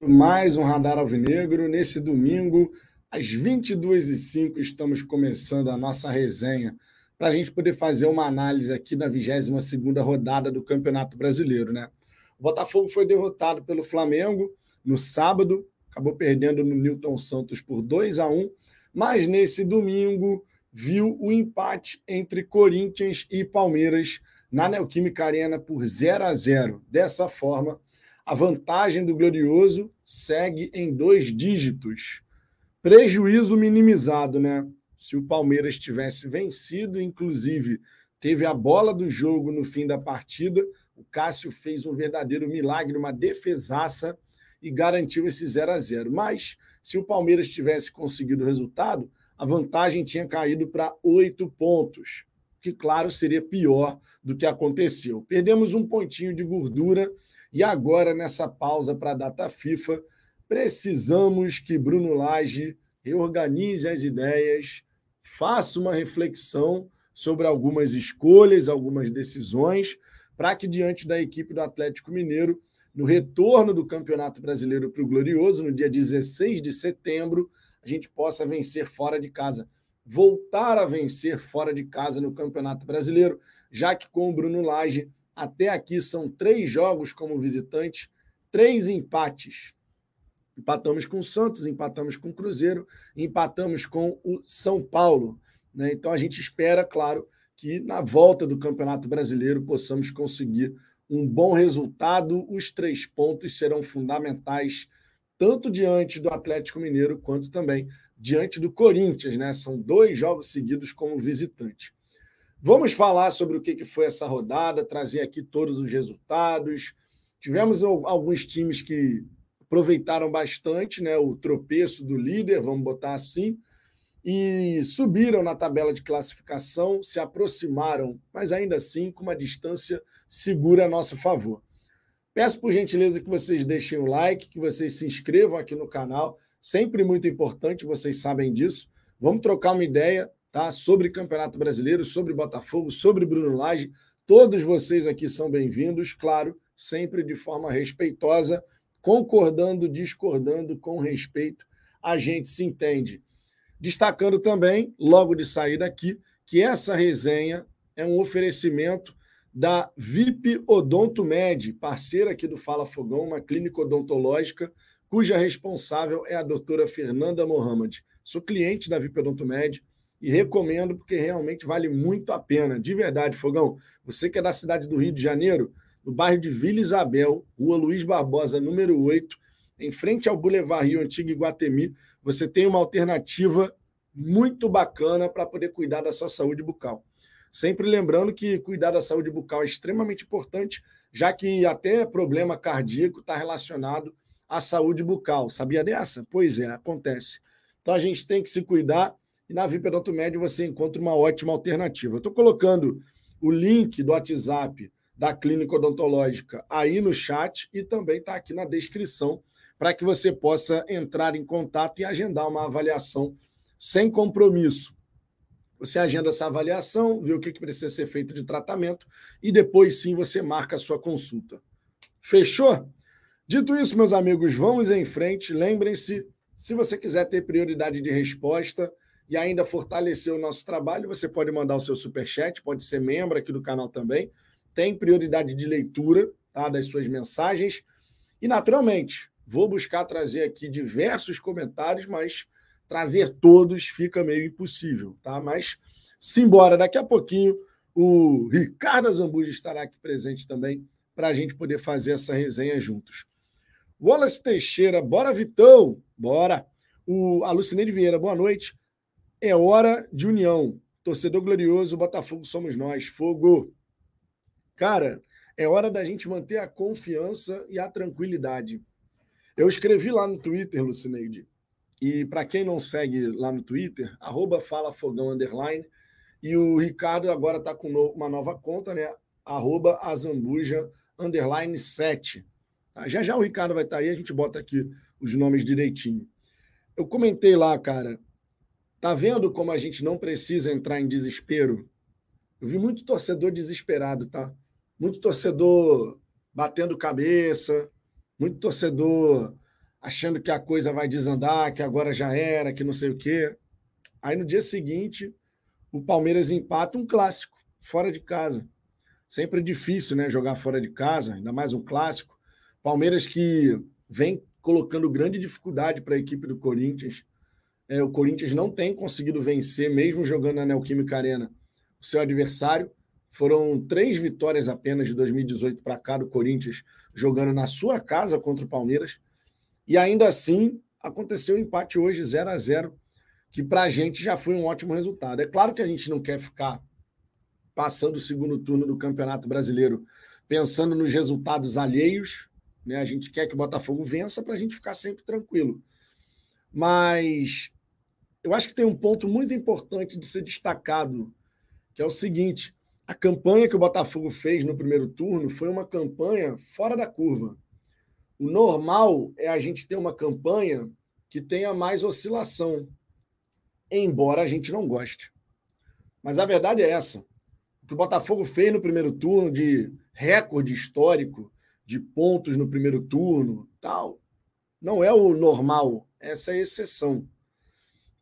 mais um Radar Alvinegro. Nesse domingo, às 22h05, estamos começando a nossa resenha para a gente poder fazer uma análise aqui da 22ª rodada do Campeonato Brasileiro. Né? O Botafogo foi derrotado pelo Flamengo no sábado, acabou perdendo no Newton Santos por 2 a 1 mas nesse domingo viu o empate entre Corinthians e Palmeiras na Neoquímica Arena por 0 a 0 Dessa forma, a vantagem do Glorioso segue em dois dígitos. Prejuízo minimizado, né? Se o Palmeiras tivesse vencido, inclusive teve a bola do jogo no fim da partida, o Cássio fez um verdadeiro milagre, uma defesaça e garantiu esse 0 a 0. Mas se o Palmeiras tivesse conseguido o resultado, a vantagem tinha caído para oito pontos, que, claro, seria pior do que aconteceu. Perdemos um pontinho de gordura e agora, nessa pausa para a data FIFA, precisamos que Bruno Lage reorganize as ideias, faça uma reflexão sobre algumas escolhas, algumas decisões, para que, diante da equipe do Atlético Mineiro, no retorno do Campeonato Brasileiro para o Glorioso, no dia 16 de setembro, a gente possa vencer fora de casa. Voltar a vencer fora de casa no Campeonato Brasileiro, já que com o Bruno Lage até aqui são três jogos como visitante, três empates. Empatamos com o Santos, empatamos com o Cruzeiro, empatamos com o São Paulo. Né? Então a gente espera, claro, que na volta do Campeonato Brasileiro possamos conseguir um bom resultado. Os três pontos serão fundamentais, tanto diante do Atlético Mineiro quanto também diante do Corinthians. Né? São dois jogos seguidos como visitante. Vamos falar sobre o que foi essa rodada, trazer aqui todos os resultados. Tivemos alguns times que aproveitaram bastante né, o tropeço do líder, vamos botar assim, e subiram na tabela de classificação, se aproximaram, mas ainda assim com uma distância segura a nosso favor. Peço por gentileza que vocês deixem o like, que vocês se inscrevam aqui no canal, sempre muito importante, vocês sabem disso. Vamos trocar uma ideia tá? sobre Campeonato Brasileiro, sobre Botafogo, sobre Bruno Lage. Todos vocês aqui são bem-vindos, claro, sempre de forma respeitosa, concordando, discordando, com respeito, a gente se entende. Destacando também, logo de sair daqui, que essa resenha é um oferecimento da VIP Odonto Med, parceira aqui do Fala Fogão, uma clínica odontológica cuja responsável é a doutora Fernanda Mohamed. Sou cliente da VIP Odonto Med, e recomendo porque realmente vale muito a pena, de verdade, Fogão. Você que é da cidade do Rio de Janeiro, no bairro de Vila Isabel, Rua Luiz Barbosa, número 8, em frente ao Boulevard Rio Antigo Iguatemi, você tem uma alternativa muito bacana para poder cuidar da sua saúde bucal. Sempre lembrando que cuidar da saúde bucal é extremamente importante, já que até problema cardíaco está relacionado à saúde bucal. Sabia dessa? Pois é, acontece. Então a gente tem que se cuidar e na VIP Odonto Médio você encontra uma ótima alternativa. Estou colocando o link do WhatsApp da Clínica Odontológica aí no chat e também está aqui na descrição para que você possa entrar em contato e agendar uma avaliação sem compromisso. Você agenda essa avaliação, vê o que precisa ser feito de tratamento e depois sim você marca a sua consulta. Fechou? Dito isso, meus amigos, vamos em frente. Lembrem-se, se você quiser ter prioridade de resposta, e ainda fortalecer o nosso trabalho, você pode mandar o seu superchat, pode ser membro aqui do canal também. Tem prioridade de leitura tá, das suas mensagens. E, naturalmente, vou buscar trazer aqui diversos comentários, mas trazer todos fica meio impossível, tá? Mas simbora, daqui a pouquinho o Ricardo Zambuja estará aqui presente também para a gente poder fazer essa resenha juntos. Wallace Teixeira, bora Vitão, bora. O Alucineide Vieira, boa noite. É hora de união. Torcedor glorioso, Botafogo somos nós. Fogo. Cara, é hora da gente manter a confiança e a tranquilidade. Eu escrevi lá no Twitter, Lucineide, e para quem não segue lá no Twitter, arroba falafogão, underline, e o Ricardo agora está com uma nova conta, né? Arroba azambuja, underline 7. Tá? Já já o Ricardo vai estar tá aí, a gente bota aqui os nomes direitinho. Eu comentei lá, cara, Tá vendo como a gente não precisa entrar em desespero? Eu vi muito torcedor desesperado, tá? Muito torcedor batendo cabeça, muito torcedor achando que a coisa vai desandar, que agora já era, que não sei o quê. Aí no dia seguinte, o Palmeiras empata um clássico, fora de casa. Sempre difícil, né? Jogar fora de casa, ainda mais um clássico. Palmeiras que vem colocando grande dificuldade para a equipe do Corinthians. É, o Corinthians não tem conseguido vencer, mesmo jogando na Neoquímica Arena, o seu adversário. Foram três vitórias apenas de 2018 para cá do Corinthians, jogando na sua casa contra o Palmeiras. E ainda assim, aconteceu o um empate hoje, 0 a 0 que para a gente já foi um ótimo resultado. É claro que a gente não quer ficar passando o segundo turno do Campeonato Brasileiro pensando nos resultados alheios. Né? A gente quer que o Botafogo vença para a gente ficar sempre tranquilo. Mas eu acho que tem um ponto muito importante de ser destacado, que é o seguinte: a campanha que o Botafogo fez no primeiro turno foi uma campanha fora da curva. O normal é a gente ter uma campanha que tenha mais oscilação, embora a gente não goste. Mas a verdade é essa. O que o Botafogo fez no primeiro turno de recorde histórico de pontos no primeiro turno, tal, não é o normal, essa é a exceção.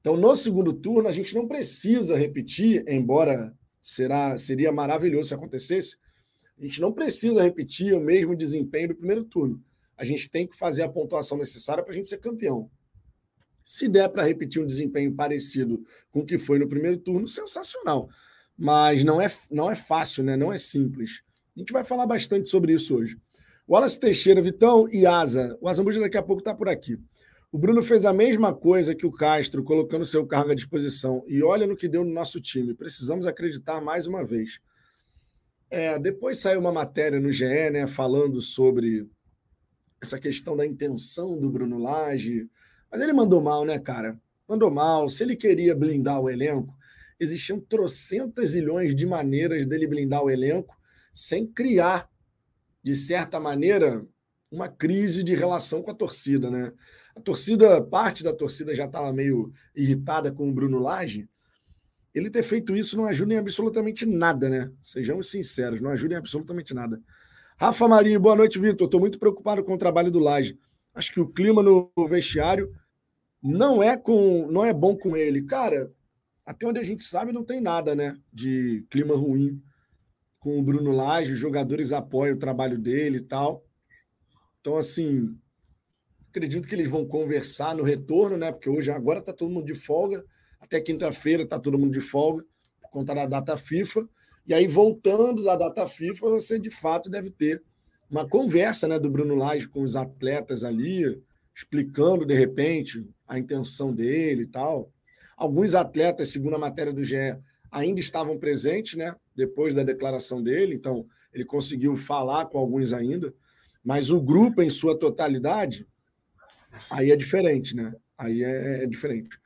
Então, no segundo turno, a gente não precisa repetir, embora será seria maravilhoso se acontecesse, a gente não precisa repetir o mesmo desempenho do primeiro turno a gente tem que fazer a pontuação necessária para a gente ser campeão. Se der para repetir um desempenho parecido com o que foi no primeiro turno, sensacional. Mas não é, não é fácil, né? não é simples. A gente vai falar bastante sobre isso hoje. Wallace Teixeira, Vitão e Asa. O Azambuja daqui a pouco está por aqui. O Bruno fez a mesma coisa que o Castro, colocando seu cargo à disposição. E olha no que deu no nosso time. Precisamos acreditar mais uma vez. É, depois saiu uma matéria no GE, né, falando sobre essa questão da intenção do Bruno Lage. Mas ele mandou mal, né, cara? Mandou mal. Se ele queria blindar o elenco, existiam trocentas zilhões de maneiras dele blindar o elenco sem criar, de certa maneira, uma crise de relação com a torcida, né? A torcida, parte da torcida já estava meio irritada com o Bruno Lage. Ele ter feito isso não ajuda em absolutamente nada, né? Sejamos sinceros, não ajuda em absolutamente nada. Rafa Marinho, boa noite, Vitor. Estou muito preocupado com o trabalho do Laje. Acho que o clima no vestiário não é com, não é bom com ele. Cara, até onde a gente sabe, não tem nada, né? De clima ruim com o Bruno Lage. Os jogadores apoiam o trabalho dele e tal. Então, assim, acredito que eles vão conversar no retorno, né? Porque hoje, agora está todo mundo de folga. Até quinta-feira está todo mundo de folga, por conta da data FIFA. E aí, voltando da data FIFA, você de fato deve ter uma conversa né, do Bruno Lage com os atletas ali, explicando de repente a intenção dele e tal. Alguns atletas, segundo a matéria do GE, ainda estavam presentes, né? Depois da declaração dele, então ele conseguiu falar com alguns ainda, mas o grupo em sua totalidade, aí é diferente, né? Aí é, é diferente.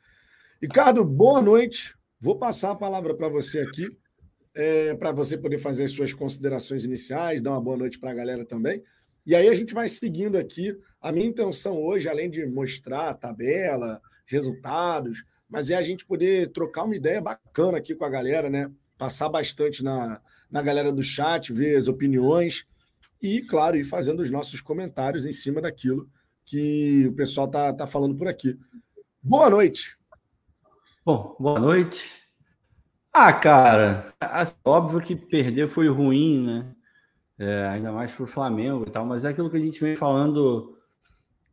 Ricardo, boa noite. Vou passar a palavra para você aqui é, para você poder fazer as suas considerações iniciais, dar uma boa noite para a galera também. E aí a gente vai seguindo aqui. A minha intenção hoje, além de mostrar a tabela, resultados, mas é a gente poder trocar uma ideia bacana aqui com a galera, né? Passar bastante na, na galera do chat, ver as opiniões e, claro, ir fazendo os nossos comentários em cima daquilo que o pessoal tá, tá falando por aqui. Boa noite. Bom, boa noite. Ah, cara, assim, óbvio que perder foi ruim, né? É, ainda mais para o Flamengo e tal, mas é aquilo que a gente vem falando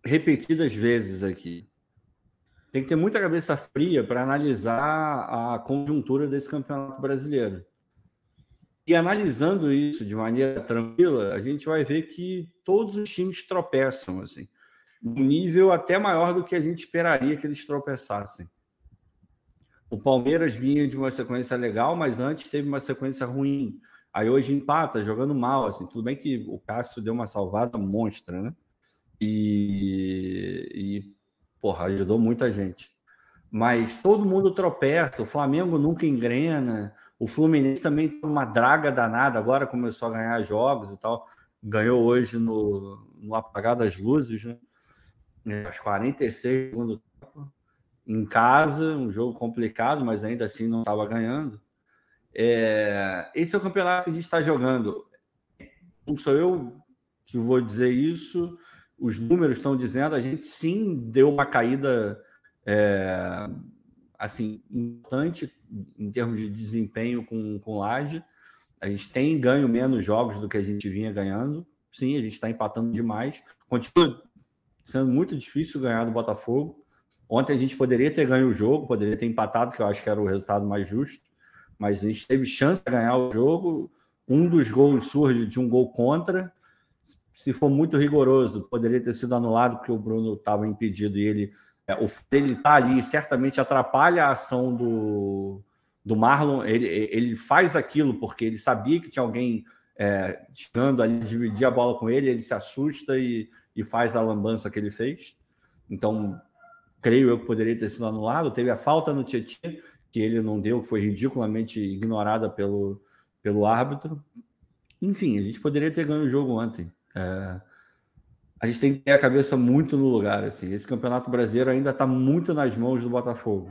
repetidas vezes aqui. Tem que ter muita cabeça fria para analisar a conjuntura desse campeonato brasileiro. E analisando isso de maneira tranquila, a gente vai ver que todos os times tropeçam, assim, um nível até maior do que a gente esperaria que eles tropeçassem. O Palmeiras vinha de uma sequência legal, mas antes teve uma sequência ruim. Aí hoje empata, jogando mal. Assim. Tudo bem que o Cássio deu uma salvada monstra, né? E, e porra, ajudou muita gente. Mas todo mundo tropeça, o Flamengo nunca engrena, o Fluminense também tem uma draga danada, agora começou a ganhar jogos e tal. Ganhou hoje no, no apagar das luzes, né? Aos 46 segundo tempo em casa, um jogo complicado, mas ainda assim não estava ganhando. É, esse é o campeonato que a gente está jogando. Não sou eu que vou dizer isso, os números estão dizendo, a gente sim deu uma caída é, assim importante em termos de desempenho com, com Laje. A gente tem ganho menos jogos do que a gente vinha ganhando. Sim, a gente está empatando demais. Continua sendo muito difícil ganhar do Botafogo. Ontem a gente poderia ter ganho o jogo, poderia ter empatado, que eu acho que era o resultado mais justo, mas a gente teve chance de ganhar o jogo. Um dos gols surge de um gol contra. Se for muito rigoroso, poderia ter sido anulado porque o Bruno estava impedido e ele é, o dele estar tá ali certamente atrapalha a ação do, do Marlon. Ele, ele faz aquilo porque ele sabia que tinha alguém é, chegando ali, dividir a bola com ele, ele se assusta e, e faz a lambança que ele fez. Então, creio eu que poderia ter sido anulado. Teve a falta no Tietchan, que ele não deu, que foi ridiculamente ignorada pelo, pelo árbitro. Enfim, a gente poderia ter ganho o jogo ontem. É, a gente tem que ter a cabeça muito no lugar. Assim. Esse campeonato brasileiro ainda está muito nas mãos do Botafogo.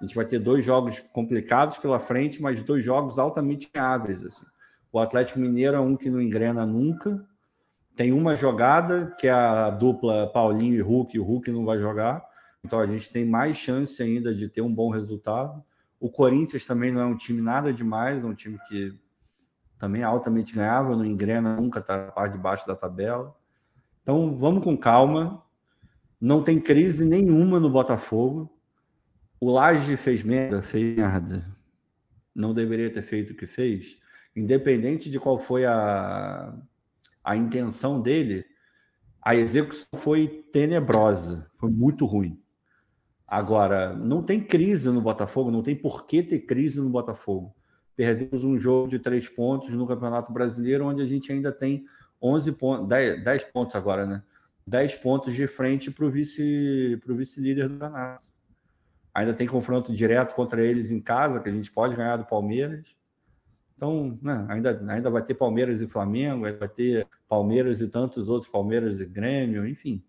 A gente vai ter dois jogos complicados pela frente, mas dois jogos altamente ganháveis. Assim. O Atlético Mineiro é um que não engrena nunca. Tem uma jogada, que é a dupla Paulinho e Hulk, e o Hulk não vai jogar. Então a gente tem mais chance ainda de ter um bom resultado. O Corinthians também não é um time nada demais, é um time que também altamente ganhava, não engrena nunca, está a parte de baixo da tabela. Então vamos com calma. Não tem crise nenhuma no Botafogo. O Laje fez merda, fez merda. Não deveria ter feito o que fez. Independente de qual foi a, a intenção dele, a execução foi tenebrosa, foi muito ruim. Agora, não tem crise no Botafogo, não tem por que ter crise no Botafogo. Perdemos um jogo de três pontos no Campeonato Brasileiro, onde a gente ainda tem 11 pontos, 10, 10 pontos agora, né? 10 pontos de frente para o vice, vice-líder do campeonato. Ainda tem confronto direto contra eles em casa, que a gente pode ganhar do Palmeiras. Então, né, ainda, ainda vai ter Palmeiras e Flamengo, vai ter Palmeiras e tantos outros, Palmeiras e Grêmio, enfim.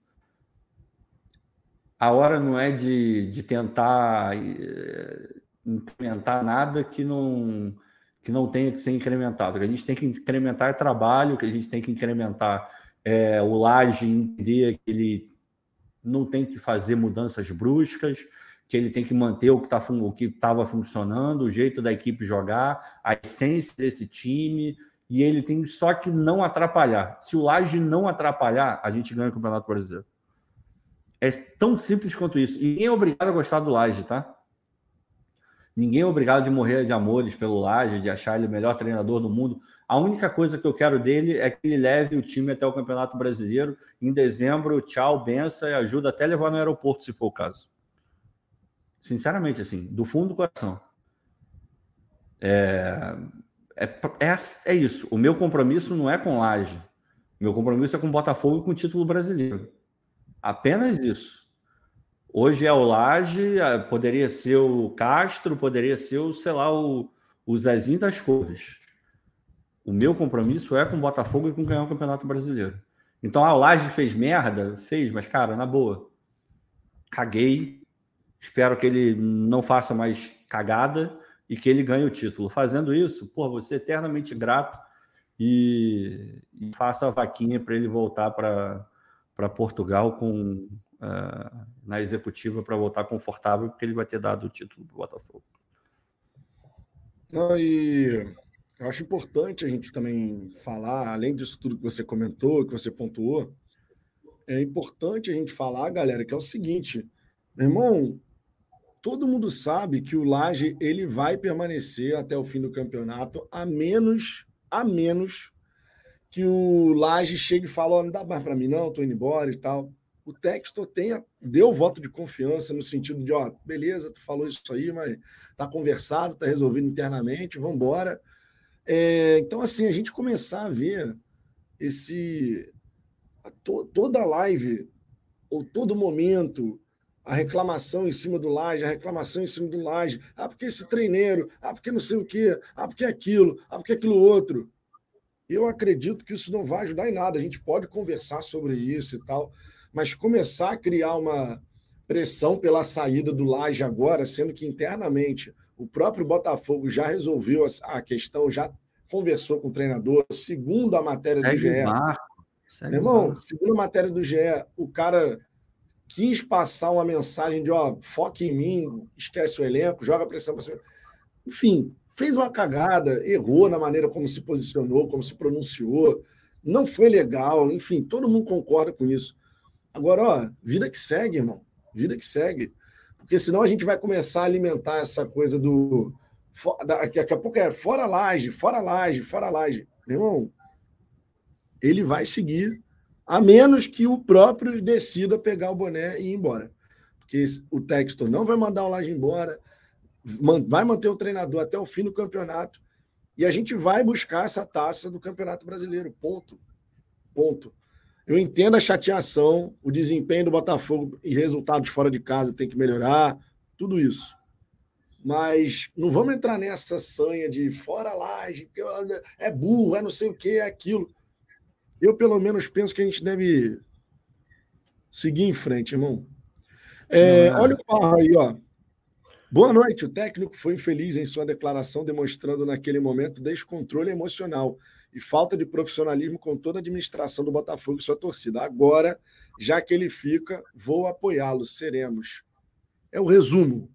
A hora não é de, de tentar eh, incrementar nada que não, que não tenha que ser incrementado. O que a gente tem que incrementar é trabalho, que a gente tem que incrementar é o laje entender que ele não tem que fazer mudanças bruscas, que ele tem que manter o que tá, estava funcionando, o jeito da equipe jogar, a essência desse time, e ele tem só que não atrapalhar. Se o Laje não atrapalhar, a gente ganha o Campeonato Brasileiro. É tão simples quanto isso. E ninguém é obrigado a gostar do Laje, tá? Ninguém é obrigado de morrer de amores pelo Laje, de achar ele o melhor treinador do mundo. A única coisa que eu quero dele é que ele leve o time até o Campeonato Brasileiro. Em dezembro, tchau, benção e ajuda até levar no aeroporto, se for o caso. Sinceramente, assim, do fundo do coração. É, é, é, é isso. O meu compromisso não é com Laje. Meu compromisso é com Botafogo e com o título brasileiro. Apenas isso. Hoje é o Laje, poderia ser o Castro, poderia ser o, sei lá, o, o Zezinho das Cores. O meu compromisso é com o Botafogo e com ganhar o Campeonato Brasileiro. Então, a Laje fez merda? Fez, mas, cara, na boa. Caguei. Espero que ele não faça mais cagada e que ele ganhe o título. Fazendo isso, por você eternamente grato e, e faça a vaquinha para ele voltar para Portugal com uh, na executiva para voltar confortável, porque ele vai ter dado o título para o Botafogo. Não, e eu acho importante a gente também falar, além disso tudo que você comentou, que você pontuou, é importante a gente falar, galera, que é o seguinte, meu irmão, todo mundo sabe que o Laje ele vai permanecer até o fim do campeonato, a menos, a menos que o Laje chegue e fale, oh, não dá mais para mim não, estou indo embora e tal o Textor tenha, deu voto de confiança no sentido de, ó, beleza, tu falou isso aí, mas tá conversado, tá resolvido internamente, vamos embora. É, então, assim, a gente começar a ver esse to, toda live ou todo momento a reclamação em cima do laje, a reclamação em cima do laje, ah, porque esse treineiro, ah, porque não sei o quê, ah, porque aquilo, ah, porque aquilo outro. Eu acredito que isso não vai ajudar em nada. A gente pode conversar sobre isso e tal, mas começar a criar uma pressão pela saída do Laje agora, sendo que internamente o próprio Botafogo já resolveu a questão, já conversou com o treinador, segundo a matéria segue do GE. Meu irmão, segundo a matéria do GE, o cara quis passar uma mensagem de ó, foque em mim, esquece o elenco, joga pressão para cima. Enfim, fez uma cagada, errou na maneira como se posicionou, como se pronunciou, não foi legal, enfim, todo mundo concorda com isso. Agora, ó, vida que segue, irmão, vida que segue. Porque senão a gente vai começar a alimentar essa coisa do. Daqui a pouco é fora laje, fora laje, fora laje. Meu irmão, ele vai seguir, a menos que o próprio decida pegar o boné e ir embora. Porque o texto não vai mandar o laje embora, vai manter o treinador até o fim do campeonato e a gente vai buscar essa taça do Campeonato Brasileiro. Ponto. Ponto. Eu entendo a chateação, o desempenho do Botafogo e resultados fora de casa tem que melhorar, tudo isso. Mas não vamos entrar nessa sanha de fora laje, é burro, é não sei o que, é aquilo. Eu, pelo menos, penso que a gente deve seguir em frente, irmão. É, é. Olha o Parra aí, ó. Boa noite. O técnico foi infeliz em sua declaração, demonstrando naquele momento descontrole emocional e falta de profissionalismo com toda a administração do Botafogo e sua torcida. Agora, já que ele fica, vou apoiá-lo. Seremos. É o resumo.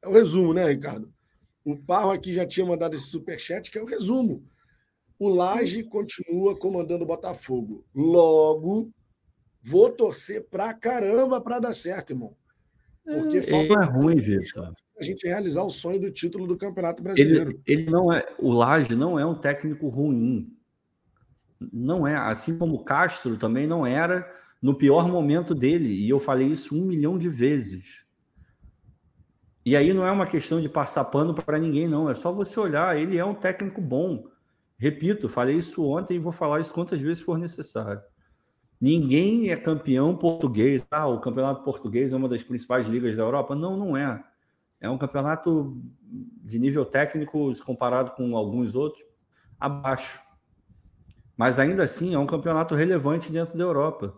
É o resumo, né, Ricardo? O Parro aqui já tinha mandado esse superchat, que é o resumo. O Laje continua comandando o Botafogo. Logo, vou torcer pra caramba para dar certo, irmão. Porque é, falta é ruim, Vitor. A gente realizar o sonho do título do Campeonato Brasileiro. Ele, ele não é, o Laje não é um técnico ruim. Não é, assim como o Castro também não era no pior momento dele, e eu falei isso um milhão de vezes. E aí não é uma questão de passar pano para ninguém, não. É só você olhar. Ele é um técnico bom. Repito, falei isso ontem e vou falar isso quantas vezes for necessário. Ninguém é campeão português. Ah, o campeonato português é uma das principais ligas da Europa. Não, não é. É um campeonato de nível técnico, comparado com alguns outros, abaixo. Mas ainda assim é um campeonato relevante dentro da Europa.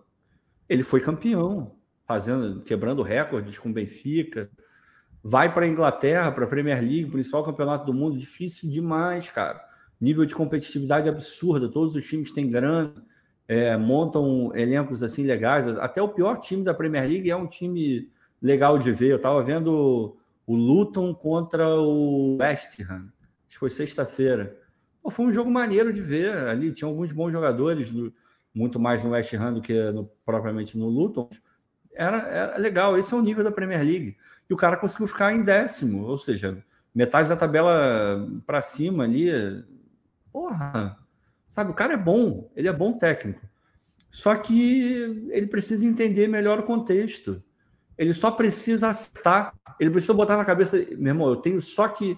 Ele foi campeão, fazendo, quebrando recordes com Benfica. Vai para a Inglaterra, para a Premier League, principal campeonato do mundo, difícil demais, cara. Nível de competitividade absurda. Todos os times têm grana é, montam elencos assim legais. Até o pior time da Premier League é um time legal de ver. Eu estava vendo o Luton contra o West Ham. Acho que foi sexta-feira. Foi um jogo maneiro de ver. Ali tinha alguns bons jogadores, muito mais no West Ham do que no, propriamente no Luton. Era, era legal. Esse é o nível da Premier League. E o cara conseguiu ficar em décimo, ou seja, metade da tabela para cima ali. Porra, Sabe, o cara é bom, ele é bom técnico. Só que ele precisa entender melhor o contexto. Ele só precisa acertar, ele precisa botar na cabeça, meu irmão, eu tenho só que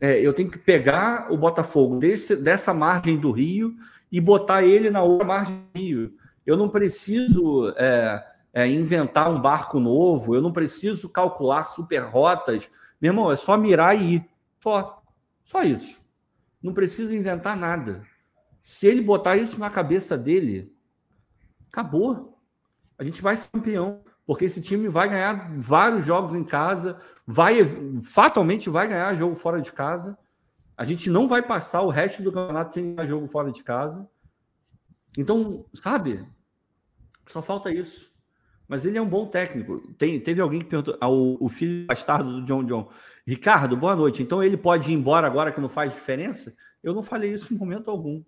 é, eu tenho que pegar o Botafogo desse, dessa margem do Rio e botar ele na outra margem do Rio. Eu não preciso é, é, inventar um barco novo, eu não preciso calcular super rotas. Meu irmão, é só mirar e ir. Só. Só isso. Não precisa inventar nada. Se ele botar isso na cabeça dele, acabou. A gente vai ser campeão, porque esse time vai ganhar vários jogos em casa, vai fatalmente vai ganhar jogo fora de casa. A gente não vai passar o resto do campeonato sem ganhar jogo fora de casa. Então, sabe? Só falta isso. Mas ele é um bom técnico. Tem, teve alguém que perguntou, ao, ah, o filho bastardo do John John. Ricardo, boa noite. Então ele pode ir embora agora que não faz diferença? Eu não falei isso em momento algum.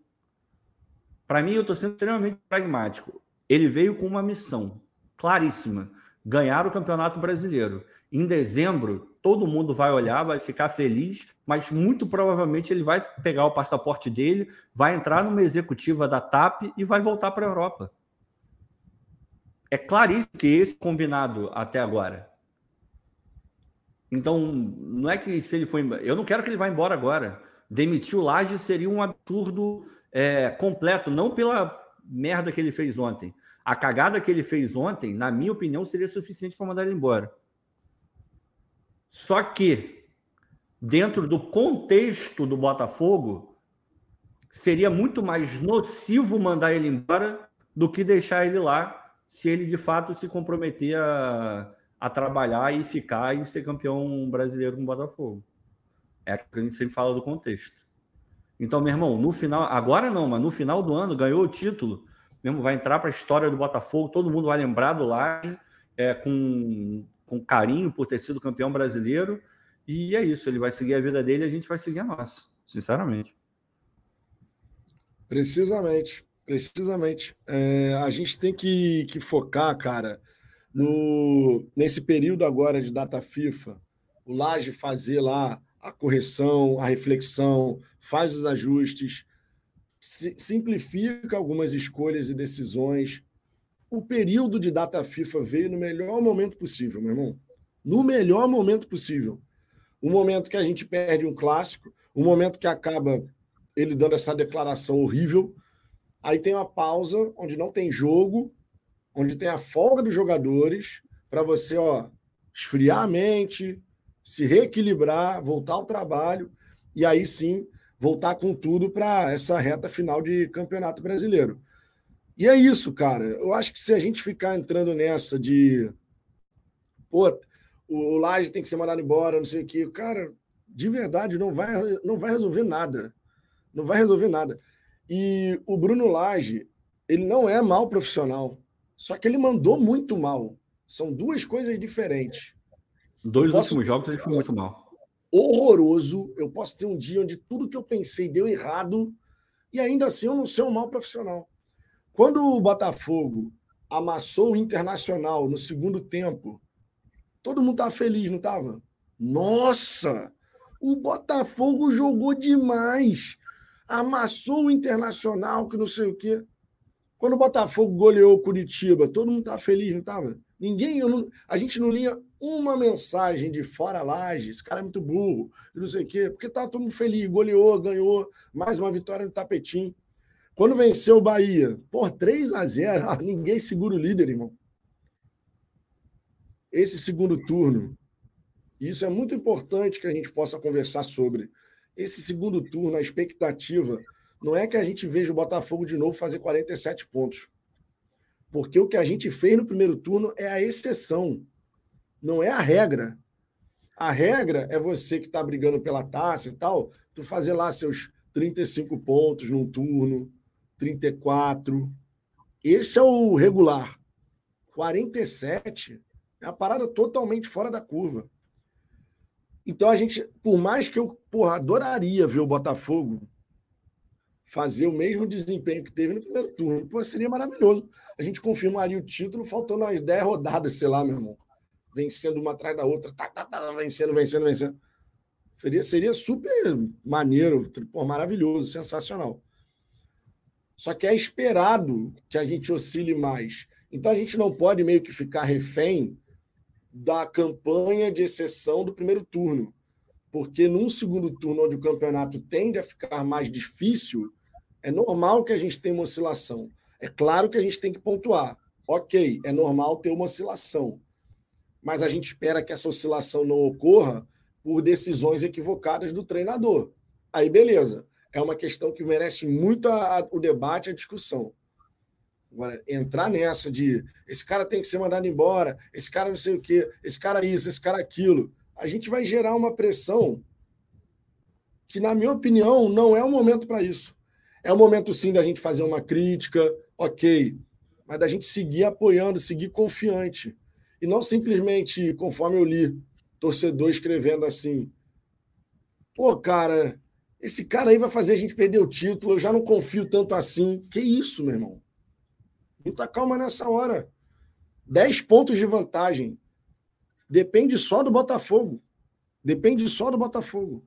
Para mim, eu estou sendo extremamente pragmático. Ele veio com uma missão claríssima: ganhar o Campeonato Brasileiro. Em dezembro, todo mundo vai olhar, vai ficar feliz, mas muito provavelmente ele vai pegar o passaporte dele, vai entrar numa executiva da TAP e vai voltar para a Europa. É claríssimo que esse combinado até agora. Então, não é que se ele embora. Eu não quero que ele vá embora agora. Demitir o Laje seria um absurdo é, completo, não pela merda que ele fez ontem. A cagada que ele fez ontem, na minha opinião, seria suficiente para mandar ele embora. Só que, dentro do contexto do Botafogo, seria muito mais nocivo mandar ele embora do que deixar ele lá, se ele de fato se comprometer a, a trabalhar e ficar e ser campeão brasileiro com o Botafogo. É o que a gente sempre fala do contexto. Então, meu irmão, no final, agora não, mas no final do ano ganhou o título mesmo vai entrar para a história do Botafogo, todo mundo vai lembrar do Laje é, com, com carinho por ter sido campeão brasileiro. E é isso, ele vai seguir a vida dele e a gente vai seguir a nossa, sinceramente. Precisamente, precisamente. É, a gente tem que, que focar, cara, no, nesse período agora de data FIFA, o Laje fazer lá a correção, a reflexão, faz os ajustes, simplifica algumas escolhas e decisões. O período de data FIFA veio no melhor momento possível, meu irmão. No melhor momento possível. O momento que a gente perde um clássico, o momento que acaba ele dando essa declaração horrível. Aí tem uma pausa onde não tem jogo, onde tem a folga dos jogadores para você, ó, esfriar a mente, se reequilibrar, voltar ao trabalho e aí sim voltar com tudo para essa reta final de Campeonato Brasileiro. E é isso, cara. Eu acho que se a gente ficar entrando nessa de pô, o Laje tem que ser mandado embora, não sei o quê, cara, de verdade não vai não vai resolver nada. Não vai resolver nada. E o Bruno Lage, ele não é mal profissional, só que ele mandou muito mal. São duas coisas diferentes. Dois posso... últimos jogos ele foi muito mal. Horroroso. Eu posso ter um dia onde tudo que eu pensei deu errado e ainda assim eu não ser um mal profissional. Quando o Botafogo amassou o Internacional no segundo tempo, todo mundo estava feliz, não estava? Nossa! O Botafogo jogou demais. Amassou o Internacional, que não sei o quê. Quando o Botafogo goleou o Curitiba, todo mundo estava feliz, não estava? Ninguém, não, a gente não lia uma mensagem de fora laje, esse cara é muito burro, não sei o quê, porque tá todo mundo feliz, goleou, ganhou, mais uma vitória no tapetinho. Quando venceu o Bahia, por 3 a 0 ah, ninguém segura o líder, irmão. Esse segundo turno, isso é muito importante que a gente possa conversar sobre. Esse segundo turno, a expectativa não é que a gente veja o Botafogo de novo fazer 47 pontos. Porque o que a gente fez no primeiro turno é a exceção não é a regra. A regra é você que está brigando pela taça e tal, tu fazer lá seus 35 pontos num turno, 34. Esse é o regular. 47 é uma parada totalmente fora da curva. Então a gente, por mais que eu porra, adoraria ver o Botafogo fazer o mesmo desempenho que teve no primeiro turno, pô, seria maravilhoso. A gente confirmaria o título faltando umas 10 rodadas, sei lá, meu irmão vencendo uma atrás da outra, tá, tá, tá, vencendo, vencendo, vencendo. Seria, seria super maneiro, pô, maravilhoso, sensacional. Só que é esperado que a gente oscile mais. Então a gente não pode meio que ficar refém da campanha de exceção do primeiro turno. Porque num segundo turno, onde o campeonato tende a ficar mais difícil, é normal que a gente tenha uma oscilação. É claro que a gente tem que pontuar. Ok, é normal ter uma oscilação mas a gente espera que essa oscilação não ocorra por decisões equivocadas do treinador. Aí, beleza. É uma questão que merece muito a, a, o debate a discussão. Agora, entrar nessa de esse cara tem que ser mandado embora, esse cara não sei o quê, esse cara isso, esse cara aquilo, a gente vai gerar uma pressão que, na minha opinião, não é o momento para isso. É o momento, sim, da gente fazer uma crítica, ok, mas da gente seguir apoiando, seguir confiante. E não simplesmente, conforme eu li, torcedor escrevendo assim: pô, cara, esse cara aí vai fazer a gente perder o título, eu já não confio tanto assim. Que isso, meu irmão? Muita calma nessa hora. 10 pontos de vantagem. Depende só do Botafogo. Depende só do Botafogo.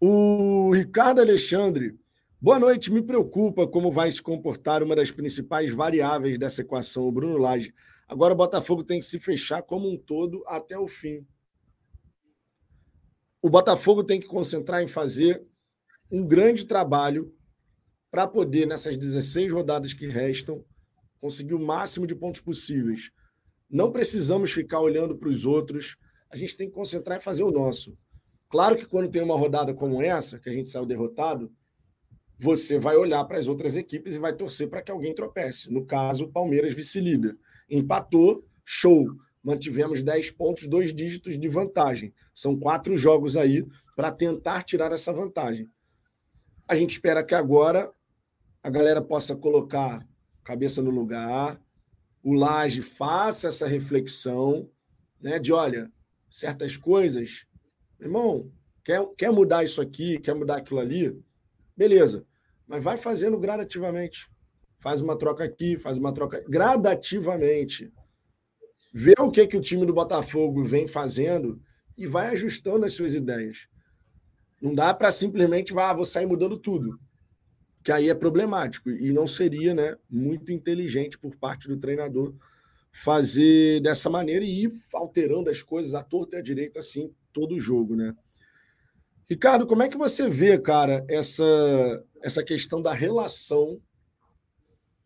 O Ricardo Alexandre. Boa noite. Me preocupa como vai se comportar uma das principais variáveis dessa equação, o Bruno Lage. Agora o Botafogo tem que se fechar como um todo até o fim. O Botafogo tem que concentrar em fazer um grande trabalho para poder, nessas 16 rodadas que restam, conseguir o máximo de pontos possíveis. Não precisamos ficar olhando para os outros, a gente tem que concentrar em fazer o nosso. Claro que quando tem uma rodada como essa, que a gente saiu derrotado, você vai olhar para as outras equipes e vai torcer para que alguém tropece. No caso, o Palmeiras vice-líder. Empatou, show. Mantivemos 10 pontos, dois dígitos de vantagem. São quatro jogos aí para tentar tirar essa vantagem. A gente espera que agora a galera possa colocar cabeça no lugar, o Laje faça essa reflexão, né, de olha, certas coisas, irmão, quer, quer mudar isso aqui, quer mudar aquilo ali, beleza, mas vai fazendo gradativamente. Faz uma troca aqui, faz uma troca gradativamente. Vê o que, que o time do Botafogo vem fazendo e vai ajustando as suas ideias. Não dá para simplesmente, ah, vou sair mudando tudo que aí é problemático e não seria né, muito inteligente por parte do treinador fazer dessa maneira e ir alterando as coisas à torta e à direita assim todo o jogo, né? Ricardo, como é que você vê, cara, essa essa questão da relação?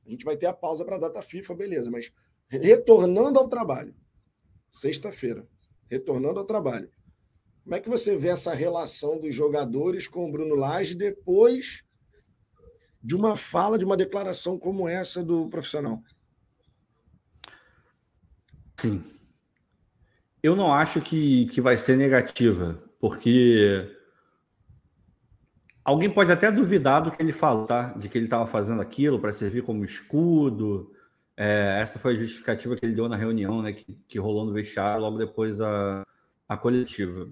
A gente vai ter a pausa para a data FIFA, beleza, mas retornando ao trabalho, sexta-feira, retornando ao trabalho. Como é que você vê essa relação dos jogadores com o Bruno Lage depois de uma fala, de uma declaração como essa do profissional? Sim. Eu não acho que, que vai ser negativa, porque alguém pode até duvidar do que ele falou, tá? De que ele estava fazendo aquilo para servir como escudo. É, essa foi a justificativa que ele deu na reunião, né? Que, que rolou no vestiário logo depois a, a coletiva.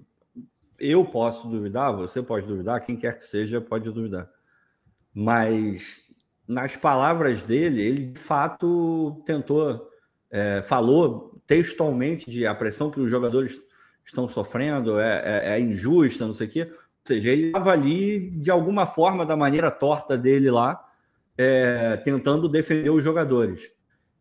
Eu posso duvidar, você pode duvidar, quem quer que seja pode duvidar. Mas nas palavras dele, ele de fato tentou, é, falou textualmente de a pressão que os jogadores estão sofrendo é, é, é injusta, não sei o quê. Ou seja, ele estava ali de alguma forma, da maneira torta dele lá, é, tentando defender os jogadores.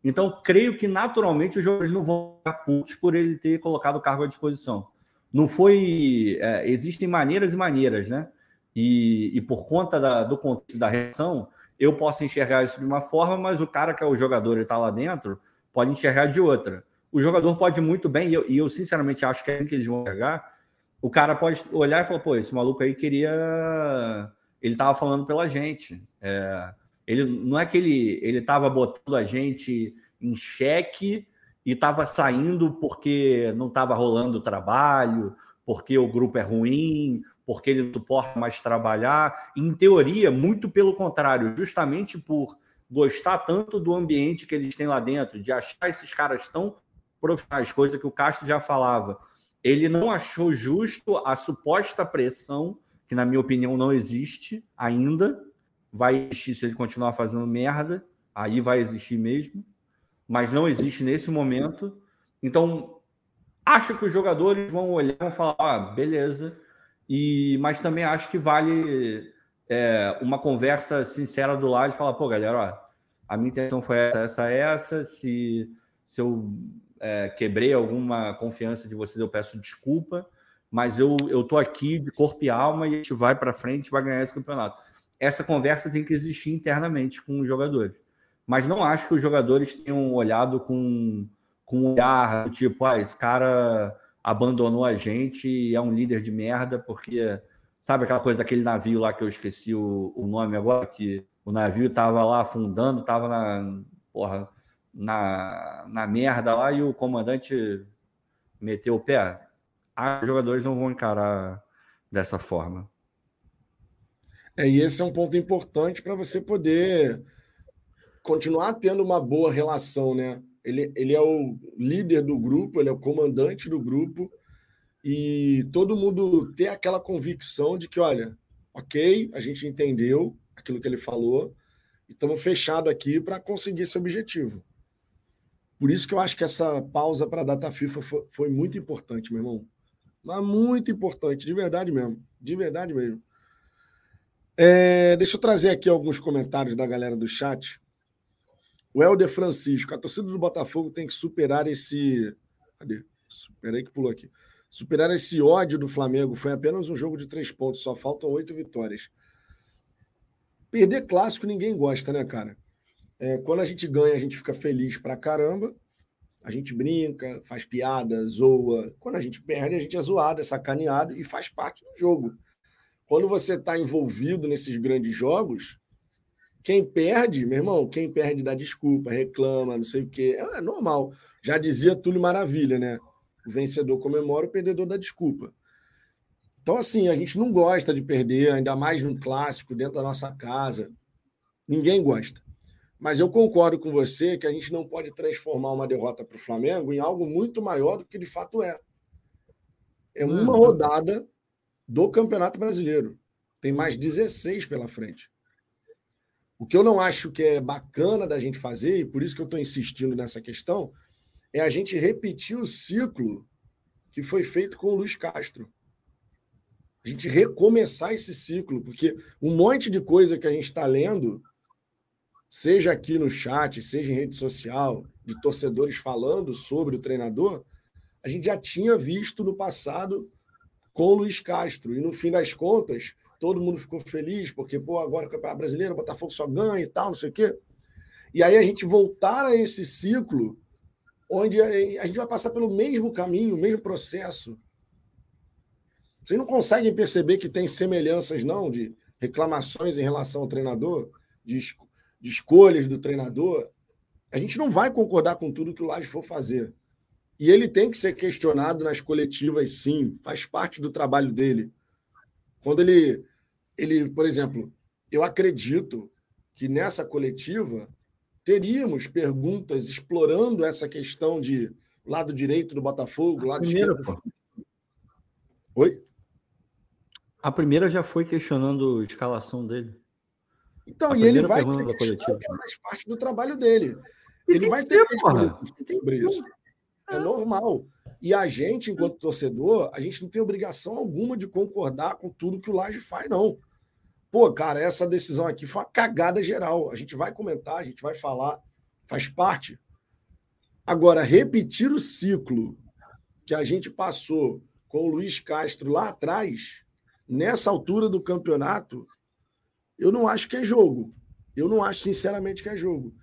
Então, creio que naturalmente os jogadores não vão ficar putos por ele ter colocado o cargo à disposição. Não foi. É, existem maneiras e maneiras, né? E, e por conta da, do contexto da reação, eu posso enxergar isso de uma forma, mas o cara que é o jogador e está lá dentro pode enxergar de outra. O jogador pode muito bem, e eu, e eu, sinceramente acho que é assim que eles vão enxergar. O cara pode olhar e falar: pô, esse maluco aí queria. Ele estava falando pela gente. É, ele não é que ele ele estava botando a gente em xeque e estava saindo porque não estava rolando o trabalho, porque o grupo é ruim, porque ele não suporta mais trabalhar. Em teoria, muito pelo contrário, justamente por gostar tanto do ambiente que eles têm lá dentro, de achar esses caras tão profissionais, coisa que o Castro já falava. Ele não achou justo a suposta pressão, que na minha opinião não existe ainda. Vai existir se ele continuar fazendo merda, aí vai existir mesmo, mas não existe nesse momento. Então, acho que os jogadores vão olhar e vão falar: ah, beleza, e, mas também acho que vale é, uma conversa sincera do lado e falar, pô, galera, ó, a minha intenção foi essa, essa, essa. Se, se eu é, quebrei alguma confiança de vocês, eu peço desculpa, mas eu, eu tô aqui de corpo e alma e a gente vai para frente vai ganhar esse campeonato. Essa conversa tem que existir internamente com os jogadores. Mas não acho que os jogadores tenham olhado com, com um olhar tipo, ah, esse cara abandonou a gente e é um líder de merda, porque sabe aquela coisa daquele navio lá que eu esqueci o, o nome agora, que o navio estava lá afundando, estava na, porra, na, na merda lá e o comandante meteu o pé. Ah, os jogadores não vão encarar dessa forma. É, e esse é um ponto importante para você poder continuar tendo uma boa relação, né? Ele, ele é o líder do grupo, ele é o comandante do grupo, e todo mundo ter aquela convicção de que, olha, ok, a gente entendeu aquilo que ele falou, e estamos fechados aqui para conseguir esse objetivo. Por isso que eu acho que essa pausa para a data FIFA foi, foi, muito importante, meu irmão. Mas muito importante, de verdade mesmo. De verdade mesmo. É, deixa eu trazer aqui alguns comentários da galera do chat. O Helder Francisco, a torcida do Botafogo tem que superar esse. Cadê? Espera aí que pulou aqui. Superar esse ódio do Flamengo. Foi apenas um jogo de três pontos, só faltam oito vitórias. Perder clássico ninguém gosta, né, cara? É, quando a gente ganha, a gente fica feliz pra caramba. A gente brinca, faz piada, zoa. Quando a gente perde, a gente é zoado, é sacaneado e faz parte do jogo. Quando você está envolvido nesses grandes jogos, quem perde, meu irmão, quem perde dá desculpa, reclama, não sei o quê. É, é normal. Já dizia Túlio Maravilha, né? O vencedor comemora, o perdedor dá desculpa. Então, assim, a gente não gosta de perder, ainda mais num clássico dentro da nossa casa. Ninguém gosta. Mas eu concordo com você que a gente não pode transformar uma derrota para o Flamengo em algo muito maior do que de fato é. É uma uhum. rodada do Campeonato Brasileiro. Tem mais 16 pela frente. O que eu não acho que é bacana da gente fazer, e por isso que eu estou insistindo nessa questão, é a gente repetir o ciclo que foi feito com o Luiz Castro. A gente recomeçar esse ciclo, porque um monte de coisa que a gente está lendo seja aqui no chat, seja em rede social, de torcedores falando sobre o treinador, a gente já tinha visto no passado com o Luiz Castro. E no fim das contas, todo mundo ficou feliz, porque, pô, agora o Campeonato Brasileiro, o Botafogo só ganha e tal, não sei o quê. E aí a gente voltar a esse ciclo, onde a gente vai passar pelo mesmo caminho, o mesmo processo. Vocês não conseguem perceber que tem semelhanças, não, de reclamações em relação ao treinador, de de escolhas do treinador, a gente não vai concordar com tudo que o Laje for fazer. E ele tem que ser questionado nas coletivas, sim, faz parte do trabalho dele. Quando ele, ele, por exemplo, eu acredito que nessa coletiva teríamos perguntas explorando essa questão de lado direito do Botafogo, lado primeira, esquerdo. Pô. Oi? A primeira já foi questionando a escalação dele. Então, a e ele vai ser que faz parte do trabalho dele. E ele vai ter que sobre isso. É normal. E a gente, enquanto torcedor, a gente não tem obrigação alguma de concordar com tudo que o Laje faz, não. Pô, cara, essa decisão aqui foi uma cagada geral. A gente vai comentar, a gente vai falar, faz parte. Agora, repetir o ciclo que a gente passou com o Luiz Castro lá atrás, nessa altura do campeonato, eu não acho que é jogo. Eu não acho, sinceramente, que é jogo.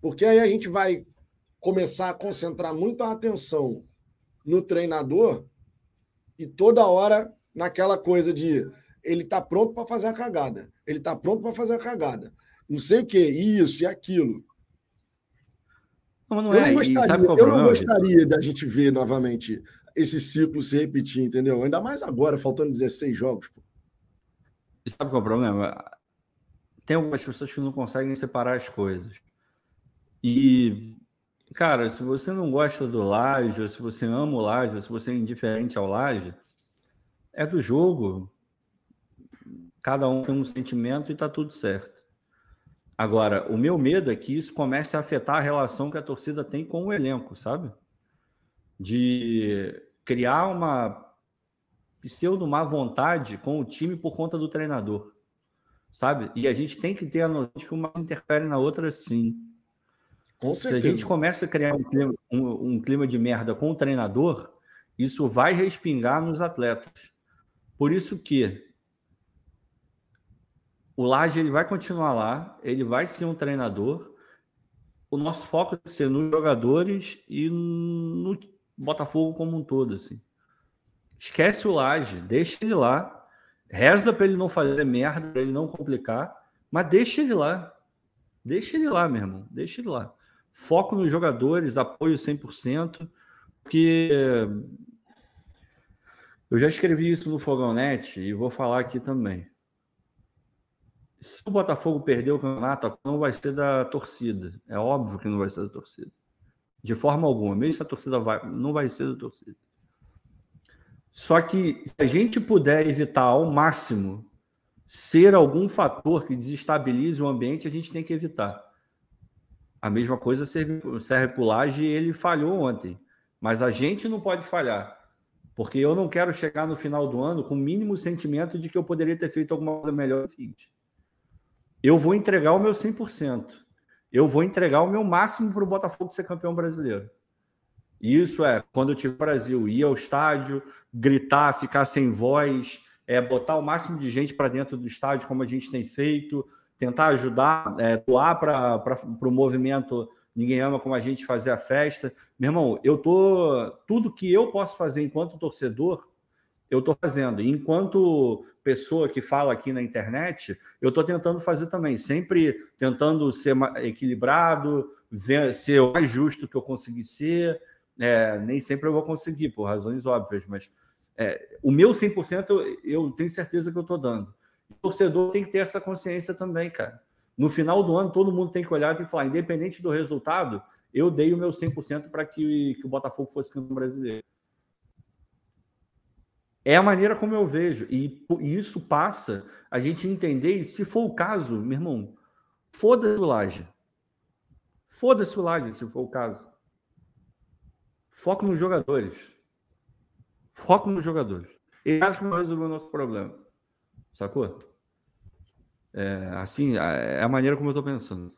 Porque aí a gente vai começar a concentrar muita atenção no treinador e toda hora naquela coisa de ele tá pronto para fazer a cagada. Ele tá pronto para fazer a cagada. Não sei o que, isso e aquilo. Não, não eu é. não gostaria, eu não gostaria da gente ver novamente esse ciclo se repetir, entendeu? Ainda mais agora, faltando 16 jogos. Pô. Sabe qual é o problema? tem algumas pessoas que não conseguem separar as coisas. E, cara, se você não gosta do Laje, ou se você ama o Laje, ou se você é indiferente ao Laje, é do jogo. Cada um tem um sentimento e tá tudo certo. Agora, o meu medo é que isso comece a afetar a relação que a torcida tem com o elenco, sabe? De criar uma pseudo má vontade com o time por conta do treinador sabe? E a gente tem que ter a noção de que uma interfere na outra, sim. Com certeza. Se a gente começa a criar um clima, um, um clima de merda com o treinador, isso vai respingar nos atletas. Por isso que o Laje ele vai continuar lá, ele vai ser um treinador. O nosso foco tem que ser nos jogadores e no Botafogo como um todo, assim. Esquece o Laje, deixa ele lá Reza para ele não fazer merda, para ele não complicar, mas deixa ele lá. Deixa ele lá, meu irmão. Deixa ele lá. Foco nos jogadores, apoio 100%, porque eu já escrevi isso no Fogão Net e vou falar aqui também. Se o Botafogo perder o campeonato, não vai ser da torcida. É óbvio que não vai ser da torcida. De forma alguma. Mesmo se a torcida vai, não vai ser da torcida. Só que se a gente puder evitar ao máximo ser algum fator que desestabilize o ambiente, a gente tem que evitar. A mesma coisa serve, serve para o Laje, ele falhou ontem. Mas a gente não pode falhar. Porque eu não quero chegar no final do ano com o mínimo sentimento de que eu poderia ter feito alguma coisa melhor Eu vou entregar o meu 100%. Eu vou entregar o meu máximo para o Botafogo ser campeão brasileiro. Isso é quando eu tive Brasil, ir ao estádio, gritar, ficar sem voz, é, botar o máximo de gente para dentro do estádio, como a gente tem feito, tentar ajudar, é, doar para o movimento Ninguém Ama Como a gente fazer a festa. Meu irmão, eu tô. Tudo que eu posso fazer enquanto torcedor, eu estou fazendo. Enquanto pessoa que fala aqui na internet, eu estou tentando fazer também, sempre tentando ser equilibrado, ver, ser o mais justo que eu conseguir ser, é, nem sempre eu vou conseguir, por razões óbvias, mas é, o meu 100% eu, eu tenho certeza que eu estou dando. O torcedor tem que ter essa consciência também, cara. No final do ano, todo mundo tem que olhar e falar, independente do resultado, eu dei o meu 100% para que, que o Botafogo fosse campeão brasileiro. É a maneira como eu vejo. E, e isso passa a gente entender, se for o caso, meu irmão, foda-se o Laje. Foda-se o Laje, se for o caso. Foco nos jogadores. Foco nos jogadores. E acho que vai resolver o nosso problema. Sacou? É, assim, é a maneira como eu estou pensando.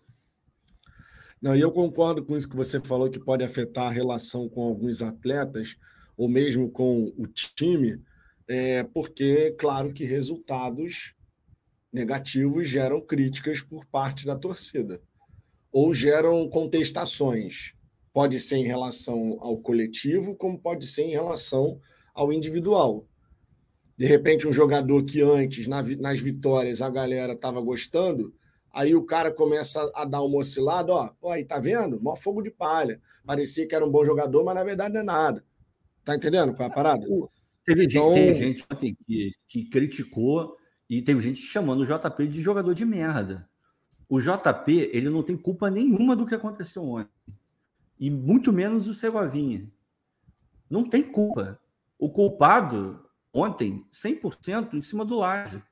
Não, e eu concordo com isso que você falou, que pode afetar a relação com alguns atletas, ou mesmo com o time, é, porque, claro que resultados negativos geram críticas por parte da torcida, ou geram contestações. Pode ser em relação ao coletivo, como pode ser em relação ao individual. De repente, um jogador que antes, nas vitórias, a galera estava gostando, Aí o cara começa a dar uma oscilada, ó, pô, aí tá vendo? Mó fogo de palha. Parecia que era um bom jogador, mas na verdade não é nada. Tá entendendo qual é a parada? Teve então... gente, gente ontem que, que criticou e teve gente chamando o JP de jogador de merda. O JP, ele não tem culpa nenhuma do que aconteceu ontem. E muito menos o Segovinha. Não tem culpa. O culpado, ontem, 100% em cima do Laje.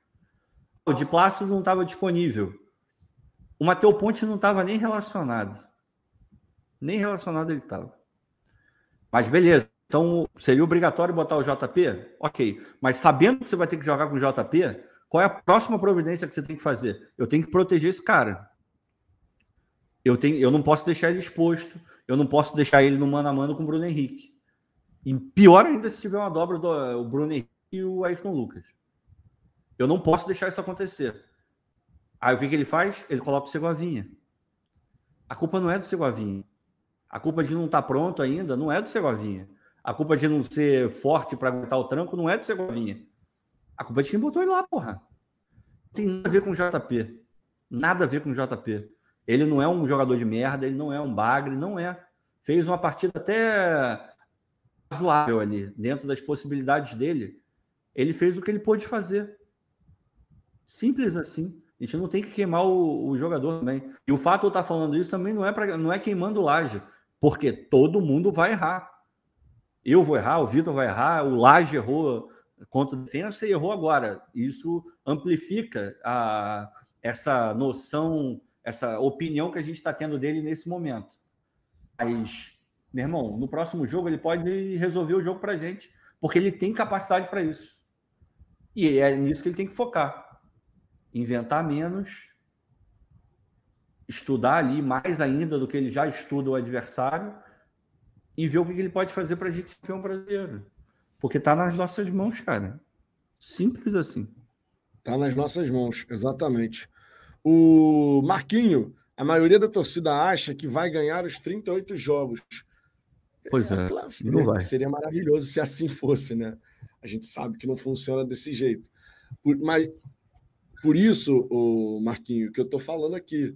O de Plácido não estava disponível. O Matheus Ponte não estava nem relacionado. Nem relacionado ele estava. Mas beleza. Então, seria obrigatório botar o JP? Ok. Mas sabendo que você vai ter que jogar com o JP, qual é a próxima providência que você tem que fazer? Eu tenho que proteger esse cara. Eu, tenho, eu não posso deixar ele exposto. Eu não posso deixar ele no mano a mano com o Bruno Henrique. E pior ainda se tiver uma dobra do Bruno Henrique e o Ayrton Lucas. Eu não posso deixar isso acontecer. Aí o que, que ele faz? Ele coloca o Segovinha. A culpa não é do Segovinha. A culpa de não estar tá pronto ainda não é do Segovinha. A culpa de não ser forte para aguentar o tranco não é do Segovinha. A culpa é de quem botou ele lá, porra. Não tem nada a ver com o JP. Nada a ver com o JP. Ele não é um jogador de merda, ele não é um bagre, não é. Fez uma partida até razoável ali, dentro das possibilidades dele. Ele fez o que ele pôde fazer. Simples assim. A gente não tem que queimar o, o jogador também. E o fato de eu estar falando isso também não é, pra, não é queimando o Laje, porque todo mundo vai errar. Eu vou errar, o Vitor vai errar, o Laje errou contra o defesa e errou agora. Isso amplifica a, essa noção, essa opinião que a gente está tendo dele nesse momento. Mas, meu irmão, no próximo jogo ele pode resolver o jogo para gente, porque ele tem capacidade para isso. E é nisso que ele tem que focar inventar menos, estudar ali mais ainda do que ele já estuda o adversário e ver o que ele pode fazer para a gente ser campeão brasileiro. Porque está nas nossas mãos, cara. Simples assim. Está nas nossas mãos, exatamente. O Marquinho, a maioria da torcida acha que vai ganhar os 38 jogos. Pois é, é claro, seria, seria, maravilhoso se assim fosse, né? A gente sabe que não funciona desse jeito. Mas por isso, o Marquinho, que eu estou falando aqui.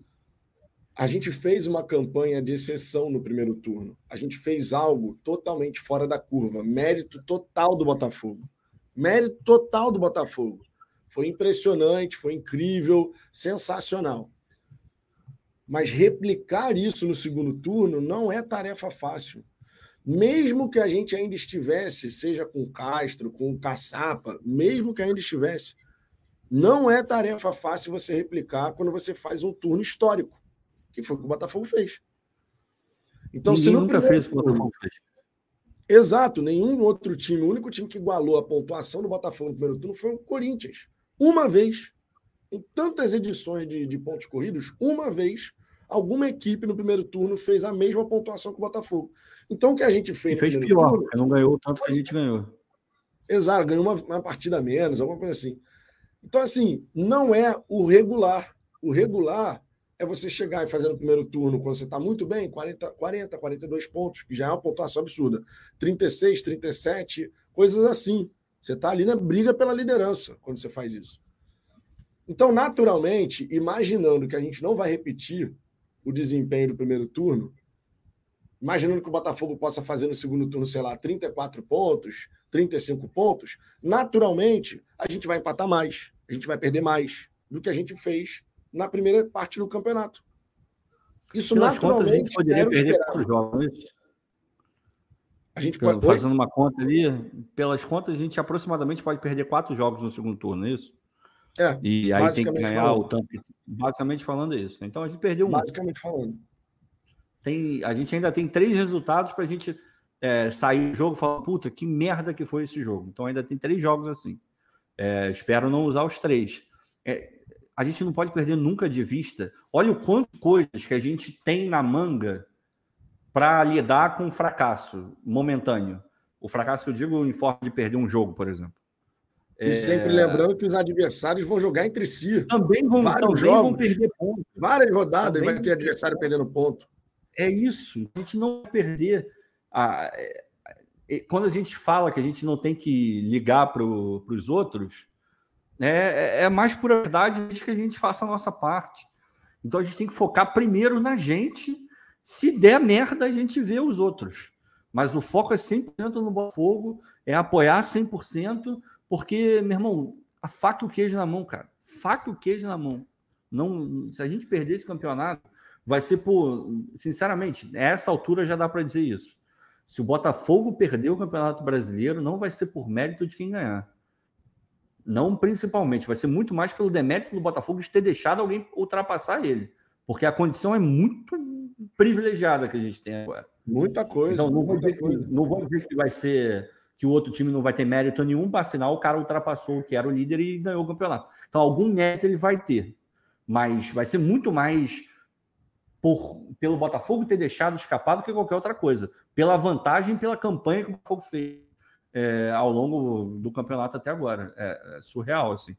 A gente fez uma campanha de exceção no primeiro turno. A gente fez algo totalmente fora da curva. Mérito total do Botafogo. Mérito total do Botafogo. Foi impressionante, foi incrível, sensacional. Mas replicar isso no segundo turno não é tarefa fácil. Mesmo que a gente ainda estivesse, seja com o Castro, com o Caçapa, mesmo que ainda estivesse, não é tarefa fácil você replicar quando você faz um turno histórico, que foi o que o Botafogo fez. Então, Ninguém se nunca fez o que o Botafogo fez. Exato, nenhum outro time, o único time que igualou a pontuação do Botafogo no primeiro turno foi o Corinthians. Uma vez, em tantas edições de, de pontos corridos, uma vez, alguma equipe no primeiro turno fez a mesma pontuação que o Botafogo. Então, o que a gente fez. E fez pior, turno, não ganhou tanto que a gente ganhou. Exato, ganhou uma, uma partida menos, alguma coisa assim. Então, assim, não é o regular. O regular é você chegar e fazer no primeiro turno, quando você está muito bem, 40, 40, 42 pontos, que já é uma pontuação absurda. 36, 37, coisas assim. Você está ali na briga pela liderança quando você faz isso. Então, naturalmente, imaginando que a gente não vai repetir o desempenho do primeiro turno, imaginando que o Botafogo possa fazer no segundo turno, sei lá, 34 pontos, 35 pontos, naturalmente a gente vai empatar mais a gente vai perder mais do que a gente fez na primeira parte do campeonato. Isso Pelas naturalmente contas, a gente poderia perder quatro jogos. A gente pode. Fazendo uma conta ali, pelas contas, a gente aproximadamente pode perder quatro jogos no segundo turno, é isso? É. E aí tem que ganhar falando. o tanto. Basicamente falando isso. Então a gente perdeu um. Basicamente falando. Tem, a gente ainda tem três resultados para a gente é, sair do jogo e falar, puta, que merda que foi esse jogo. Então ainda tem três jogos assim. É, espero não usar os três. É, a gente não pode perder nunca de vista. Olha o quanto coisas que a gente tem na manga para lidar com o fracasso momentâneo. O fracasso que eu digo em forma de perder um jogo, por exemplo. E é... sempre lembrando que os adversários vão jogar entre si. Também vão, também jogos, vão perder pontos. Várias rodadas também vai ter adversário perdendo ponto. É isso. A gente não vai perder. A... Quando a gente fala que a gente não tem que ligar para os outros, é, é, é mais por verdade que a gente faça a nossa parte. Então a gente tem que focar primeiro na gente. Se der merda, a gente vê os outros. Mas o foco é 100% no Botafogo, é apoiar 100%, porque, meu irmão, a faca e o queijo na mão, cara. Faca e o queijo na mão. Não, se a gente perder esse campeonato, vai ser por. Sinceramente, a essa altura já dá para dizer isso. Se o Botafogo perder o Campeonato Brasileiro, não vai ser por mérito de quem ganhar. Não principalmente, vai ser muito mais pelo demérito do Botafogo de ter deixado alguém ultrapassar ele. Porque a condição é muito privilegiada que a gente tem agora. Muita coisa. Então, não, vou dizer, Que, não vou dizer que vai ser que o outro time não vai ter mérito nenhum, para afinal o cara ultrapassou o que era o líder e ganhou o campeonato. Então, algum mérito ele vai ter. Mas vai ser muito mais por, pelo Botafogo ter deixado escapar do que qualquer outra coisa. Pela vantagem, pela campanha que o Botafogo fez é, ao longo do campeonato até agora. É, é, surreal, assim.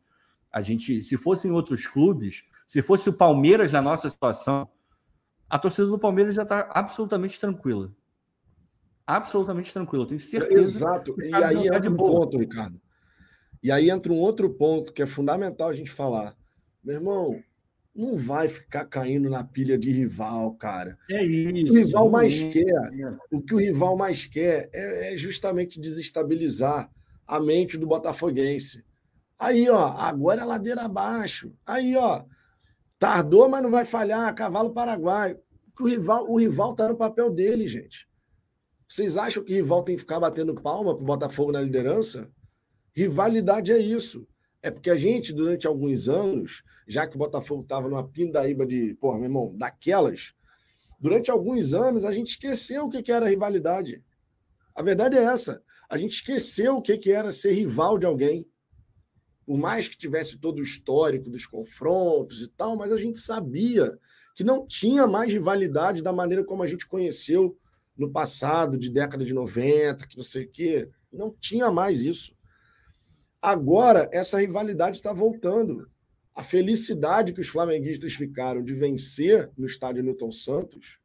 A gente, se fosse em outros clubes, se fosse o Palmeiras na nossa situação, a torcida do Palmeiras já está absolutamente tranquila. Absolutamente tranquila, eu tenho certeza. Exato. E aí entra um ponto, Ricardo. E aí entra um outro ponto que é fundamental a gente falar. Meu irmão, não vai ficar caindo na pilha de rival, cara. É isso. O rival mais é. quer, o que o rival mais quer é, é, justamente desestabilizar a mente do botafoguense. Aí, ó, agora é ladeira abaixo. Aí, ó, tardou, mas não vai falhar, cavalo paraguaio. O rival, o rival tá no papel dele, gente. Vocês acham que o rival tem que ficar batendo palma pro Botafogo na liderança? Rivalidade é isso. É porque a gente, durante alguns anos, já que o Botafogo estava numa pindaíba de, pô, meu irmão, daquelas, durante alguns anos a gente esqueceu o que, era rivalidade. A verdade é essa. A gente esqueceu o que era ser rival de alguém. Por mais que tivesse todo o histórico dos confrontos e tal, mas a gente sabia que não tinha mais rivalidade da maneira como a gente conheceu no passado, de década de 90, que não sei o quê. Não tinha mais isso. Agora, essa rivalidade está voltando. A felicidade que os flamenguistas ficaram de vencer no estádio Newton Santos,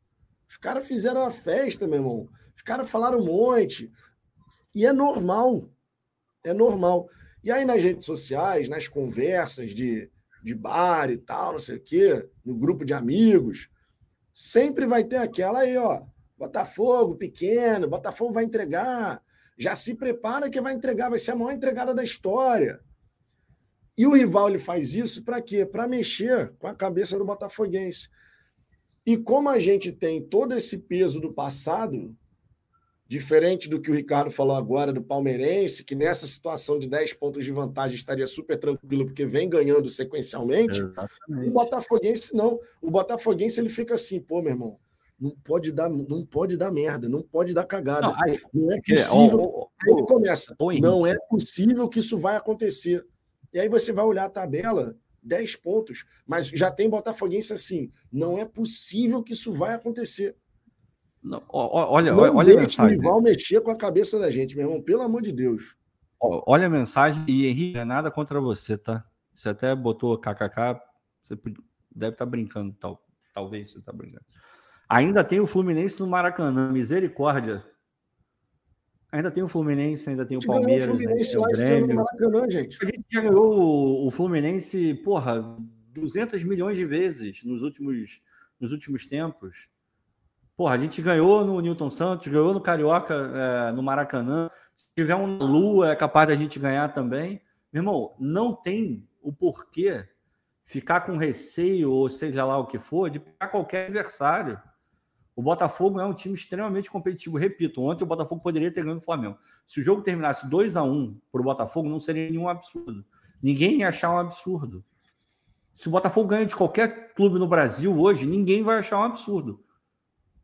os caras fizeram a festa, meu irmão. Os caras falaram um monte. E é normal. É normal. E aí, nas redes sociais, nas conversas de, de bar e tal, não sei o quê, no grupo de amigos, sempre vai ter aquela aí, ó. Botafogo pequeno, Botafogo vai entregar, já se prepara que vai entregar, vai ser a maior entregada da história. E o rival ele faz isso para quê? Para mexer com a cabeça do botafoguense. E como a gente tem todo esse peso do passado, diferente do que o Ricardo falou agora do palmeirense, que nessa situação de 10 pontos de vantagem estaria super tranquilo porque vem ganhando sequencialmente, Exatamente. o botafoguense não. O botafoguense ele fica assim, pô, meu irmão, não pode dar, não pode dar merda, não pode dar cagada. Não, aí, não é possível. aí ele começa. não é possível que isso vai acontecer. E aí você vai olhar a tabela, 10 pontos, mas já tem Botafoguense assim. Não é possível que isso vai acontecer. Não, olha, não olha a mensagem. O rival mexer com a cabeça da gente, meu irmão, pelo amor de Deus. Olha a mensagem e Henrique, é nada contra você, tá? Você até botou kkk, você deve estar tá brincando, tal, talvez você está brincando. Ainda tem o Fluminense no Maracanã, misericórdia. Ainda tem o Fluminense, ainda tem o Palmeiras. O Fluminense lá esse ano no Maracanã, gente. A gente já ganhou o Fluminense, porra, 200 milhões de vezes nos últimos, nos últimos tempos. Porra, a gente ganhou no Newton Santos, ganhou no Carioca, é, no Maracanã. Se tiver uma lua, é capaz da gente ganhar também. Meu irmão, não tem o porquê ficar com receio, ou seja lá o que for, de pegar qualquer adversário. O Botafogo é um time extremamente competitivo. Repito, ontem o Botafogo poderia ter ganho o Flamengo. Se o jogo terminasse 2 a 1 para o Botafogo, não seria nenhum absurdo. Ninguém ia achar um absurdo. Se o Botafogo ganha de qualquer clube no Brasil hoje, ninguém vai achar um absurdo.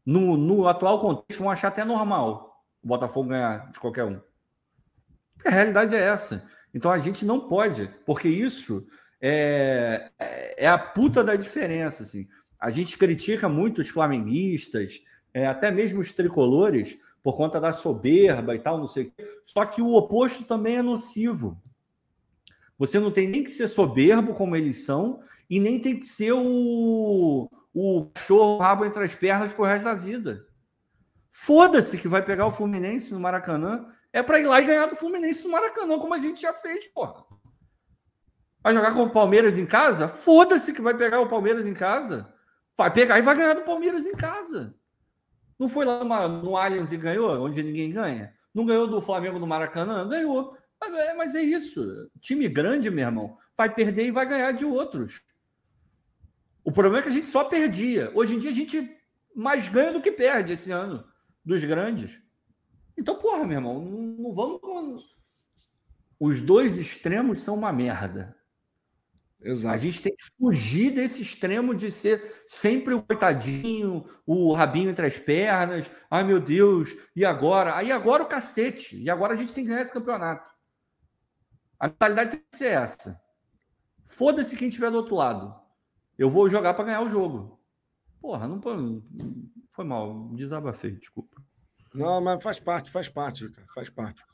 No, no atual contexto, vão achar até normal o Botafogo ganhar de qualquer um. A realidade é essa. Então a gente não pode, porque isso é, é a puta da diferença. Assim. A gente critica muito os flamenguistas, é, até mesmo os tricolores, por conta da soberba e tal, não sei o quê. Só que o oposto também é nocivo. Você não tem nem que ser soberbo, como eles são, e nem tem que ser o, o cachorro rabo entre as pernas pro resto da vida. Foda-se que vai pegar o Fluminense no Maracanã. É para ir lá e ganhar do Fluminense no Maracanã, como a gente já fez, porra. Vai jogar com o Palmeiras em casa? Foda-se que vai pegar o Palmeiras em casa. Vai pegar e vai ganhar do Palmeiras em casa. Não foi lá no, Allianz e ganhou, onde ninguém ganha? Não ganhou do Flamengo no Maracanã? Ganhou. É, mas é isso. Time grande, meu irmão, vai perder e vai ganhar de outros. O problema é que a gente só perdia. Hoje em dia a gente mais ganha do que perde esse ano dos grandes. Então, porra, meu irmão, não, vamos. Os dois extremos são uma merda. Exato. A gente tem que fugir desse extremo de ser sempre o coitadinho, o rabinho entre as pernas. Ai, meu Deus, e agora? Aí agora o cacete. E agora a gente tem que ganhar esse campeonato. A mentalidade tem que ser essa. Foda-se quem estiver do outro lado. Eu vou jogar para ganhar o jogo. Porra, não foi mal, desabafei, desculpa. Não, mas faz parte, faz parte, cara, faz parte.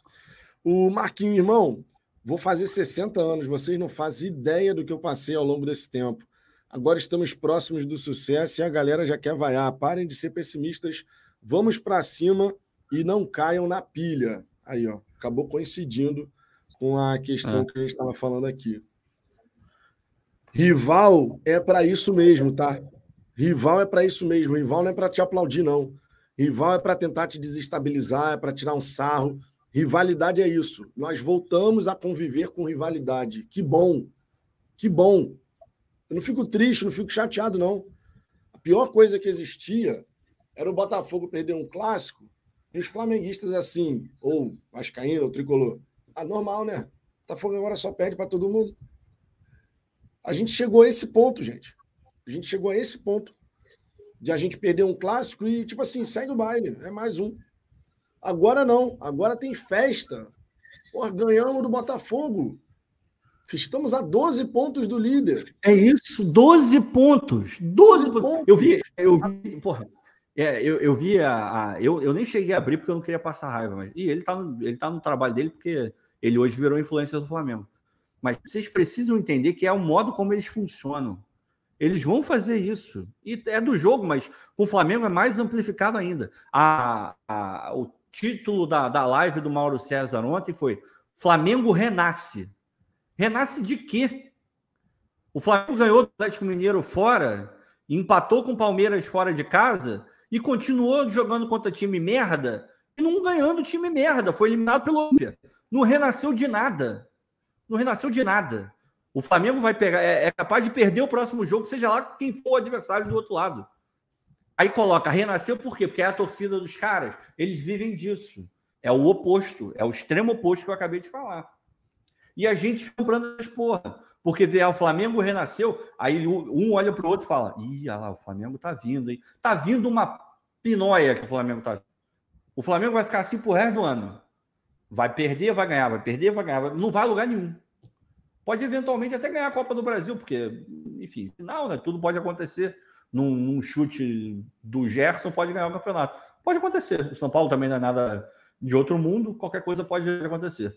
O Marquinho, irmão, vou fazer 60 anos, vocês não fazem ideia do que eu passei ao longo desse tempo. Agora estamos próximos do sucesso e a galera já quer vaiar. Parem de ser pessimistas, vamos para cima e não caiam na pilha. Aí, ó, acabou coincidindo com a questão é. que a gente estava falando aqui. Rival é para isso mesmo, tá? Rival é para isso mesmo. Rival não é para te aplaudir, não. Rival é para tentar te desestabilizar, é para tirar um sarro. Rivalidade é isso. Nós voltamos a conviver com rivalidade. Que bom. Que bom. Eu não fico triste, não fico chateado, não. A pior coisa que existia era o Botafogo perder um clássico e os flamenguistas assim, ou Vascaíno, ou Tricolor. Ah, normal, né? Botafogo agora só perde para todo mundo. A gente chegou a esse ponto, gente. A gente chegou a esse ponto de a gente perder um clássico e, tipo assim, segue o baile, é mais um. Agora não, agora tem festa. Porra, ganhamos do Botafogo. Estamos a 12 pontos do líder. É isso, 12 pontos. 12, 12 pontos. Eu vi, eu vi, porra, é, eu, eu vi a, a, eu, eu nem cheguei a abrir porque eu não queria passar raiva, mas e ele tá no, ele tá no trabalho dele porque ele hoje virou influência do Flamengo. Mas vocês precisam entender que é o modo como eles funcionam. Eles vão fazer isso. E é do jogo, mas com o Flamengo é mais amplificado ainda. A, a, o título da, da live do Mauro César ontem foi Flamengo renasce. Renasce de quê? O Flamengo ganhou do Atlético Mineiro fora, empatou com o Palmeiras fora de casa e continuou jogando contra time merda e não ganhando time merda. Foi eliminado pelo Olímpia. Não renasceu de nada. Não renasceu de nada. O Flamengo vai pegar, é, é, capaz de perder o próximo jogo, seja lá quem for o adversário do outro lado. Aí coloca, renasceu por quê? Porque é a torcida dos caras. Eles vivem disso. É o oposto, é o extremo oposto que eu acabei de falar. E a gente comprando as porra. Porque ah, o Flamengo renasceu, aí um olha para o outro e fala: Ih, olha lá, o Flamengo tá vindo, hein? Tá vindo uma pinóia que o Flamengo tá. O Flamengo vai ficar assim pro resto do ano. Vai perder, vai ganhar, vai perder, vai ganhar. Não vai a lugar nenhum. Pode eventualmente até ganhar a Copa do Brasil, porque, enfim, final, né? Tudo pode acontecer. Num, num, chute do Gerson, pode ganhar o campeonato. Pode acontecer. O São Paulo também não é nada de outro mundo, qualquer coisa pode acontecer.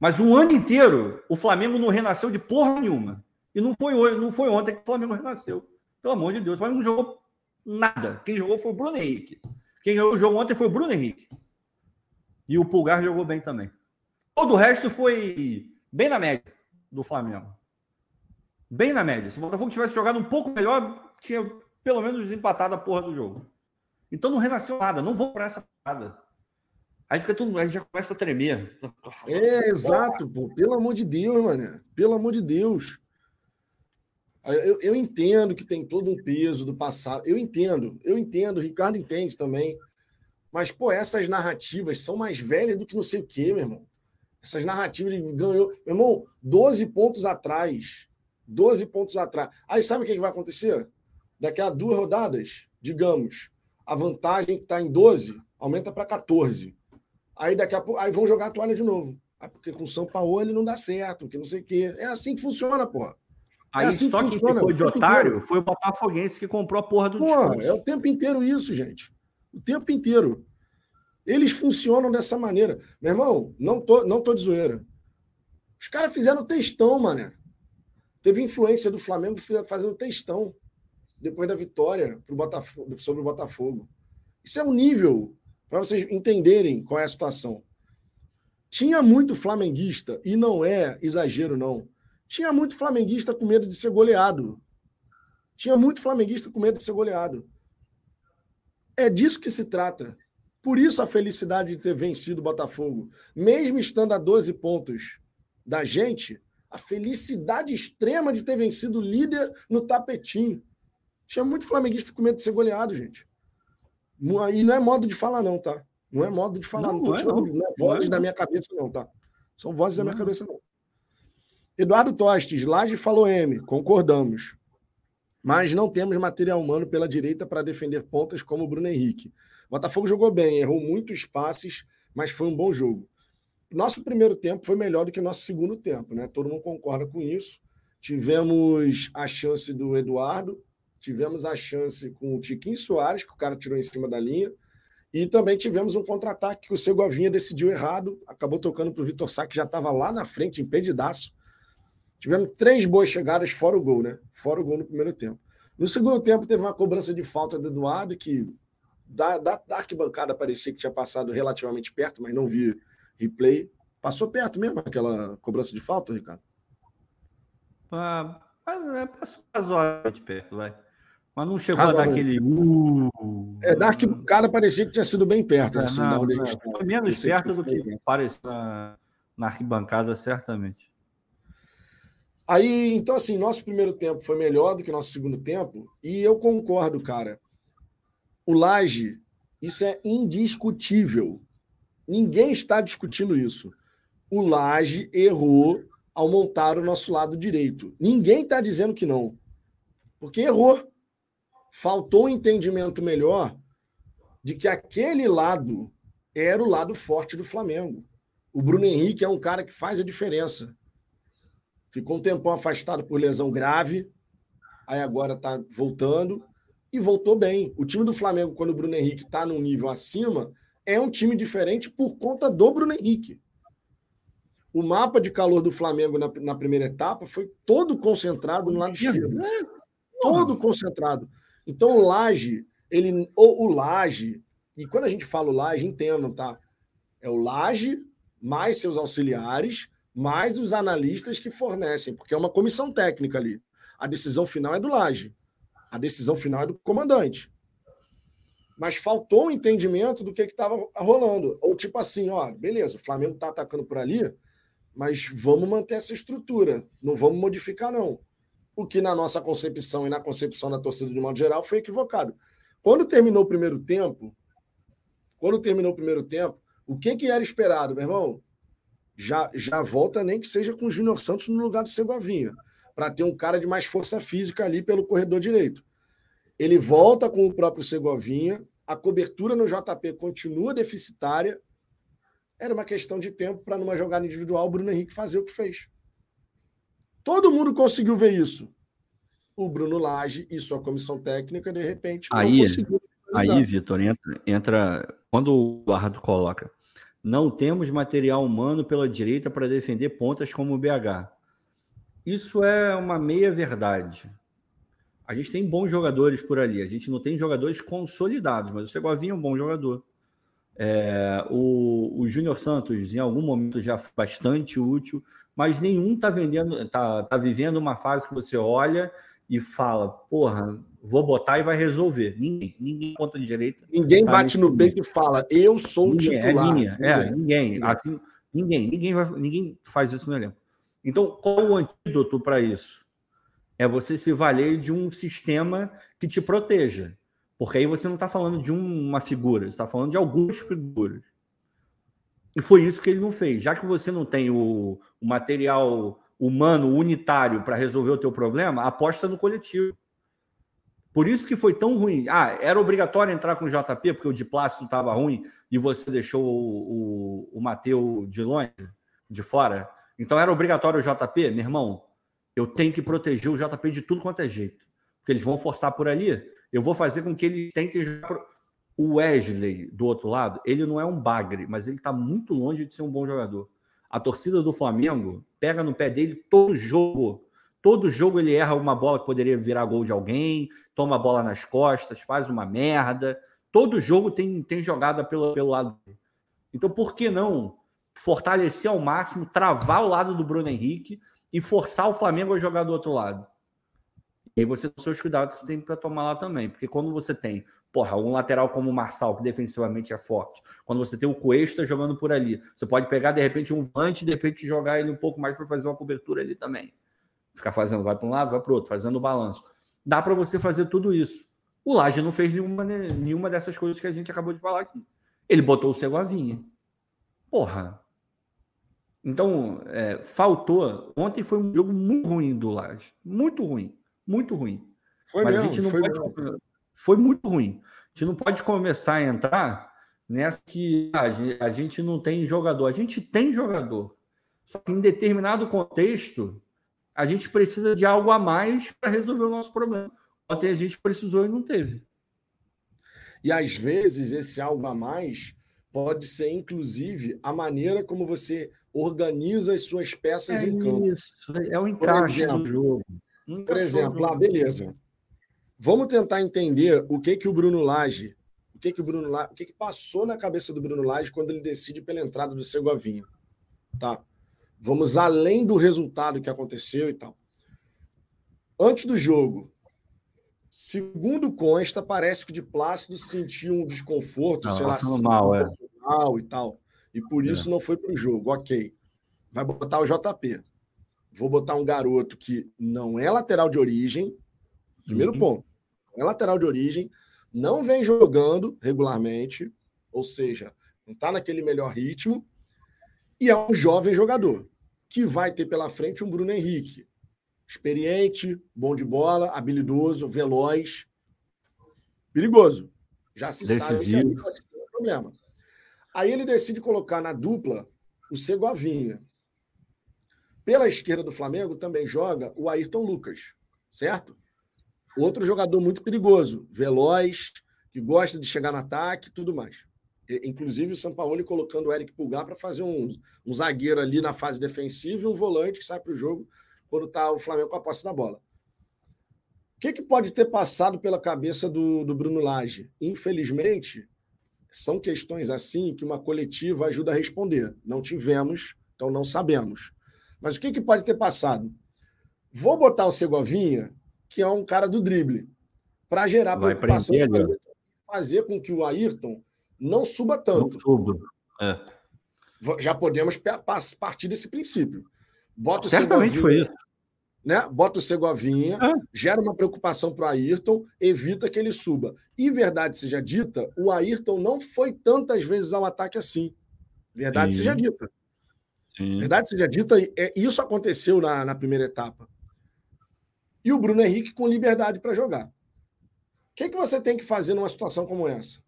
Mas um ano inteiro, o Flamengo não renasceu de porra nenhuma. E não foi, hoje, não foi ontem que o Flamengo renasceu. Pelo amor de Deus, o Flamengo não jogou nada. Quem jogou foi o Bruno Henrique. Quem ganhou o jogo ontem foi o Bruno Henrique. E o Pulgar jogou bem também. Todo o resto foi bem na média do Flamengo. Bem na média. Se o Botafogo tivesse jogado um pouco melhor, tinha pelo menos empatado a porra do jogo. Então não renasceu nada. Não vou para essa parada. Aí fica tudo, aí já começa a tremer. É, exato, pô. Pelo amor de Deus, mano. Pelo amor de Deus. Eu, eu entendo que tem todo um peso do passado. Eu entendo, eu entendo, o Ricardo entende também. Mas, pô, essas narrativas são mais velhas do que não sei o quê, meu irmão. Essas narrativas ele ganhou. Meu irmão, 12 pontos atrás. 12 pontos atrás. Aí sabe o que vai acontecer? Daqui a duas rodadas, digamos, a vantagem que está em 12 aumenta para 14. Aí daqui a pouco aí vão jogar a toalha de novo. Ah, porque com o São Paulo ele não dá certo, que não sei o quê. É assim que funciona, porra. É aí é assim só que quem foi de otário inteiro. foi o Botafoguense que comprou a porra do porra, É o tempo inteiro isso, gente. O tempo inteiro. Eles funcionam dessa maneira. Meu irmão, não tô, não tô de zoeira. Os caras fizeram textão, mané. Teve influência do Flamengo fazendo textão depois da vitória Botafogo, sobre o Botafogo. Isso é um nível para vocês entenderem qual é a situação. Tinha muito flamenguista, e não é exagero, não. Tinha muito flamenguista com medo de ser goleado. Tinha muito flamenguista com medo de ser goleado. É disso que se trata. Por isso a felicidade de ter vencido o Botafogo. Mesmo estando a 12 pontos da gente, a felicidade extrema de ter vencido o líder no tapetinho. Tinha muito flamenguista com medo de ser goleado, gente. E não é modo de falar, não, tá? Não é modo de falar. Não, não, não, é, não. não é vozes da minha cabeça, não, tá? São vozes da minha cabeça, não. Eduardo Tostes, Laje falou M, concordamos. Mas não temos material humano pela direita para defender pontas como o Bruno Henrique. O Botafogo jogou bem, errou muitos passes, mas foi um bom jogo. Nosso primeiro tempo foi melhor do que nosso segundo tempo, né? Todo mundo concorda com isso. Tivemos a chance do Eduardo, tivemos a chance com o Tiquinho Soares, que o cara tirou em cima da linha, e também tivemos um contra-ataque que o Segovinha decidiu errado, acabou tocando para o Vitor Sá, que já estava lá na frente, impedidaço. Tivemos três boas chegadas fora o gol, né? Fora o gol no primeiro tempo. No segundo tempo, teve uma cobrança de falta do Eduardo, que da, da, da arquibancada parecia que tinha passado relativamente perto, mas não vi replay. Passou perto mesmo aquela cobrança de falta, Ricardo? Ah, é, passou razoavelmente perto, vai. Mas não chegou a dar aquele. Uh, é, da arquibancada parecia que tinha sido bem perto. É, assim, não, não, foi menos perto do que parecia na arquibancada, certamente. Aí, então, assim, nosso primeiro tempo foi melhor do que nosso segundo tempo, e eu concordo, cara. O Laje, isso é indiscutível. Ninguém está discutindo isso. O Laje errou ao montar o nosso lado direito. Ninguém está dizendo que não. Porque errou. Faltou um entendimento melhor de que aquele lado era o lado forte do Flamengo. O Bruno Henrique é um cara que faz a diferença. Ficou um tempão afastado por lesão grave, aí agora está voltando e voltou bem. O time do Flamengo, quando o Bruno Henrique está num nível acima, é um time diferente por conta do Bruno Henrique. O mapa de calor do Flamengo na, na primeira etapa foi todo concentrado no lado esquerdo. Né? Todo concentrado. Então, o Laje, ele, o, o Laje, e quando a gente fala o Laje, entendo, tá? É o Laje mais seus auxiliares mais os analistas que fornecem, porque é uma comissão técnica ali. A decisão final é do Laje. A decisão final é do comandante. Mas faltou um entendimento do que estava rolando. Ou tipo assim, ó, beleza, o Flamengo está atacando por ali, mas vamos manter essa estrutura. Não vamos modificar, não. O que na nossa concepção e na concepção da torcida de modo geral foi equivocado. Quando terminou o primeiro tempo, quando terminou o primeiro tempo, o que, que era esperado, meu irmão? já, já volta nem que seja com o Júnior Santos no lugar do Segovinha, para ter um cara de mais força física ali pelo corredor direito. Ele volta com o próprio Segovinha, a cobertura no JP continua deficitária. Era uma questão de tempo para, numa jogada individual, o Bruno Henrique fazer o que fez. Todo mundo conseguiu ver isso. O Bruno Lage e sua comissão técnica, de repente, aí, não conseguiu. Aí, Vitor, entra, entra. Quando o Eduardo coloca não temos material humano pela direita para defender pontas como o BH. Isso é uma meia-verdade. A gente tem bons jogadores por ali. A gente não tem jogadores consolidados, mas o Segovinha é um bom jogador. É, o, o Júnior Santos, em algum momento, já foi bastante útil, mas nenhum está vendendo, tá, tá vivendo uma fase que você olha e fala, porra, vou botar e vai resolver. Ninguém, ninguém conta de direita. Ninguém tá bate no peito e fala, eu sou ninguém, é titular. É, linha, é ninguém. Assim, ninguém, ninguém, vai, ninguém faz isso no elenco. Então, qual o antídoto para isso? é você se valer de um sistema que te proteja. Porque aí você não está falando de uma figura, você está falando de algumas figuras. E foi isso que ele não fez. Já que você não tem o, o material humano unitário para resolver o teu problema, aposta no coletivo. Por isso que foi tão ruim. Ah, era obrigatório entrar com o JP, porque o de plástico estava ruim e você deixou o, o, o Mateu de longe, de fora. Então era obrigatório o JP? Meu irmão, eu tenho que proteger o JP de tudo quanto é jeito. Porque eles vão forçar por ali. Eu vou fazer com que ele tente jogar. O Wesley, do outro lado, ele não é um bagre, mas ele está muito longe de ser um bom jogador. A torcida do Flamengo pega no pé dele todo jogo. Todo jogo ele erra uma bola que poderia virar gol de alguém, toma a bola nas costas, faz uma merda. Todo jogo tem, tem jogada pelo, pelo lado dele. Então, por que não fortalecer ao máximo, travar o lado do Bruno Henrique e forçar o Flamengo a jogar do outro lado. E você tem os seus cuidados que você tem para tomar lá também. Porque quando você tem, porra, um lateral como o Marçal, que defensivamente é forte, quando você tem o Cuesta jogando por ali, você pode pegar, de repente, um volante e, de repente, jogar ele um pouco mais para fazer uma cobertura ali também. Ficar fazendo, vai para um lado, vai para outro, fazendo o balanço. Dá para você fazer tudo isso. O Laje não fez nenhuma, nenhuma dessas coisas que a gente acabou de falar aqui. Ele botou o Segovinha. Porra, então, é, faltou. Ontem foi um jogo muito ruim do Laje. Muito ruim. Muito ruim. Foi Mas mesmo, a gente não foi, pode, foi muito ruim. A gente não pode começar a entrar nessa que a gente não tem jogador. A gente tem jogador. Só que em determinado contexto, a gente precisa de algo a mais para resolver o nosso problema. Ontem a gente precisou e não teve. E às vezes esse algo a mais pode ser, inclusive, a maneira como você organiza as suas peças é em campo. Isso, é o encaixe exemplo, do jogo. Por exemplo, ah, beleza. Vamos tentar entender o que que o Bruno Lage, o que que o Bruno Lage, o que que passou na cabeça do Bruno Lage quando ele decide pela entrada do Segovinha, tá? Vamos além do resultado que aconteceu e tal. Antes do jogo, segundo consta, parece que o de Plácido sentiu um desconforto, não, sei lá, mal, é. e tal e por isso é. não foi para o jogo. Ok. Vai botar o JP. Vou botar um garoto que não é lateral de origem. Primeiro uhum. ponto. Não é lateral de origem. Não vem jogando regularmente. Ou seja, não está naquele melhor ritmo. E é um jovem jogador. Que vai ter pela frente um Bruno Henrique. Experiente, bom de bola, habilidoso, veloz. Perigoso. Já se Decisivo. sabe que pode ter um problema. Aí ele decide colocar na dupla o Segovinha. Pela esquerda do Flamengo também joga o Ayrton Lucas, certo? Outro jogador muito perigoso, veloz, que gosta de chegar no ataque e tudo mais. Inclusive o São Paulo colocando o Eric Pulgar para fazer um, um, zagueiro ali na fase defensiva e um volante que sai para o jogo quando está o Flamengo com a posse da bola. O que, que pode ter passado pela cabeça do, do Bruno Lage? Infelizmente, são questões assim que uma coletiva ajuda a responder. Não tivemos, então não sabemos. Mas o que, que pode ter passado? Vou botar o Segovinha, que é um cara do drible, para gerar Vai preocupação, prender, fazer com que o Ayrton não suba tanto. Não É. Já podemos partir desse princípio. Bota o Certamente foi isso né? Bota o Segovinha, ah. gera uma preocupação para o Ayrton, evita que ele suba. E verdade seja dita, o Ayrton não foi tantas vezes ao ataque assim. Verdade Sim. seja dita. Sim. Verdade seja dita, é, isso aconteceu na, na primeira etapa. E o Bruno Henrique com liberdade para jogar. O que, que você tem que fazer numa situação como essa?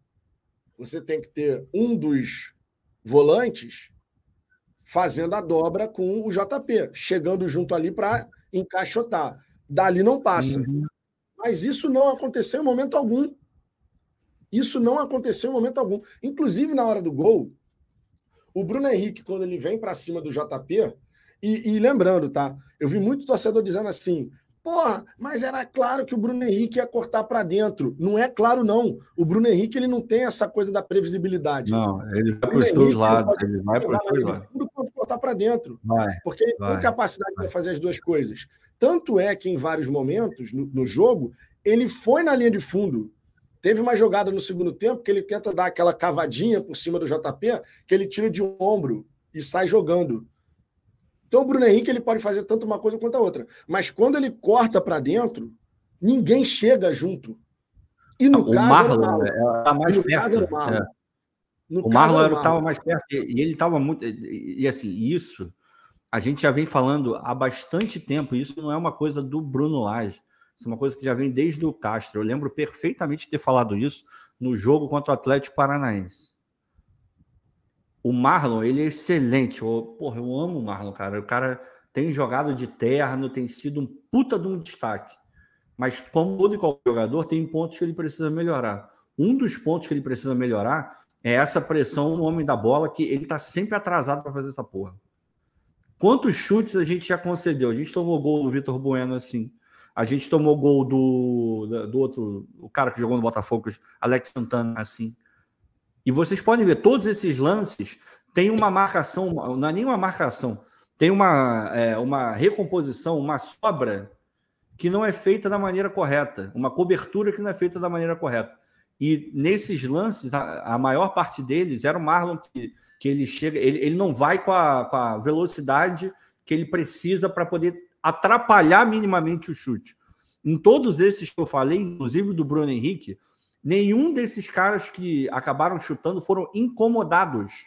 Você tem que ter um dos volantes fazendo a dobra com o JP, chegando junto ali para encaixotar. Dali não passa. Uhum. Mas isso não aconteceu em momento algum. Isso não aconteceu em momento algum. Inclusive, na hora do gol, o Bruno Henrique, quando ele vem para cima do JP, e, e, lembrando, tá? Eu vi muito torcedor dizendo assim: Porra, mas era claro que o Bruno Henrique ia cortar para dentro. Não é claro, não. O Bruno Henrique ele não tem essa coisa da previsibilidade. Não, ele vai para os dois lados. Ele vai para os dois lados. Pode cortar para dentro. Vai, porque ele tem capacidade de fazer as duas coisas. Tanto é que em vários momentos no, no jogo, ele foi na linha de fundo. Teve uma jogada no segundo tempo que ele tenta dar aquela cavadinha por cima do JP, que ele tira de um ombro e sai jogando. Então o Bruno Henrique ele pode fazer tanto uma coisa quanto a outra. Mas quando ele corta para dentro, ninguém chega junto. E no o caso. Marlon, Marlon. Tá mais perto. o Marlon. É. o Marlon estava mais perto. E ele estava muito. E assim, isso a gente já vem falando há bastante tempo. Isso não é uma coisa do Bruno Lage. Isso é uma coisa que já vem desde o Castro. Eu lembro perfeitamente de ter falado isso no jogo contra o Atlético Paranaense. O Marlon, ele é excelente. Eu, porra, eu amo o Marlon, cara. O cara tem jogado de terno, tem sido um puta de um destaque. Mas, como todo e qualquer jogador, tem pontos que ele precisa melhorar. Um dos pontos que ele precisa melhorar é essa pressão no homem da bola, que ele tá sempre atrasado para fazer essa porra. Quantos chutes a gente já concedeu? A gente tomou gol do Vitor Bueno assim. A gente tomou gol do, do outro, o cara que jogou no Botafogo, Alex Santana, assim. E vocês podem ver, todos esses lances têm uma marcação, não é nenhuma marcação, tem uma, é, uma recomposição, uma sobra que não é feita da maneira correta, uma cobertura que não é feita da maneira correta. E nesses lances, a, a maior parte deles era o Marlon que, que ele chega, ele, ele não vai com a, com a velocidade que ele precisa para poder atrapalhar minimamente o chute. Em todos esses que eu falei, inclusive do Bruno Henrique, nenhum desses caras que acabaram chutando foram incomodados.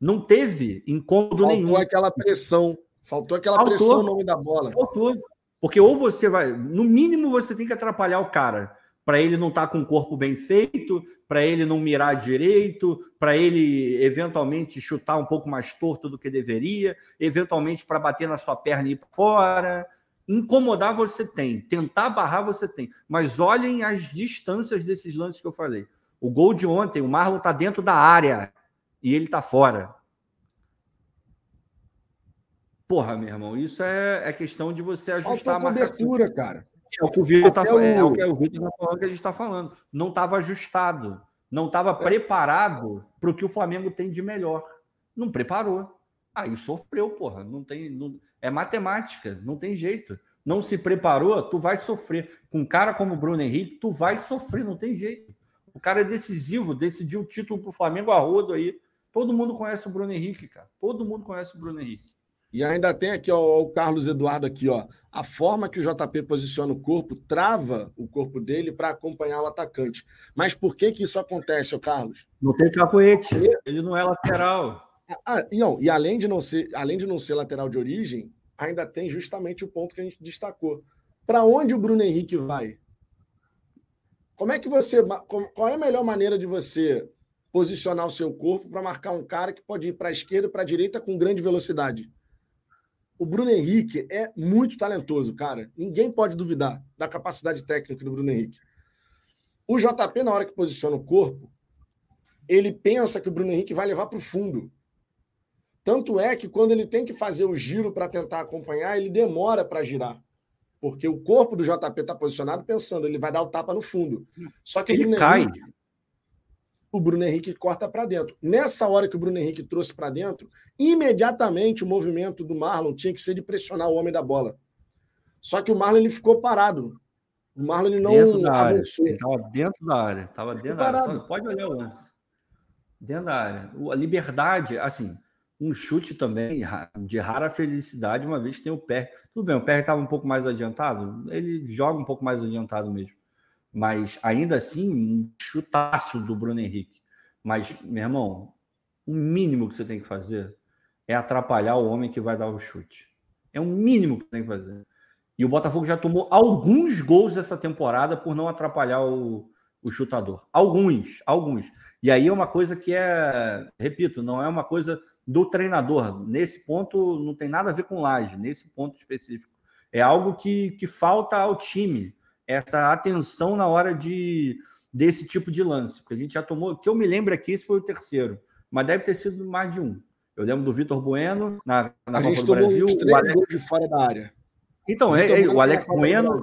Não teve incômodo faltou nenhum. Faltou aquela pressão. Faltou aquela faltou, pressão no nome da bola. Faltou. Porque ou você vai, no mínimo você tem que atrapalhar o cara para ele não estar tá com o corpo bem feito, para ele não mirar direito, para ele eventualmente chutar um pouco mais torto do que deveria, eventualmente para bater na sua perna e ir fora. Incomodar você tem, tentar barrar você tem, mas olhem as distâncias desses lances que eu falei. O gol de ontem, o Marlon está dentro da área e ele está fora. Porra, meu irmão, isso é, é questão de você ajustar Falta a cobertura, cara. É o que o Vitor está falando. É o que o Vitor tá falando que a gente está falando. Não estava ajustado. Não estava é. preparado para o que o Flamengo tem de melhor. Não preparou. Aí sofreu, porra. Não tem. Não... É matemática, não tem jeito. Não se preparou, tu vai sofrer. Com um cara como o Bruno Henrique, tu vai sofrer, não tem jeito. O cara é decisivo, decidiu o título para o Flamengo a rodo aí. Todo mundo conhece o Bruno Henrique, cara. Todo mundo conhece o Bruno Henrique. E ainda tem aqui ó, o Carlos Eduardo aqui, ó. A forma que o JP posiciona o corpo trava o corpo dele para acompanhar o atacante. Mas por que que isso acontece, ó, Carlos? Não tem capoete. Ele não é lateral. Ah, e, não, e além de não ser, além de não ser lateral de origem, ainda tem justamente o ponto que a gente destacou. Para onde o Bruno Henrique vai? Como é que você, qual é a melhor maneira de você posicionar o seu corpo para marcar um cara que pode ir para a esquerda e para a direita com grande velocidade? O Bruno Henrique é muito talentoso, cara. Ninguém pode duvidar da capacidade técnica do Bruno Henrique. O JP, na hora que posiciona o corpo, ele pensa que o Bruno Henrique vai levar para o fundo. Tanto é que quando ele tem que fazer o giro para tentar acompanhar, ele demora para girar. Porque o corpo do JP está posicionado pensando, ele vai dar o tapa no fundo. Só que ele cai. Henrique, o Bruno Henrique corta para dentro. Nessa hora que o Bruno Henrique trouxe para dentro, imediatamente o movimento do Marlon tinha que ser de pressionar o homem da bola. Só que o Marlon ele ficou parado. O Marlon ele não dentro da área. Ele estava dentro da área. Estava dentro da área. pode olhar o lance. Dentro da área. A liberdade, assim, um chute também de rara felicidade, uma vez que tem o pé. Tudo bem, o pé estava um pouco mais adiantado. Ele joga um pouco mais adiantado mesmo mas ainda assim, um chutaço do Bruno Henrique. Mas, meu irmão, o mínimo que você tem que fazer é atrapalhar o homem que vai dar o chute. É o mínimo que tem que fazer. E o Botafogo já tomou alguns gols essa temporada por não atrapalhar o, o chutador. Alguns, alguns. E aí é uma coisa que é, repito, não é uma coisa do treinador. Nesse ponto não tem nada a ver com laje, nesse ponto específico. É algo que, que falta ao time essa atenção na hora de desse tipo de lance, porque a gente já tomou, que eu me lembro aqui, esse foi o terceiro, mas deve ter sido mais de um. Eu lembro do Vitor Bueno na, na a Copa do Brasil, o Alex... de fora da área. Então, é, é, o Alex Bueno,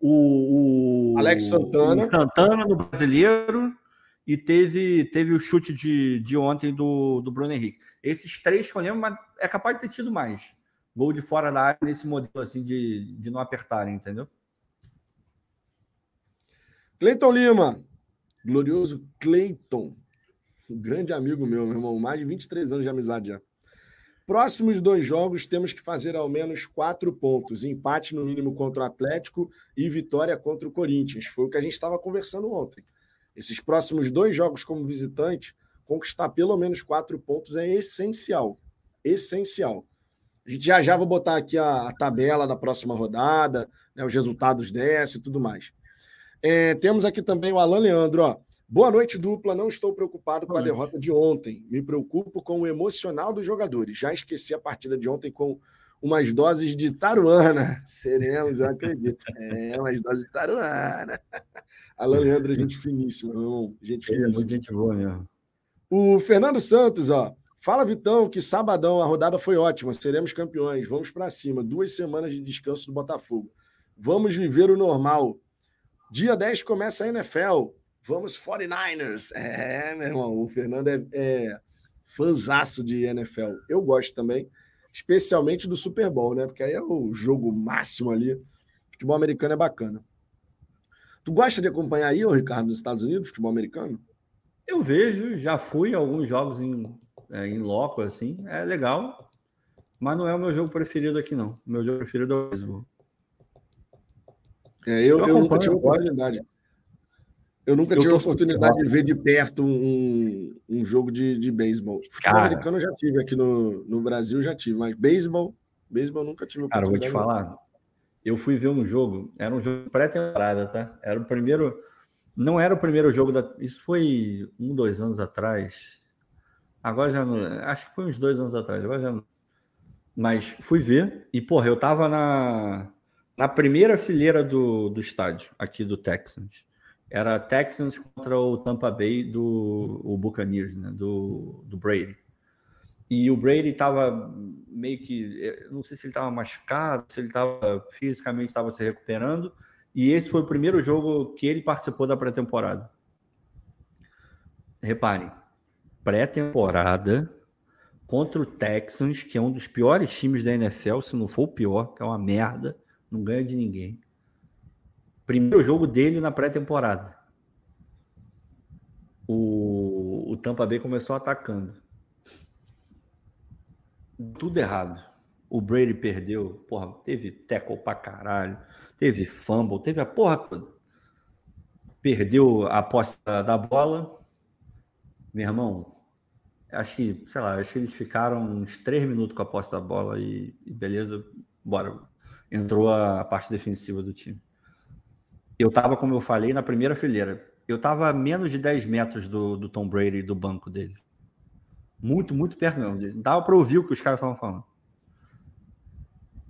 o, o, Alex Santana, o Santana no Brasileiro e teve, teve o chute de, de ontem do, do Bruno Henrique. Esses três que eu lembro, mas é capaz de ter tido mais. Gol de fora da área nesse modelo assim de, de não apertarem, entendeu? Cleiton Lima, glorioso Cleiton, um grande amigo meu, meu irmão, mais de 23 anos de amizade já. Próximos dois jogos temos que fazer ao menos quatro pontos, empate no mínimo contra o Atlético e vitória contra o Corinthians. Foi o que a gente estava conversando ontem. Esses próximos dois jogos como visitante, conquistar pelo menos quatro pontos é essencial. Essencial. A gente já já vou botar aqui a, a tabela da próxima rodada, né, os resultados dessa e tudo mais. É, temos aqui também o Alan Leandro. Ó. Boa noite, dupla. Não estou preocupado com a derrota de ontem. Me preocupo com o emocional dos jogadores. Já esqueci a partida de ontem com umas doses de taruana. Seremos, eu acredito. É, umas doses de taruana. Alan Leandro, gente finíssima, irmão. Gente é, finíssima. Gente boa mesmo. O Fernando Santos, ó. Fala, Vitão, que sabadão a rodada foi ótima. Seremos campeões. Vamos para cima. Duas semanas de descanso do Botafogo. Vamos viver o normal. Dia 10 começa a NFL. Vamos 49ers. É, meu irmão, o Fernando é, é de NFL. Eu gosto também, especialmente do Super Bowl, né? Porque aí é o jogo máximo ali. Futebol americano é bacana. Tu gosta de acompanhar aí, Ricardo, nos Estados Unidos, futebol americano? Eu vejo, já fui a alguns jogos em, é, em loco, assim. É legal, mas não é o meu jogo preferido aqui, não. O meu jogo preferido é o beisebol. É, eu, eu, eu nunca tive oportunidade. Eu nunca eu tive a oportunidade de ver de perto um, um jogo de, de beisebol. Futebol americano eu já tive aqui no, no Brasil, já tive, mas beisebol, beisebol nunca tive oportunidade. Cara, vou te falar. Eu fui ver um jogo, era um jogo pré-temporada, tá? Era o primeiro. Não era o primeiro jogo da. Isso foi um, dois anos atrás. Agora já não. Acho que foi uns dois anos atrás. Agora já não. Mas fui ver e, porra, eu tava na, na primeira fileira do, do estádio, aqui do Texans. Era Texans contra o Tampa Bay do o Buccaneers, né? Do, do Brady. E o Brady estava meio que, não sei se ele estava machucado, se ele estava fisicamente estava se recuperando. E esse foi o primeiro jogo que ele participou da pré-temporada. Reparem, pré-temporada contra o Texans, que é um dos piores times da NFL, se não for o pior, que é uma merda, não ganha de ninguém. Primeiro jogo dele na pré-temporada. O, o Tampa Bay começou atacando. Tudo errado. O Brady perdeu. Porra, teve tackle pra caralho. Teve fumble. Teve a porra toda. Perdeu a posse da bola. Meu irmão, acho que, sei lá, acho que eles ficaram uns três minutos com a posse da bola e, e beleza, bora. Entrou a parte defensiva do time. Eu estava, como eu falei, na primeira fileira. Eu estava a menos de 10 metros do, do Tom Brady do banco dele. Muito, muito perto mesmo. Dava para ouvir o que os caras estavam falando.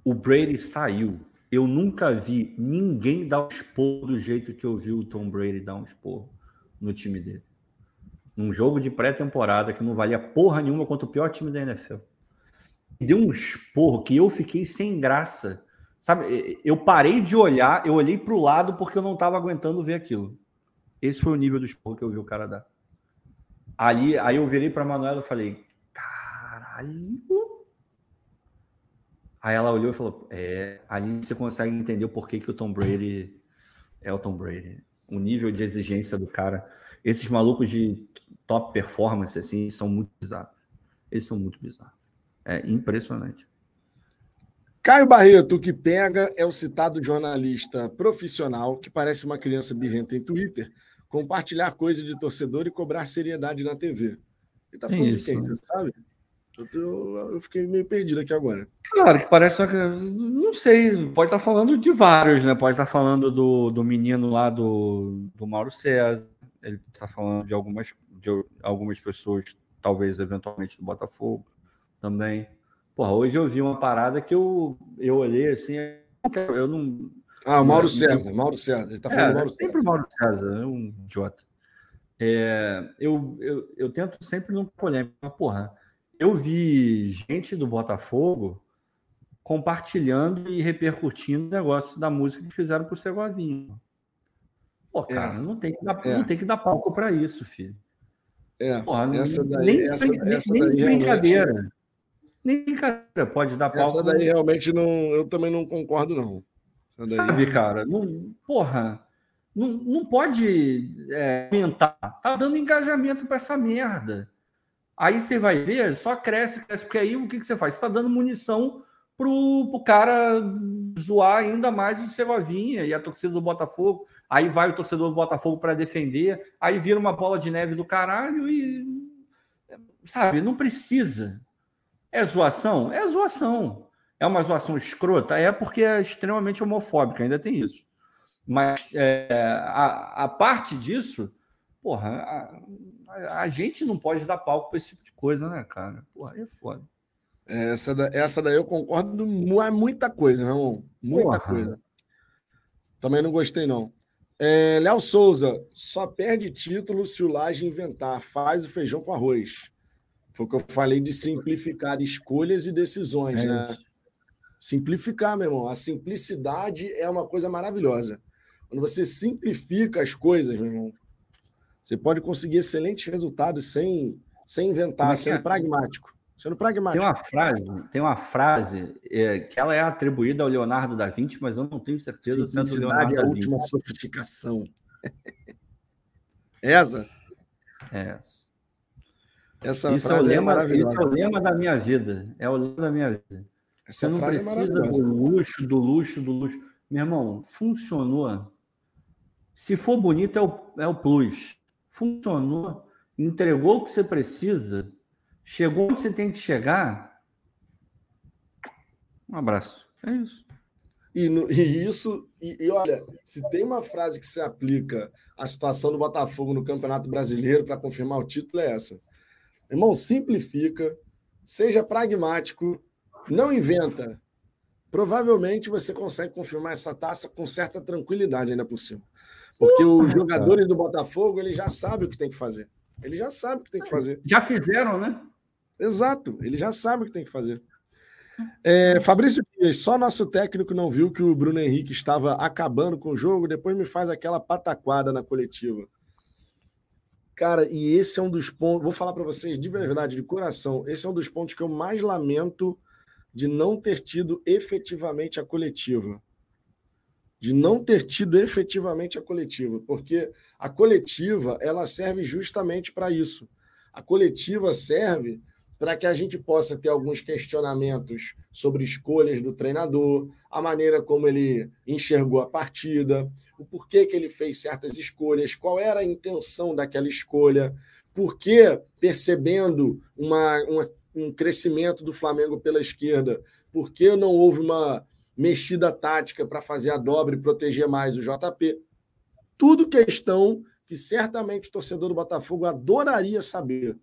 O Brady saiu. Eu nunca vi ninguém dar um esporro do jeito que eu vi o Tom Brady dar um esporro no time dele. Num jogo de pré-temporada que não valia porra nenhuma contra o pior time da NFL. Deu um esporro que eu fiquei sem graça Sabe, eu parei de olhar, eu olhei para o lado porque eu não estava aguentando ver aquilo. Esse foi o nível do esporro que eu vi o cara dar. Ali, aí eu virei para Manuela e falei: caralho. Aí ela olhou e falou: é, ali você consegue entender o porquê que o Tom Brady é o Tom Brady. O nível de exigência do cara. Esses malucos de top performance, assim, são muito bizarros. Eles são muito bizarros. É impressionante. Caio Barreto, o que pega é o citado jornalista profissional que parece uma criança birrenta em Twitter, compartilhar coisa de torcedor e cobrar seriedade na TV. Ele tá falando Isso. de quem, você sabe? Eu, eu, fiquei meio perdido aqui agora. Claro, que parece uma... Não sei, pode estar tá falando de vários, né? Pode estar tá falando do, do menino lá do, do Mauro César, ele está falando de algumas, de algumas pessoas, talvez eventualmente do Botafogo também. Porra, hoje eu vi uma parada que eu, eu olhei assim, eu não. Ah, o Mauro não, César, Mauro César. Ele tá falando é, Mauro César. Sempre o Mauro César, é um idiota. É, eu, eu, eu tento sempre não polêmica, mas, porra, eu vi gente do Botafogo compartilhando e repercutindo o negócio da música que fizeram pro Segovinho. Pô, é. cara, é. não, tem que dar, é. não tem que dar palco para isso, filho. É, Porra, essa daí, nem, essa, nem, essa nem daí brincadeira. Nem cara pode dar pau. Essa daí realmente não, eu também não concordo, não. Daí... Sabe, cara? Não, porra, não, não pode é, aumentar. Tá dando engajamento para essa merda. Aí você vai ver, só cresce, cresce, porque aí o que, que você faz? Você está dando munição pro, pro cara zoar ainda mais o Segovinha e a torcida do Botafogo. Aí vai o torcedor do Botafogo para defender, aí vira uma bola de neve do caralho e. Sabe, não precisa. É zoação? É zoação. É uma zoação escrota? É porque é extremamente homofóbica, ainda tem isso. Mas é, a, a, parte disso, porra, a, a, gente não pode dar palco para esse tipo de coisa, né, cara? Porra, é foda. Essa, da, essa daí eu concordo é muita coisa, meu irmão. Muita porra. coisa. Também não gostei, não. É, Léo Souza, só perde título se o Laje inventar. Faz o feijão com arroz. Foi o que eu falei de simplificar escolhas e decisões, é né? Simplificar, meu irmão. A simplicidade é uma coisa maravilhosa. Quando você simplifica as coisas, meu irmão, você pode conseguir excelentes resultados sem, sem inventar, é sendo é? pragmático. Sendo pragmático. Tem uma frase, tem uma frase é, que ela é atribuída ao Leonardo da Vinci, mas eu não tenho certeza se é Leonardo é a última sofisticação. Essa? É. Essa isso frase é, o lema, é Isso é o lema da minha vida. É o lema da minha vida. Essa Você não frase é precisa é do luxo, do luxo, do luxo. Meu irmão, funcionou. Se for bonito, é o, é o plus. Funcionou. Entregou o que você precisa. Chegou onde você tem que chegar. Um abraço. É isso. E, no, e isso, e, e, olha, se tem uma frase que se aplica à situação do Botafogo no Campeonato Brasileiro para confirmar o título, é essa. Irmão, simplifica, seja pragmático, não inventa. Provavelmente você consegue confirmar essa taça com certa tranquilidade ainda por cima. Porque os jogadores do Botafogo, eles já sabem o que tem que fazer. Eles já sabem o que tem que fazer. Já fizeram, né? Exato, ele já sabe o que tem que fazer. É, Fabrício Dias, só nosso técnico não viu que o Bruno Henrique estava acabando com o jogo, depois me faz aquela pataquada na coletiva. Cara, e esse é um dos pontos, vou falar para vocês de verdade, de coração, esse é um dos pontos que eu mais lamento de não ter tido efetivamente a coletiva. De não ter tido efetivamente a coletiva, porque a coletiva, ela serve justamente para isso. A coletiva serve para que a gente possa ter alguns questionamentos sobre escolhas do treinador, a maneira como ele enxergou a partida, o porquê que ele fez certas escolhas, qual era a intenção daquela escolha, por que, percebendo uma, uma, um crescimento do Flamengo pela esquerda, por que não houve uma mexida tática para fazer a dobra e proteger mais o JP. Tudo questão que certamente o torcedor do Botafogo adoraria saber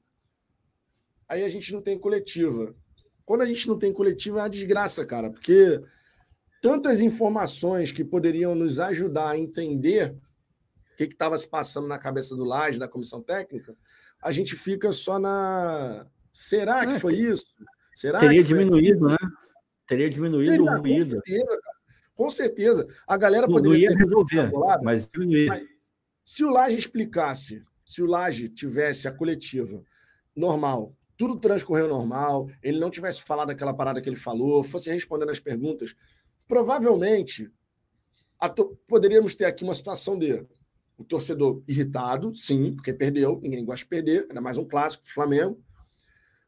aí a gente não tem coletiva. Quando a gente não tem coletiva, é uma desgraça, cara, porque tantas informações que poderiam nos ajudar a entender o que estava se passando na cabeça do Laje, da comissão técnica, a gente fica só na. Será é, que foi isso? Será teria diminuído, né? Teria diminuído teria, o ruído. Com certeza, cara. Com certeza. A galera poderia não ia resolver, mas diminuir. Se o Laje explicasse, se o Laje tivesse a coletiva normal, tudo transcorreu normal, ele não tivesse falado aquela parada que ele falou, fosse respondendo as perguntas, provavelmente poderíamos ter aqui uma situação de o torcedor irritado, sim, porque perdeu, ninguém gosta de perder, ainda mais um clássico, Flamengo.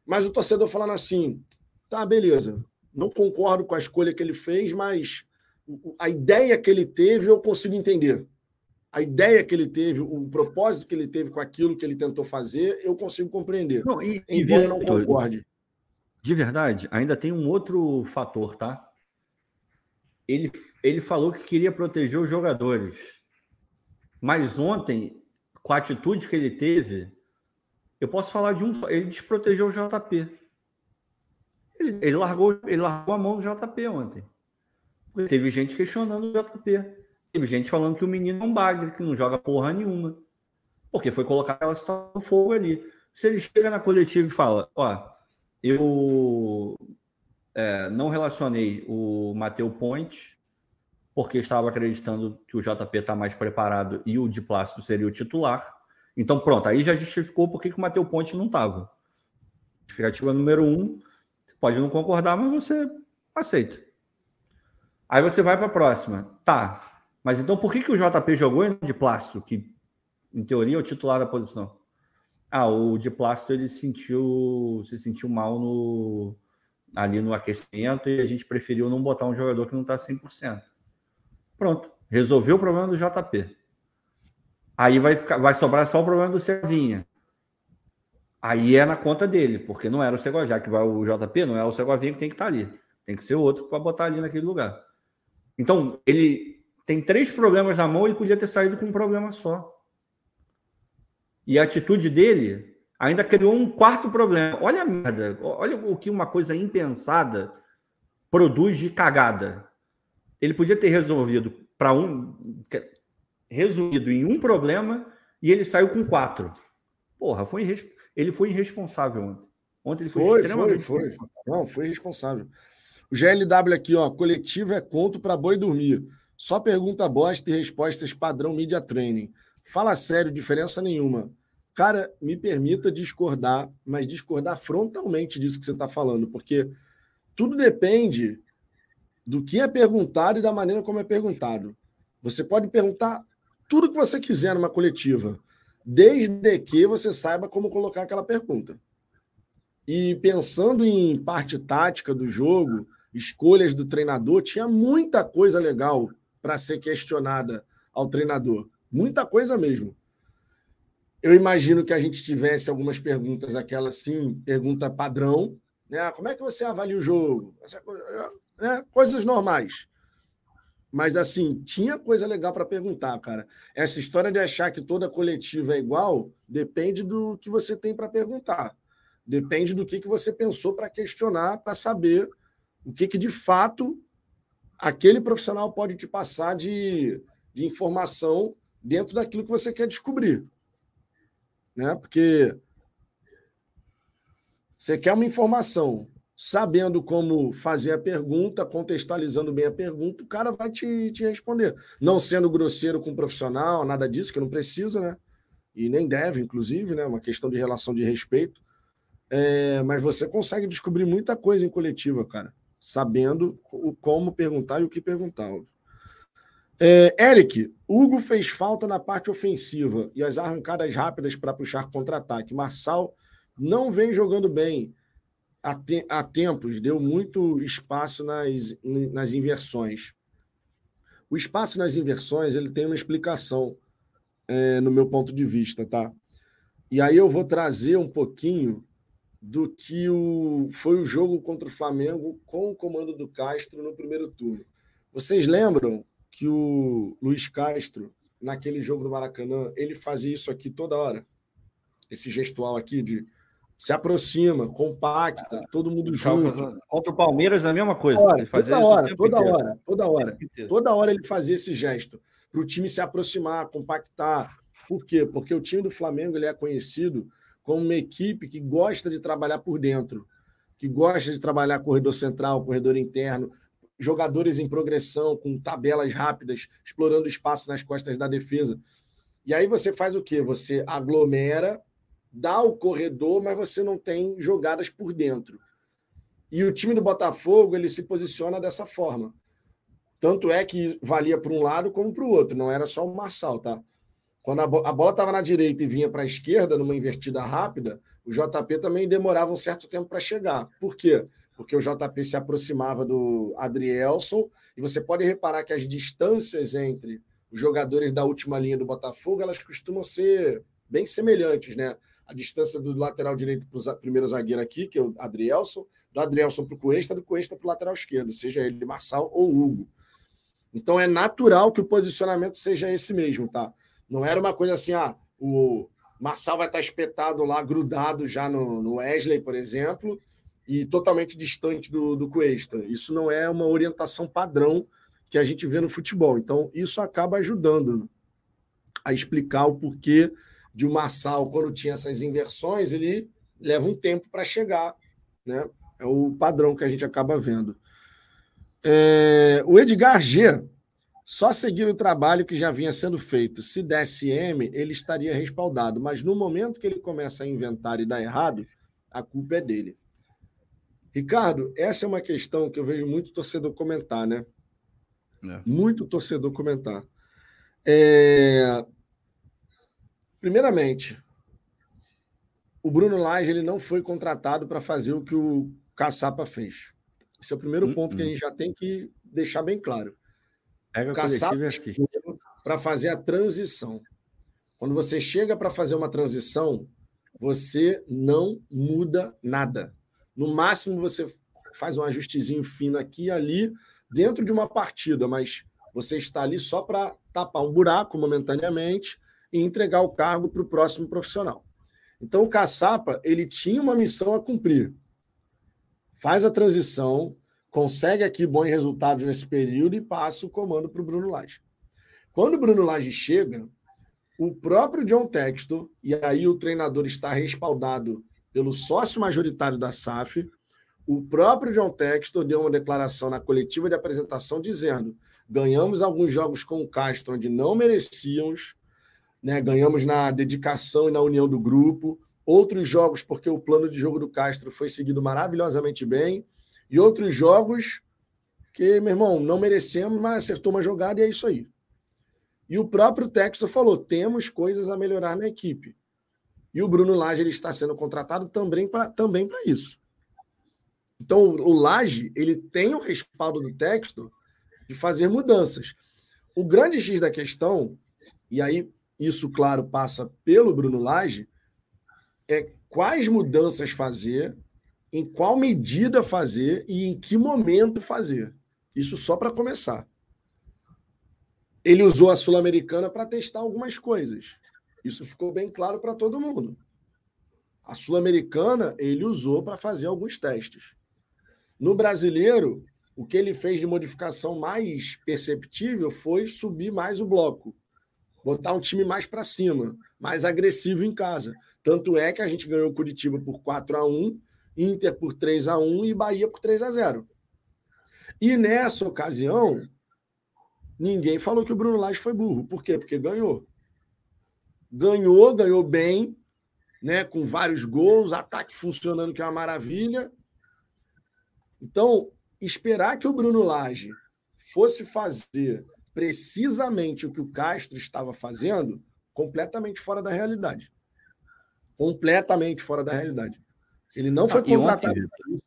Mas o torcedor falando assim: tá, beleza, não concordo com a escolha que ele fez, mas a ideia que ele teve eu consigo entender a ideia que ele teve, o propósito que ele teve com aquilo que ele tentou fazer, eu consigo compreender. Não, e, embora eu não concorde. De verdade, ainda tem um outro fator, tá? Ele, ele falou que queria proteger os jogadores. Mas ontem, com a atitude que ele teve, eu posso falar de um só. Ele desprotegeu o JP. Ele, ele, largou, ele largou a mão do JP ontem. Teve gente questionando o JP. Teve gente falando que o menino é um bagre, que não joga porra nenhuma. Porque foi colocar aquela situação no fogo ali. Se ele chega na coletiva e fala: Ó, eu é, não relacionei o Mateu Ponte, porque estava acreditando que o JP está mais preparado e o de Plácido seria o titular. Então, pronto, aí já justificou por que o Mateu Ponte não estava. Justificativa número um: você pode não concordar, mas você aceita. Aí você vai para a próxima. Tá, mas então por que, que o JP jogou de plástico, que em teoria é o titular da posição? Ah, o de plástico ele sentiu, se sentiu mal no, ali no aquecimento e a gente preferiu não botar um jogador que não está 100%. Pronto, resolveu o problema do JP. Aí vai, ficar, vai sobrar só o problema do Servinha. Aí é na conta dele, porque não era o Segovia, já que vai o JP, não é o Segovinha que tem que estar tá ali. Tem que ser outro para botar ali naquele lugar. Então, ele tem três problemas na mão, ele podia ter saído com um problema só. E a atitude dele ainda criou um quarto problema. Olha a merda, olha o que uma coisa impensada produz de cagada. Ele podia ter resolvido para um resumido em um problema e ele saiu com quatro. Porra, foi ele foi irresponsável ontem. Ontem ele foi, foi extremamente foi, foi. Não, foi responsável. O GLW aqui, ó, coletivo é conto para boi dormir. Só pergunta bosta e respostas padrão media training. Fala sério, diferença nenhuma. Cara, me permita discordar, mas discordar frontalmente disso que você está falando, porque tudo depende do que é perguntado e da maneira como é perguntado. Você pode perguntar tudo que você quiser numa coletiva, desde que você saiba como colocar aquela pergunta. E pensando em parte tática do jogo, escolhas do treinador, tinha muita coisa legal para ser questionada ao treinador. Muita coisa mesmo. Eu imagino que a gente tivesse algumas perguntas, aquela assim, pergunta padrão, né? Como é que você avalia o jogo? né? Coisas normais. Mas assim, tinha coisa legal para perguntar, cara. Essa história de achar que toda coletiva é igual depende do que você tem para perguntar. Depende do que, que você pensou para questionar, para saber o que, que de fato aquele profissional pode te passar de, de informação dentro daquilo que você quer descobrir né? Porque você quer uma informação, sabendo como fazer a pergunta, contextualizando bem a pergunta, o cara vai te, te responder. Não sendo grosseiro com o profissional, nada disso, que não precisa, né? E nem deve, inclusive, né? Uma questão de relação de respeito. É, mas você consegue descobrir muita coisa em coletiva, cara, sabendo o como perguntar e o que perguntar. É, Eric, Hugo fez falta na parte ofensiva e as arrancadas rápidas para puxar contra-ataque. Marçal não vem jogando bem há, te há, tempos, deu muito espaço nas, nas inversões. O espaço nas inversões ele tem uma explicação é, no meu ponto de vista, tá? E aí eu vou trazer um pouquinho do que o, foi o jogo contra o Flamengo com o comando do Castro no primeiro turno. Vocês lembram que o Luiz Castro, naquele jogo do Maracanã, ele fazia isso aqui toda hora. Esse gestual aqui de se aproxima, compacta, todo mundo junto. Contra o Palmeiras é a mesma coisa. Hora, toda hora, toda hora, toda hora. Toda hora ele fazia esse gesto para o time se aproximar, compactar. Por quê? Porque o time do Flamengo ele é conhecido como uma equipe que gosta de trabalhar por dentro, que gosta de trabalhar corredor central, corredor interno, jogadores em progressão, com tabelas rápidas, explorando espaço nas costas da defesa. E aí você faz o quê? Você aglomera, dá o corredor, mas você não tem jogadas por dentro. E o time do Botafogo ele se posiciona dessa forma. Tanto é que valia para um lado como para o outro, não era só o Marçal, tá? Quando a, bola estava na direita e vinha para a esquerda, numa invertida rápida, o JP também demorava um certo tempo para chegar. Por quê? porque o JP se aproximava do Adrielson, e você pode reparar que as distâncias entre os jogadores da última linha do Botafogo, elas costumam ser bem semelhantes, né? A distância do lateral direito para o primeiro zagueiro aqui, que é o Adrielson, do Adrielson para o Cuesta, do Cuesta para o lateral esquerdo, seja ele Marçal ou Hugo. Então é natural que o posicionamento seja esse mesmo, tá? Não era uma coisa assim, ah, o Marçal vai estar espetado lá, grudado já no, no Wesley, por exemplo, e totalmente distante do, do Cuesta. Isso não é uma orientação padrão que a gente vê no futebol. Então, isso acaba ajudando a explicar o porquê de o Massal, quando tinha essas inversões, ele leva um tempo para chegar. Né? É o padrão que a gente acaba vendo. É, o Edgar G. Só seguir o trabalho que já vinha sendo feito. Se desse M, ele estaria respaldado. Mas no momento que ele começa a inventar e dar errado, a culpa é dele. Ricardo, essa é uma questão que eu vejo muito torcedor comentar, né? É. Muito torcedor comentar. É... Primeiramente, o Bruno Lage ele não foi contratado para fazer o que o Caçapa fez. Esse é o primeiro ponto que a gente já tem que deixar bem claro. Pega o Caçapa para fazer a transição. Quando você chega para fazer uma transição, você não muda nada. No máximo, você faz um ajustezinho fino aqui e ali, dentro de uma partida, mas você está ali só para tapar um buraco momentaneamente e entregar o cargo para o próximo profissional. Então, o Caçapa, ele tinha uma missão a cumprir. Faz a transição, consegue aqui bons resultados nesse período e passa o comando para o Bruno Lage. Quando o Bruno Lage chega, o próprio John Textor, e aí o treinador está respaldado pelo sócio majoritário da SAF, o próprio John Textor deu uma declaração na coletiva de apresentação dizendo: ganhamos alguns jogos com o Castro onde não merecíamos, né? ganhamos na dedicação e na união do grupo, outros jogos porque o plano de jogo do Castro foi seguido maravilhosamente bem, e outros jogos que, meu irmão, não merecemos, mas acertou uma jogada e é isso aí. E o próprio Texto falou: temos coisas a melhorar na equipe. E o Bruno Lage ele está sendo contratado também para também isso. Então, o Lage ele tem o respaldo do texto de fazer mudanças. O grande X da questão, e aí isso, claro, passa pelo Bruno Lage, é quais mudanças fazer, em qual medida fazer e em que momento fazer. Isso só para começar. Ele usou a Sul-Americana para testar algumas coisas. Isso ficou bem claro para todo mundo. A Sul-Americana ele usou para fazer alguns testes. No brasileiro, o que ele fez de modificação mais perceptível foi subir mais o bloco botar um time mais para cima, mais agressivo em casa. Tanto é que a gente ganhou Curitiba por 4 a 1 Inter por 3 a 1 e Bahia por 3 a 0 E nessa ocasião, ninguém falou que o Bruno Lage foi burro. Por quê? Porque ganhou. Ganhou, ganhou bem, né, com vários gols, ataque funcionando, que é uma maravilha. Então, esperar que o Bruno Lage fosse fazer precisamente o que o Castro estava fazendo, completamente fora da realidade. Completamente fora da realidade. Ele não foi ah, contratado. Ontem...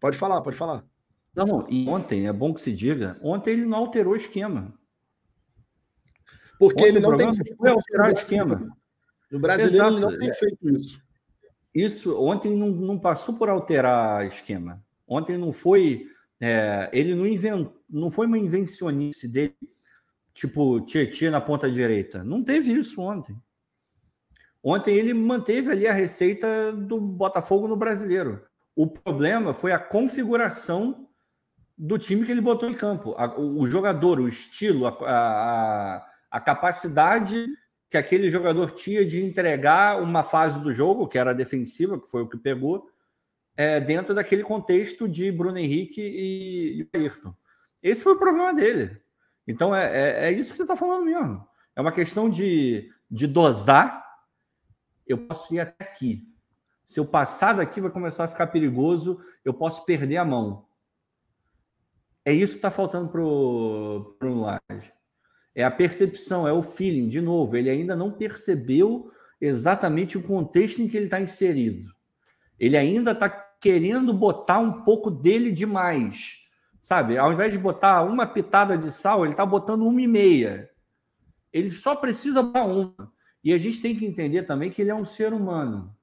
Pode falar, pode falar. Não, não, e ontem, é bom que se diga, ontem ele não alterou o esquema. Porque ontem ele não tem foi alterar o esquema. No brasileiro Exato. ele não tem feito isso. Isso, ontem não, não passou por alterar esquema. Ontem não foi é, ele não, invent, não foi uma invencionice dele, tipo Tietchan na ponta direita. Não teve isso ontem. Ontem ele manteve ali a receita do Botafogo no brasileiro. O problema foi a configuração do time que ele botou em campo. A, o, jogador, o estilo, a, a, a, capacidade que aquele jogador tinha de entregar uma fase do jogo, que era defensiva, que foi o que pegou, é, dentro daquele contexto de Bruno Henrique e, e Ayrton. Esse foi o problema dele. Então é, é, é isso que você está falando mesmo. É uma questão de, de dosar. Eu posso ir até aqui. Se eu passar daqui, vai começar a ficar perigoso. Eu posso perder a mão. É isso que está faltando para o Lage. É a percepção, é o feeling. De novo, ele ainda não percebeu exatamente o contexto em que ele está inserido. Ele ainda está querendo botar um pouco dele demais. Sabe? Ao invés de botar uma pitada de sal, ele está botando uma e meia. Ele só precisa botar uma. E a gente tem que entender também que ele é um ser humano.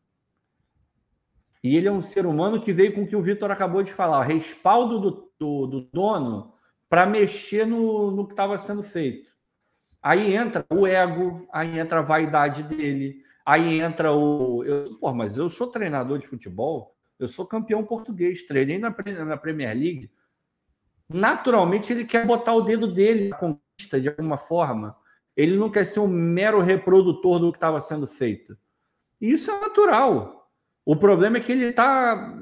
E ele é um ser humano que veio com o que o Vitor acabou de falar, respaldo do, do, do dono para mexer no, no que estava sendo feito. Aí entra o ego, aí entra a vaidade dele, aí entra o. Eu, pô, mas eu sou treinador de futebol, eu sou campeão português, treinei na, na Premier League. Naturalmente, ele quer botar o dedo dele na conquista de alguma forma. Ele não quer ser um mero reprodutor do que estava sendo feito. E isso é natural. O problema é que ele está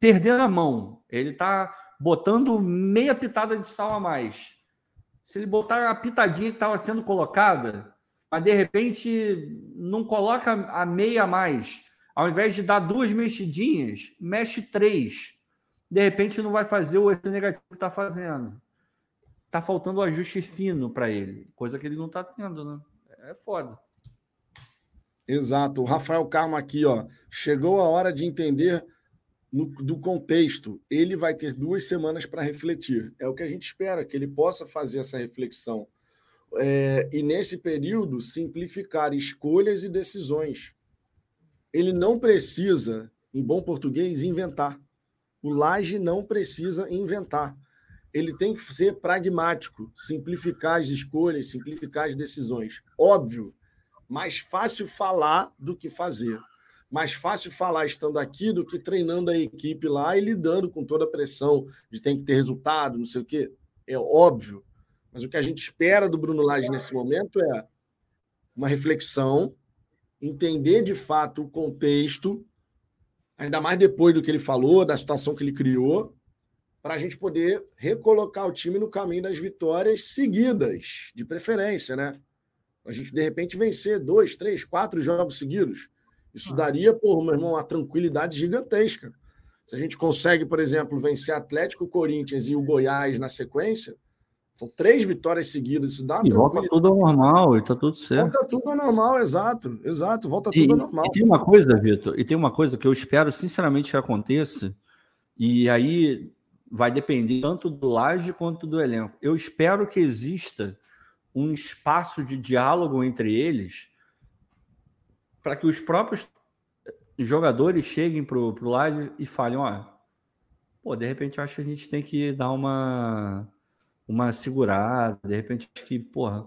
perdendo a mão. Ele está botando meia pitada de sal a mais. Se ele botar a pitadinha que estava sendo colocada, mas de repente não coloca a meia a mais, ao invés de dar duas mexidinhas, mexe três. De repente não vai fazer o efeito negativo que está fazendo. Está faltando o um ajuste fino para ele, coisa que ele não está tendo, né? É foda. Exato. O Rafael Carmo aqui, ó. Chegou a hora de entender no, do contexto. Ele vai ter duas semanas para refletir. É o que a gente espera, que ele possa fazer essa reflexão. É, e nesse período, simplificar escolhas e decisões. Ele não precisa, em bom português, inventar. O Laje não precisa inventar. Ele tem que ser pragmático, simplificar as escolhas, simplificar as decisões. Óbvio, mais fácil falar do que fazer. Mais fácil falar estando aqui do que treinando a equipe lá e lidando com toda a pressão de tem que ter resultado, não sei o quê. É óbvio. Mas o que a gente espera do Bruno Lage nesse momento é uma reflexão, entender de fato o contexto, ainda mais depois do que ele falou, da situação que ele criou, para a gente poder recolocar o time no caminho das vitórias seguidas, de preferência, né? A gente, de repente, vencer dois, três, quatro jogos seguidos. Isso daria, por meu irmão, uma tranquilidade gigantesca. Se a gente consegue, por exemplo, vencer Atlético, Corinthians e o Goiás na sequência, são três vitórias seguidas. Isso dá e volta tudo ao normal, e tá tudo certo. Volta tudo ao normal, exato. Exato, volta tudo e, ao normal. E tem uma coisa, Vitor, e tem uma coisa que eu espero sinceramente que aconteça, e aí vai depender tanto do laje quanto do elenco. Eu espero que exista um espaço de diálogo entre eles para que os próprios jogadores cheguem para o laje e falem, ó, pô, de repente eu acho que a gente tem que dar uma uma segurada. De repente, acho que, porra,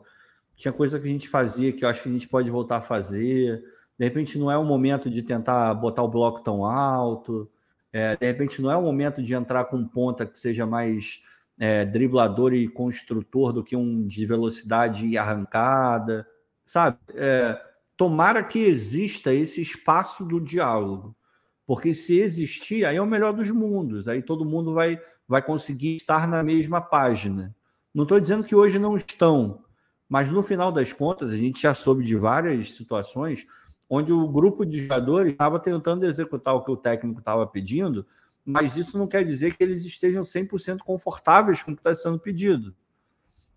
tinha coisa que a gente fazia que eu acho que a gente pode voltar a fazer. De repente, não é o momento de tentar botar o bloco tão alto. É, de repente, não é o momento de entrar com um ponta que seja mais é, driblador e construtor do que um de velocidade e arrancada, sabe? É, tomara que exista esse espaço do diálogo, porque se existir, aí é o melhor dos mundos, aí todo mundo vai vai conseguir estar na mesma página. Não estou dizendo que hoje não estão, mas no final das contas, a gente já soube de várias situações onde o grupo de jogadores estava tentando executar o que o técnico estava pedindo, mas isso não quer dizer que eles estejam 100% confortáveis com o que está sendo pedido.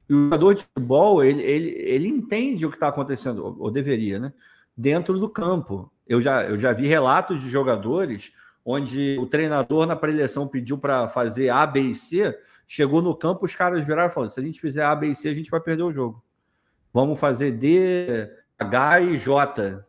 E o jogador de futebol, ele, ele, ele entende o que está acontecendo, ou, deveria, né? Dentro do campo. Eu já, eu já vi relatos de jogadores onde o treinador na preleção pediu para fazer A, B e C, chegou no campo, os caras viraram e falaram: se a gente fizer A, B e C, a gente vai perder o jogo. Vamos fazer D, H e J.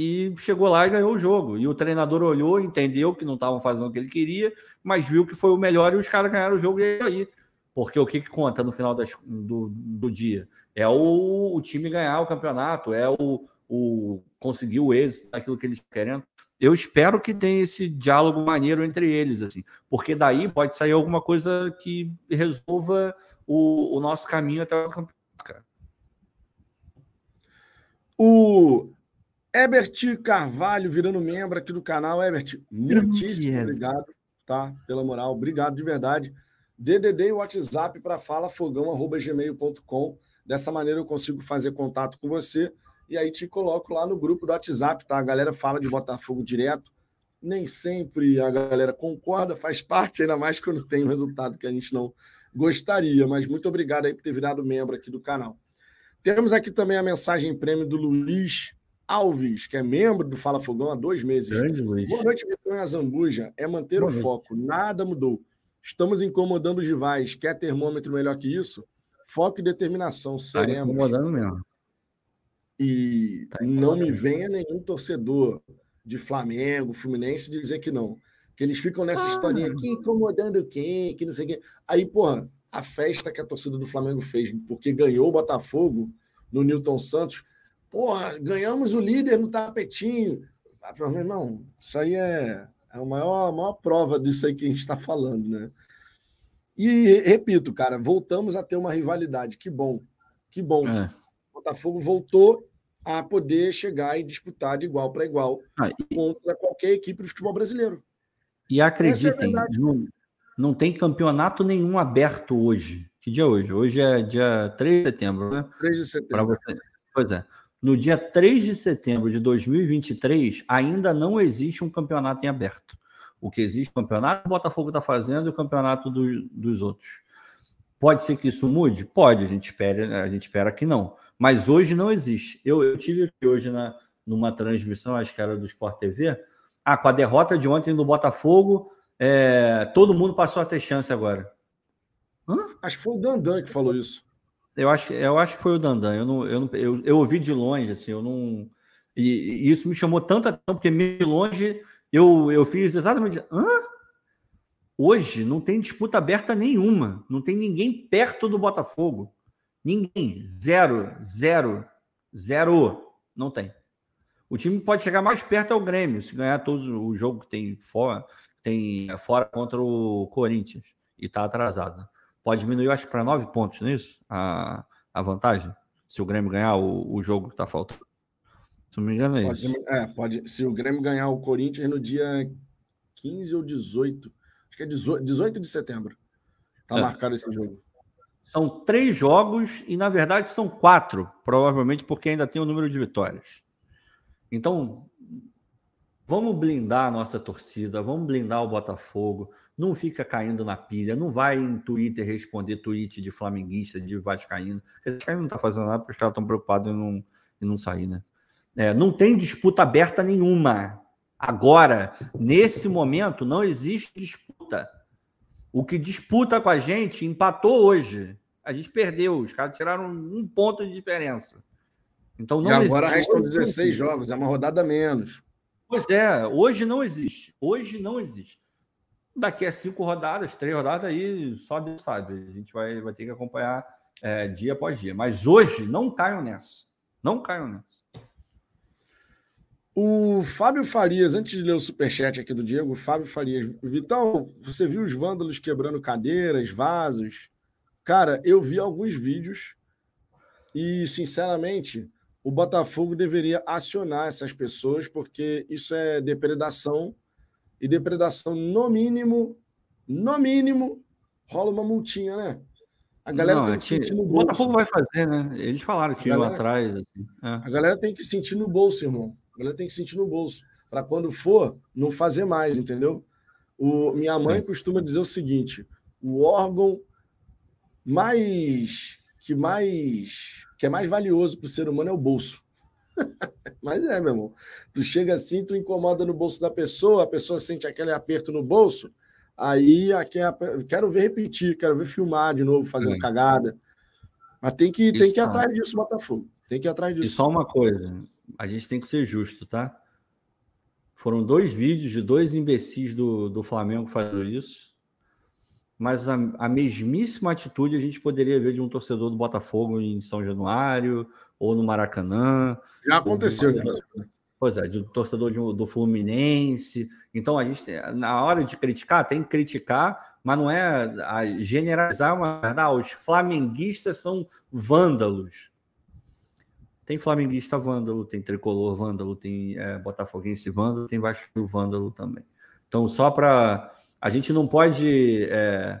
E chegou lá e ganhou o jogo. E o treinador olhou, entendeu que não estavam fazendo o que ele queria, mas viu que foi o melhor e os caras ganharam o jogo e aí. Porque o que, que conta no final das, do, do dia? É o, o time ganhar o campeonato, é o, o conseguir o êxito daquilo que eles querem eu espero que tenha esse diálogo maneiro entre eles, assim, porque daí pode sair alguma coisa que resolva o, o nosso caminho até o campeonato, cara. O Ebert Carvalho virando membro aqui do canal. Ebert, muitíssimo obrigado, tá? Pela moral, obrigado de verdade. DDD e WhatsApp para falafogão.gmail.com. Dessa maneira eu consigo fazer contato com você e aí te coloco lá no grupo do WhatsApp, tá? A galera fala de Botafogo direto. Nem sempre a galera concorda, faz parte, ainda mais quando tem um resultado que a gente não gostaria. Mas muito obrigado aí por ter virado membro aqui do canal. Temos aqui também a mensagem prêmio do Luiz Alves, que é membro do Fala Fogão há dois meses. Grande, Luiz. Boa noite, Vitor Zambuja. É manter Boa o noite. foco, nada mudou. Estamos incomodando os rivais. Quer termômetro melhor que isso? Foco e determinação. Tá seremos. Tá incomodando mesmo. E tá não me venha nenhum torcedor de Flamengo, Fluminense dizer que não. Que eles ficam nessa ah. historinha aqui incomodando quem, que não sei quem. Aí, porra, a festa que a torcida do Flamengo fez, porque ganhou o Botafogo no Newton Santos. Porra, ganhamos o líder no tapetinho. Ah, meu irmão, isso aí é, é a, maior, a maior prova disso aí que a gente está falando, né? E repito, cara, voltamos a ter uma rivalidade. Que bom, que bom. É. Botafogo voltou a poder chegar e disputar de igual para igual ah, e... contra qualquer equipe do futebol brasileiro. E acreditem, é não, não tem campeonato nenhum aberto hoje. Que dia é hoje? Hoje é dia 3 de setembro, né? 3 de setembro. Você. Pois é. No dia 3 de setembro de 2023, ainda não existe um campeonato em aberto. O que existe o campeonato o Botafogo está fazendo e o campeonato do, dos outros. Pode ser que isso mude? Pode, a gente espera, a gente espera que não. Mas hoje não existe. Eu, eu tive hoje na, numa transmissão, acho que era do Sport TV. Ah, com a derrota de ontem do Botafogo, é, todo mundo passou a ter chance agora. Hã? Acho que foi o Dandan que falou isso. Eu acho, eu acho que foi o Dandan. Eu, não, eu, eu, eu ouvi de longe, assim, eu não. E, e, isso me chamou tanta atenção, porque de longe eu, eu fiz exatamente. Hã? Hoje não tem disputa aberta nenhuma. Não tem ninguém perto do Botafogo. Ninguém. Zero, zero, zero. Não tem. O time pode chegar mais perto ao Grêmio, se ganhar todos o jogo que tem fora, tem fora contra o Corinthians e está atrasado. Né? Pode diminuir, acho, para nove pontos, não é isso? A, a vantagem, se o Grêmio ganhar o, o jogo que está faltando. Se não me engano, é pode, isso. É, pode. Se o Grêmio ganhar o Corinthians no dia 15 ou 18, acho que é 18, 18 de setembro. Está é. marcado esse jogo. São três jogos e, na verdade, são quatro, provavelmente porque ainda tem o número de vitórias. Então, vamos blindar a nossa torcida, vamos blindar o Botafogo. Não fica caindo na pilha, não vai em Twitter responder tweet de flamenguista, de vascaíno. O vascaíno não está fazendo nada porque os caras estão preocupados em não, em não sair, né? É, não tem disputa aberta nenhuma. Agora, nesse momento, não existe disputa. O que disputa com a gente empatou hoje. A gente perdeu. Os caras tiraram um ponto de diferença. Então não e agora existe. restam 16 jogos, é uma rodada menos. Pois é, hoje não existe. Hoje não existe. Daqui a cinco rodadas, três rodadas, aí só Deus sabe. A gente vai, vai ter que acompanhar é, dia após dia. Mas hoje não caiam nessa. Não caiam nessa. O Fábio Farias, antes de ler o superchat aqui do Diego, Fábio Farias. Vitão, você viu os vândalos quebrando cadeiras, vasos? Cara, eu vi alguns vídeos e, sinceramente, o Botafogo deveria acionar essas pessoas, porque isso é depredação, e depredação, no mínimo, no mínimo, rola uma multinha, né? A galera Não, tem que é sentir no bolso. O Botafogo vai fazer, né? Eles falaram que iam atrás. Assim. É. A galera tem que sentir no bolso, irmão. A galera tem que sentir no bolso. Para quando for, não fazer mais, entendeu? O, minha mãe costuma dizer o seguinte: o órgão mais que mais que é mais valioso para o ser humano é o bolso. Mas é, meu irmão. Tu chega assim, tu incomoda no bolso da pessoa, a pessoa sente aquele aperto no bolso, aí aqui, quero ver repetir, quero ver filmar de novo, fazendo é. cagada. Mas tem que, tem que ir atrás disso, Botafogo. Tem que ir atrás disso. E só uma coisa, a gente tem que ser justo, tá? Foram dois vídeos de dois imbecis do, do Flamengo fazendo isso mas a, a, mesmíssima atitude a gente poderia ver de um torcedor do Botafogo em São Januário ou no Maracanã. Já aconteceu, né? Pois é, de um torcedor de, do Fluminense. Então, a gente, na hora de criticar, tem que criticar, mas não é a generalizar uma ah, os flamenguistas são vândalos. Tem flamenguista vândalo, tem tricolor vândalo, tem é, botafoguense vândalo, tem Vasco vândalo também. Então, só para a gente não pode é,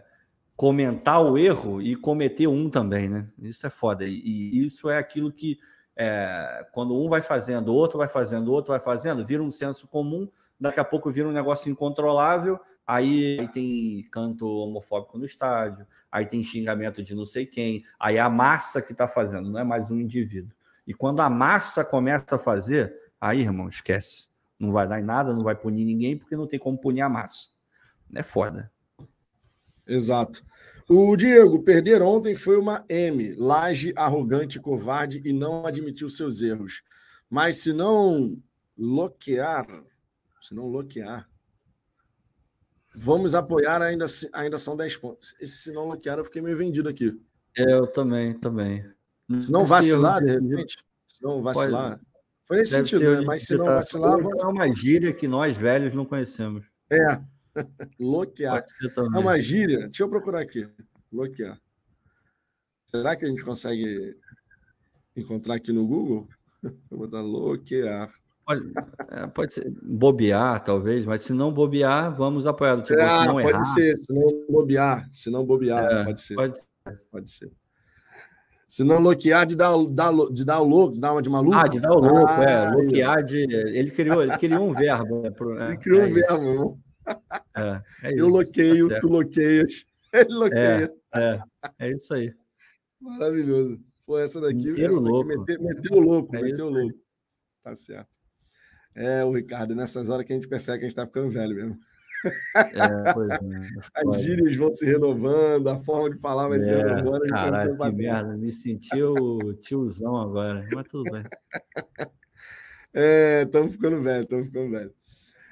comentar o erro e cometer um também, né? Isso é foda. E, isso é aquilo que, é, quando um vai fazendo, outro vai fazendo, outro vai fazendo, vira um senso comum, daqui a pouco vira um negócio incontrolável, aí, aí tem canto homofóbico no estádio, aí tem xingamento de não sei quem, aí a massa que está fazendo, não é mais um indivíduo. E quando a massa começa a fazer, aí, irmão, esquece. Não vai dar em nada, não vai punir ninguém, porque não tem como punir a massa é foda. Exato. O Diego, perder ontem foi uma M, laje, arrogante, covarde e não admitiu seus erros. Mas se não bloquear, se não bloquear, vamos apoiar, ainda, ainda são 10 pontos. Esse se não bloquear, eu fiquei meio vendido aqui. É, eu também, também. Se não vacilar, de repente, se não vacilar. Pode, foi nesse sentido, né? mas se não vacilar. É uma gíria que nós velhos não conhecemos. É, Loquear. É uma gíria. Deixa eu procurar aqui. Loquear. Será que a gente consegue encontrar aqui no Google? Vou botar loquear. Pode, é, pode ser bobear, talvez, mas se não bobear, vamos apoiar. Tipo, ah, pode errar. ser, se não bobear. Se não bobear, é, pode ser. Pode ser. Pode ser. Se não loquear de dar, dar, de dar o louco, de dar uma de maluco. Ah, de dar o louco, é. ah, é. Loquear de. Ele criou, ele criou um verbo. Né, pro, ele criou é um verbo. É, é isso, eu loqueio, tá tu loqueias. Ele loqueia. É, é, é, isso aí. Maravilhoso. Pô, essa daqui, essa daqui meteu, meteu o louco, é meteu o louco. Tá certo. É, o Ricardo, nessas horas que a gente percebe que a gente está ficando velho mesmo. É, pois é. As gírias vão se renovando, a forma de falar vai é, se renovando. Caralho, que merda. Me senti o tiozão agora, mas tudo bem. É, estamos ficando velho, estamos ficando velho.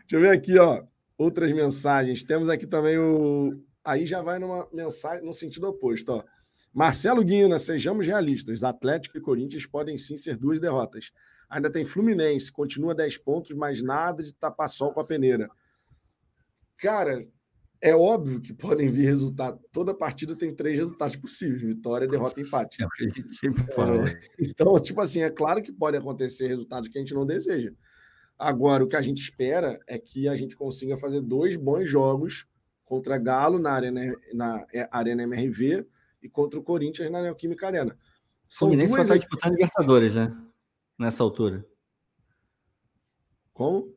Deixa eu ver aqui, ó. Outras mensagens. Temos aqui também o. Aí já vai numa mensagem no sentido oposto, ó. Marcelo Guina, sejamos realistas. Atlético e Corinthians podem sim ser duas derrotas. Ainda tem Fluminense, continua 10 pontos, mas nada de tapar sol com a peneira. Cara, é óbvio que podem vir resultados. Toda partida tem três resultados possíveis: vitória, derrota e empate. É o que a gente sempre fala. É, então, tipo assim, é claro que pode acontecer resultados que a gente não deseja. Agora, o que a gente espera é que a gente consiga fazer dois bons jogos contra Galo na Arena, na é, Arena MRV e contra o Corinthians na Neoquímica Arena. São Fluminense vai estar disputando Libertadores, né? Nessa altura. Como?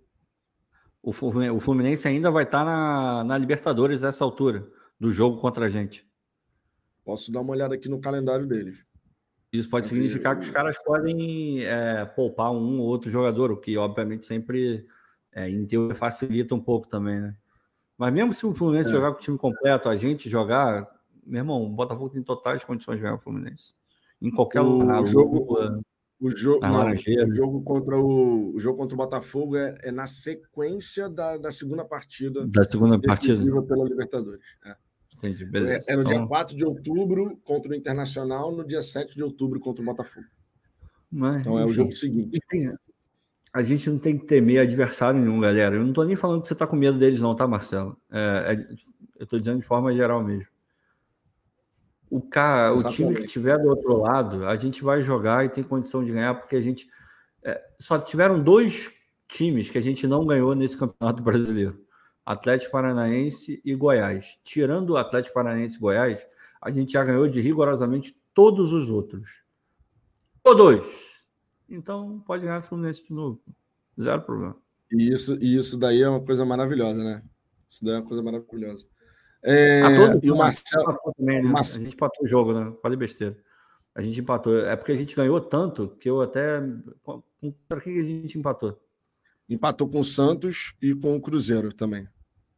O Fluminense ainda vai estar na, na Libertadores nessa altura do jogo contra a gente. Posso dar uma olhada aqui no calendário deles. Isso pode significar que os caras podem é, poupar um ou outro jogador, o que obviamente sempre é, em teoria facilita um pouco também, né? Mas mesmo se o Fluminense é. jogar com o time completo, a gente jogar, meu irmão, o Botafogo tem totais condições de ganhar o Fluminense. Em qualquer o lugar. Jogo, Lua, o, jogo, não, o jogo contra o, o jogo contra o Botafogo é, é na sequência da, da segunda partida. Da segunda partida. pela Libertadores. É. Entendi, beleza. É, é no então... dia 4 de outubro contra o Internacional, no dia 7 de outubro contra o Botafogo. Mas, então é o jogo seguinte. A gente não tem que temer adversário nenhum, galera. Eu não estou nem falando que você está com medo deles, não, tá, Marcelo? É, é, eu estou dizendo de forma geral mesmo. O, cara, o time que tiver do outro lado, a gente vai jogar e tem condição de ganhar, porque a gente. É, só tiveram dois times que a gente não ganhou nesse campeonato brasileiro. Atlético Paranaense e Goiás. Tirando o Atlético Paranaense e Goiás, a gente já ganhou de rigorosamente todos os outros. Todos! Então pode ganhar o Fluminense de novo. Zero problema. E isso, e isso daí é uma coisa maravilhosa, né? Isso daí é uma coisa maravilhosa. É, e o Marcelo também, né? Marcelo... A gente empatou o jogo, né? Falei besteira. A gente empatou. É porque a gente ganhou tanto que eu até. Para que a gente empatou? Empatou com o Santos e com o Cruzeiro também.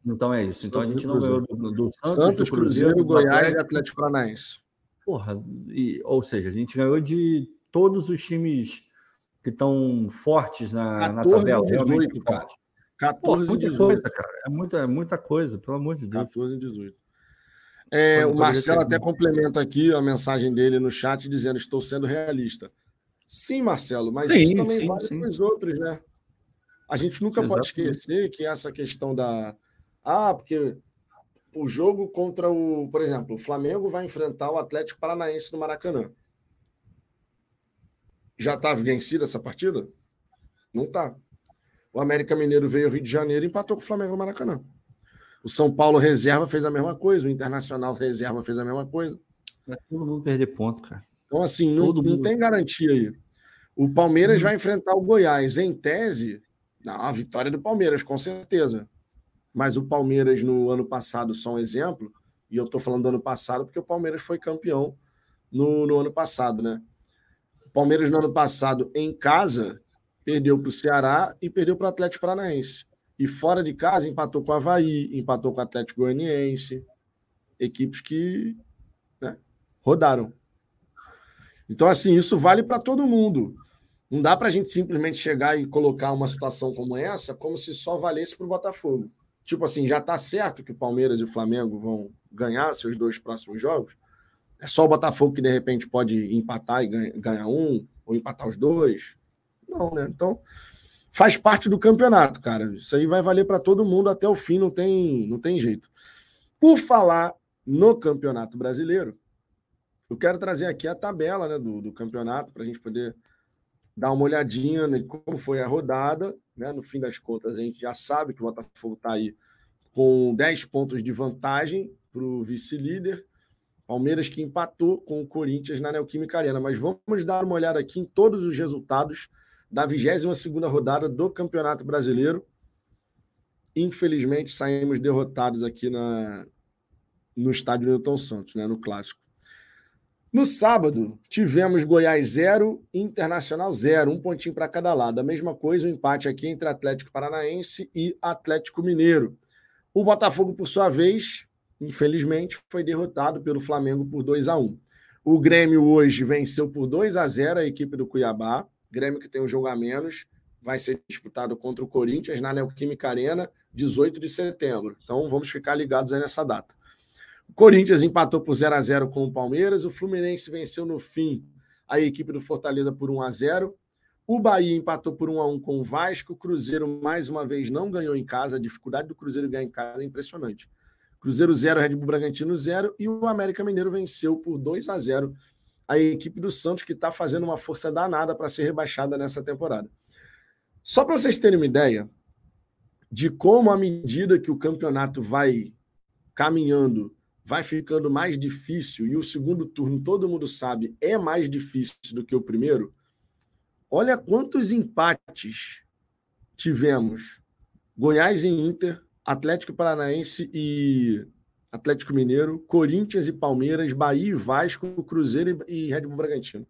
Então é isso. Então Santos a gente não ganhou do, do Santos, Santos do Cruzeiro, Cruzeiro, Goiás e Atlético Paranaense. Porra, e, ou seja, a gente ganhou de todos os times que estão fortes na, na tabela. 18, cara. 14 Pô, muita 18. coisa, cara. É muita, é muita coisa, pelo amor de Deus. 14 e 18. É, o Marcelo até complementa aqui a mensagem dele no chat dizendo: Estou sendo realista. Sim, Marcelo, mas sim, isso também sim, vale para os outros, né? A gente nunca Exatamente. pode esquecer que essa questão da. Ah, porque o jogo contra o. Por exemplo, o Flamengo vai enfrentar o Atlético Paranaense no Maracanã. Já está vencida essa partida? Não está. O América Mineiro veio ao Rio de Janeiro e empatou com o Flamengo no Maracanã. O São Paulo reserva fez a mesma coisa, o Internacional reserva fez a mesma coisa. Pra todo mundo perder ponto, cara. Então, assim, não, não tem garantia aí. O Palmeiras hum. vai enfrentar o Goiás. Em tese, não, a vitória do Palmeiras, com certeza. Mas o Palmeiras no ano passado, só um exemplo, e eu estou falando do ano passado porque o Palmeiras foi campeão no, no ano passado, né? O Palmeiras no ano passado, em casa, perdeu para o Ceará e perdeu para o Atlético Paranaense. E fora de casa, empatou com o Havaí, empatou com o Atlético Goianiense. Equipes que né, rodaram. Então, assim, isso vale para todo mundo. Não dá para a gente simplesmente chegar e colocar uma situação como essa como se só valesse para o Botafogo. Tipo assim, já está certo que o Palmeiras e o Flamengo vão ganhar seus dois próximos jogos. É só o Botafogo que de repente pode empatar e ganhar um, ou empatar os dois. Não, né? Então, faz parte do campeonato, cara. Isso aí vai valer para todo mundo até o fim, não tem, não tem jeito. Por falar no Campeonato Brasileiro, eu quero trazer aqui a tabela né, do, do campeonato para a gente poder dar uma olhadinha em como foi a rodada. Né? No fim das contas, a gente já sabe que o Botafogo está aí com 10 pontos de vantagem para o vice-líder. Palmeiras que empatou com o Corinthians na Neoquímica Arena. Mas vamos dar uma olhada aqui em todos os resultados da 22 rodada do Campeonato Brasileiro. Infelizmente, saímos derrotados aqui na, no estádio Newton Santos, né, no Clássico. No sábado, tivemos Goiás 0, Internacional 0, um pontinho para cada lado. A mesma coisa, o um empate aqui entre Atlético Paranaense e Atlético Mineiro. O Botafogo, por sua vez, infelizmente, foi derrotado pelo Flamengo por 2 a 1 O Grêmio hoje venceu por 2 a 0 a equipe do Cuiabá. Grêmio que tem um jogo a menos, vai ser disputado contra o Corinthians na Neoquímica Arena, 18 de setembro. Então vamos ficar ligados aí nessa data. Corinthians empatou por 0 a 0 com o Palmeiras, o Fluminense venceu no fim a equipe do Fortaleza por 1 a 0. O Bahia empatou por 1 a 1 com o Vasco, o Cruzeiro mais uma vez não ganhou em casa, a dificuldade do Cruzeiro ganhar em casa é impressionante. Cruzeiro 0, Red Bull Bragantino 0 e o América Mineiro venceu por 2 a 0 a equipe do Santos que está fazendo uma força danada para ser rebaixada nessa temporada. Só para vocês terem uma ideia de como à medida que o campeonato vai caminhando vai ficando mais difícil e o segundo turno, todo mundo sabe, é mais difícil do que o primeiro, olha quantos empates tivemos. Goiás e Inter, Atlético Paranaense e Atlético Mineiro, Corinthians e Palmeiras, Bahia e Vasco, Cruzeiro e Red Bull Bragantino.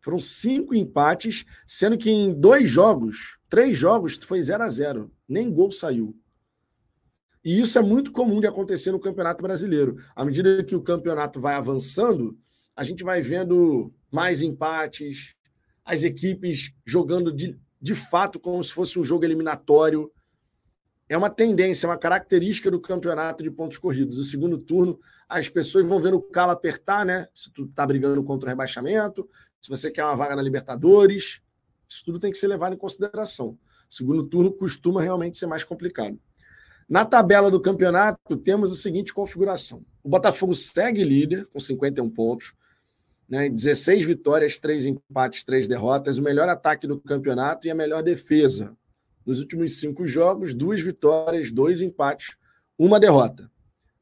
Foram cinco empates, sendo que em dois jogos, três jogos, foi 0 a 0 Nem gol saiu. E isso é muito comum de acontecer no Campeonato Brasileiro. À medida que o campeonato vai avançando, a gente vai vendo mais empates, as equipes jogando de, de fato como se fosse um jogo eliminatório. É uma tendência, é uma característica do campeonato de pontos corridos. O segundo turno, as pessoas vão vendo o calo apertar, né? Se tu tá brigando contra o rebaixamento, se você quer uma vaga na Libertadores, isso tudo tem que ser levado em consideração. O segundo turno costuma realmente ser mais complicado. Na tabela do campeonato, temos a seguinte configuração: o Botafogo segue líder com 51 pontos, né, 16 vitórias, 3 empates, 3 derrotas, o melhor ataque do campeonato e a melhor defesa. Nos últimos cinco jogos, duas vitórias, dois empates, uma derrota.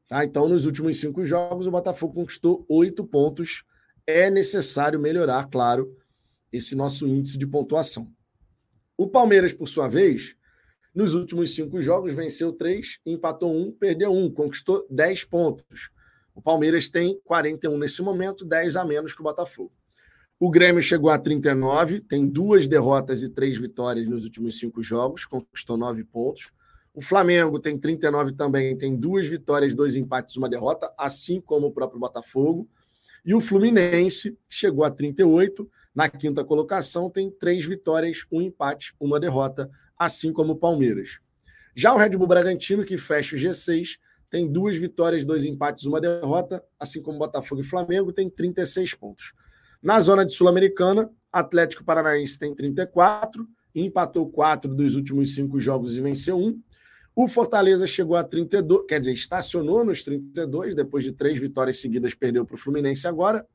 Tá? Então, nos últimos cinco jogos, o Botafogo conquistou oito pontos. É necessário melhorar, claro, esse nosso índice de pontuação. O Palmeiras, por sua vez, nos últimos cinco jogos, venceu três, empatou um, perdeu um, conquistou 10 pontos. O Palmeiras tem 41 nesse momento, 10 a menos que o Botafogo. O Grêmio chegou a 39, tem duas derrotas e três vitórias nos últimos cinco jogos, conquistou nove pontos. O Flamengo tem 39 também, tem duas vitórias, dois empates, uma derrota, assim como o próprio Botafogo. E o Fluminense chegou a 38, na quinta colocação, tem três vitórias, um empate, uma derrota, assim como o Palmeiras. Já o Red Bull Bragantino, que fecha o G6, tem duas vitórias, dois empates, uma derrota, assim como Botafogo e Flamengo, tem 36 pontos. Na zona de Sul-Americana, Atlético Paranaense tem 34, empatou quatro dos últimos cinco jogos e venceu um. O Fortaleza chegou a 32, quer dizer, estacionou nos 32, depois de três vitórias seguidas, perdeu para o Fluminense agora.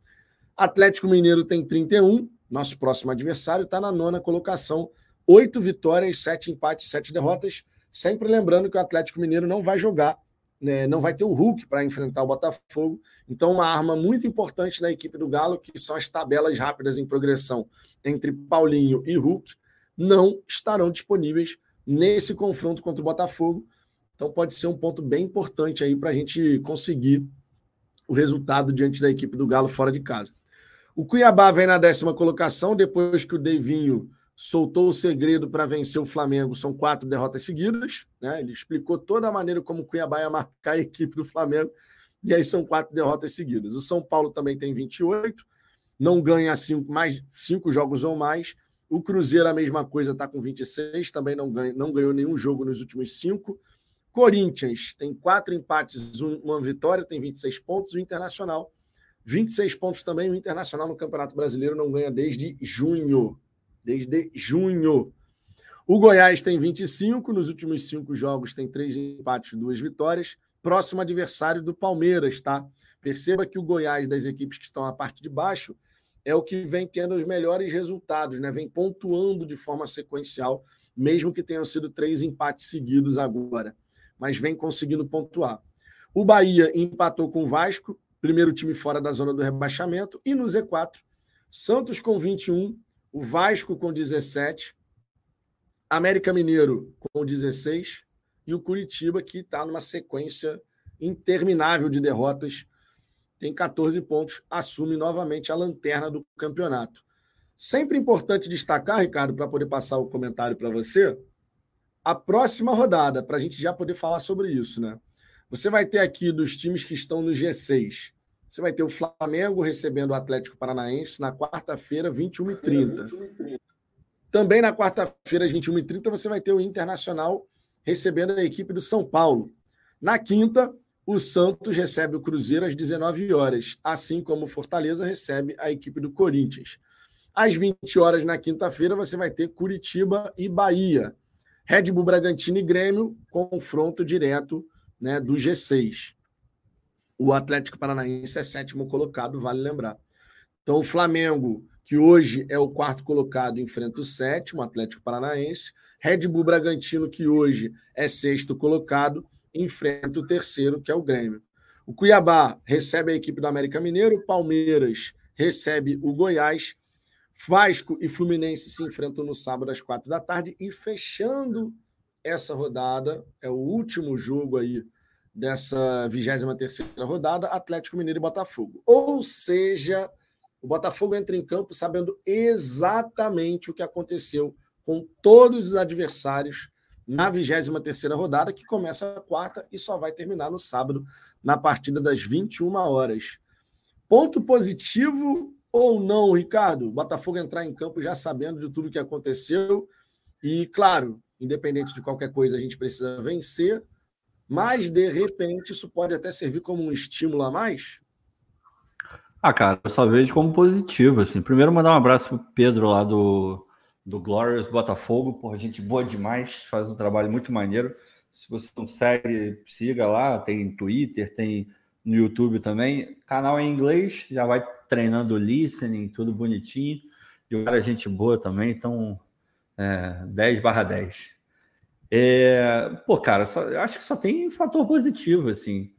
Atlético Mineiro tem 31, nosso próximo adversário, está na nona colocação, oito vitórias, sete empates, sete derrotas. Sempre lembrando que o Atlético Mineiro não vai jogar, né, não vai ter o Hulk para enfrentar o Botafogo. Então, uma arma muito importante na equipe do Galo, que são as tabelas rápidas em progressão entre Paulinho e Hulk, não estarão disponíveis nesse confronto contra o Botafogo. Então, pode ser um ponto bem importante aí para a gente conseguir o resultado diante da equipe do Galo fora de casa. O Cuiabá vem na décima colocação, depois que o Devinho soltou o segredo para vencer o Flamengo. São quatro derrotas seguidas. Né? Ele explicou toda a maneira como o Cuiabá ia marcar a equipe do Flamengo. E aí são quatro derrotas seguidas. O São Paulo também tem 28, não ganha cinco, mais cinco jogos ou mais. O Cruzeiro, a mesma coisa, está com 26, também não, ganha, não ganhou nenhum jogo nos últimos cinco. Corinthians tem quatro empates, uma vitória, tem 26 pontos. O Internacional, 26 pontos também. O Internacional no Campeonato Brasileiro não ganha desde junho desde junho. O Goiás tem 25, nos últimos cinco jogos tem três empates, duas vitórias. Próximo adversário do Palmeiras, tá? Perceba que o Goiás, das equipes que estão na parte de baixo, é o que vem tendo os melhores resultados, né? Vem pontuando de forma sequencial, mesmo que tenham sido três empates seguidos agora, mas vem conseguindo pontuar. O Bahia empatou com o Vasco, primeiro time fora da zona do rebaixamento, e no Z4, Santos com 21, o Vasco com 17, América Mineiro com 16 e o Curitiba que está numa sequência interminável de derrotas. Tem 14 pontos, assume novamente a lanterna do campeonato. Sempre importante destacar, Ricardo, para poder passar o comentário para você, a próxima rodada, para a gente já poder falar sobre isso, né? Você vai ter aqui dos times que estão no G6. Você vai ter o Flamengo recebendo o Atlético Paranaense na quarta-feira, 21h30. Também na quarta-feira, às 21h30, você vai ter o Internacional recebendo a equipe do São Paulo. Na quinta, o Santos recebe o Cruzeiro às 19 horas, assim como o Fortaleza recebe a equipe do Corinthians. Às 20 horas na quinta-feira, você vai ter Curitiba e Bahia. Red Bull Bragantino e Grêmio, confronto direto né, do G6. O Atlético Paranaense é sétimo colocado, vale lembrar. Então, o Flamengo, que hoje é o quarto colocado, enfrenta o sétimo, Atlético Paranaense. Red Bull Bragantino, que hoje é sexto colocado, enfrenta o terceiro, que é o Grêmio. O Cuiabá recebe a equipe do América Mineiro, o Palmeiras recebe o Goiás Vasco e Fluminense se enfrentam no sábado às quatro da tarde e fechando essa rodada, é o último jogo aí dessa 23 terceira rodada, Atlético Mineiro e Botafogo. Ou seja, o Botafogo entra em campo sabendo exatamente o que aconteceu com todos os adversários na 23 terceira rodada, que começa a quarta e só vai terminar no sábado, na partida das 21 horas. Ponto positivo ou não, Ricardo? O Botafogo entrar em campo já sabendo de tudo que aconteceu. E, claro, independente de qualquer coisa, a gente precisa vencer. Mas, de repente, isso pode até servir como um estímulo a mais? Ah, cara, eu só vejo como positivo. Assim. Primeiro, mandar um abraço pro Pedro lá do, do Glorious Botafogo. Porra, gente boa demais, faz um trabalho muito maneiro. Se você não segue, siga lá. Tem Twitter, tem no YouTube também. Canal em inglês, já vai treinando listening, tudo bonitinho. E o cara é gente boa também, então é, 10 barra 10. É, pô, cara, só, eu acho que só tem fator positivo, assim.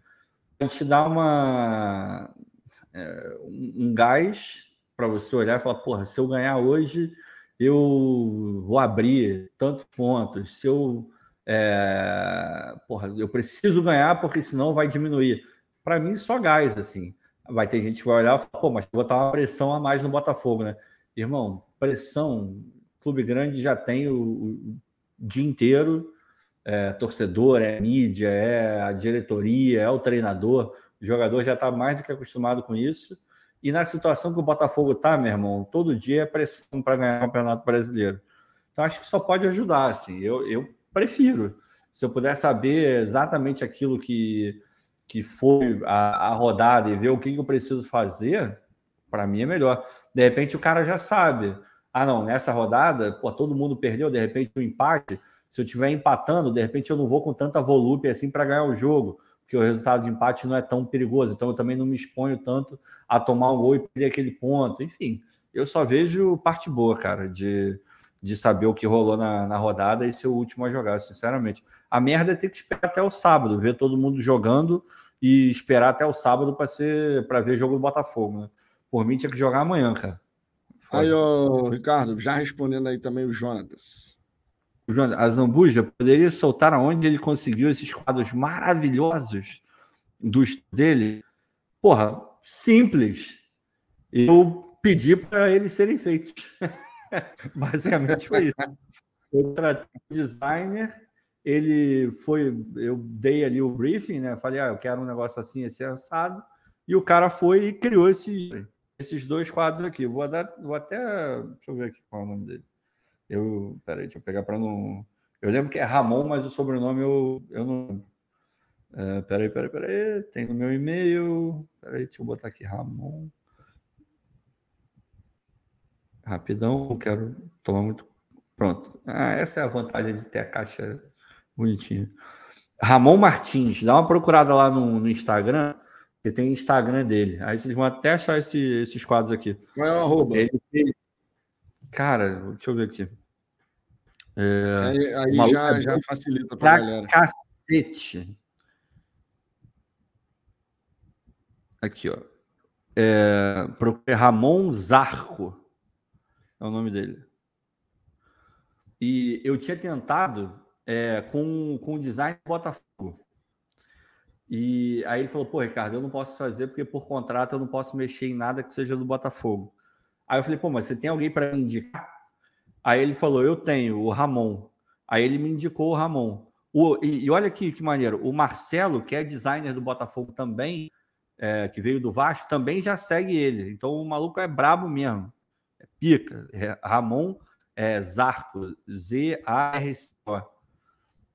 A gente dá uma, é, um, um gás para você olhar e falar, porra, se eu ganhar hoje, eu vou abrir tantos pontos. Se eu, é, porra, eu preciso ganhar porque senão vai diminuir. Para mim, só gás, assim vai ter gente que vai olhar e falar, pô, mas botar uma pressão a mais no Botafogo, né? Irmão, pressão, clube grande já tem o, o dia inteiro, é, torcedor, é mídia, é a diretoria, é o treinador, o jogador já está mais do que acostumado com isso. E na situação que o Botafogo está, meu irmão, todo dia é pressão para ganhar o Campeonato Brasileiro. Então acho que só pode ajudar, assim. Eu, eu prefiro. Se eu puder saber exatamente aquilo que que foi a, a rodada e ver o que, que eu preciso fazer, para mim é melhor. De repente o cara já sabe. Ah, não, nessa rodada, pô, todo mundo perdeu, de repente o um empate. Se eu estiver empatando, de repente eu não vou com tanta volúpia assim para ganhar o jogo, porque o resultado de empate não é tão perigoso. Então eu também não me exponho tanto a tomar um gol e perder aquele ponto. Enfim, eu só vejo parte boa, cara, de, de saber o que rolou na, na rodada e ser o último a jogar, sinceramente. A merda é ter que esperar até o sábado, ver todo mundo jogando e esperar até o sábado para ser para ver jogo do Botafogo, né? Por mim tinha que jogar amanhã, cara. Aí, ô, Ricardo, já respondendo aí também o Jonatas. O a Zambuja poderia soltar aonde ele conseguiu esses quadros maravilhosos dos dele? Porra, simples. Eu pedi para eles serem feitos. Basicamente foi isso. Eu tratei designer ele foi, eu dei ali o briefing, né? Falei, ah, eu quero um negócio assim, esse assado, e o cara foi e criou esse, esses dois quadros aqui. Vou, dar, vou até, deixa eu ver aqui qual é o nome dele. Eu, peraí, deixa eu pegar para não. Eu lembro que é Ramon, mas o sobrenome eu, eu não. É, peraí, peraí, peraí. Tem no meu e-mail. Peraí, deixa eu botar aqui Ramon. Rapidão, não quero tomar muito. Pronto. Ah, essa é a vantagem de ter a caixa Bonitinho. Ramon Martins, dá uma procurada lá no, no Instagram, que tem Instagram dele. Aí vocês vão até achar esse, esses quadros aqui. Qual é o arroba? Ele, cara, deixa eu ver aqui. É, aí, aí já, já facilita para a galera. Cacete. Aqui, ó. É, Ramon Zarco. É o nome dele. E eu tinha tentado é, com, com o design Botafogo. E aí ele falou: pô, Ricardo, eu não posso fazer porque por contrato eu não posso mexer em nada que seja do Botafogo. Aí eu falei: pô, mas você tem alguém para me indicar? Aí ele falou: eu tenho, o Ramon. Aí ele me indicou o Ramon. O, e, e, olha que, que maneiro, o Marcelo, que é designer do Botafogo também, é, que veio do Vasco, também já segue ele. Então o maluco é brabo mesmo. É pica. É Ramon é, Zarco, Z-A-R-C-O.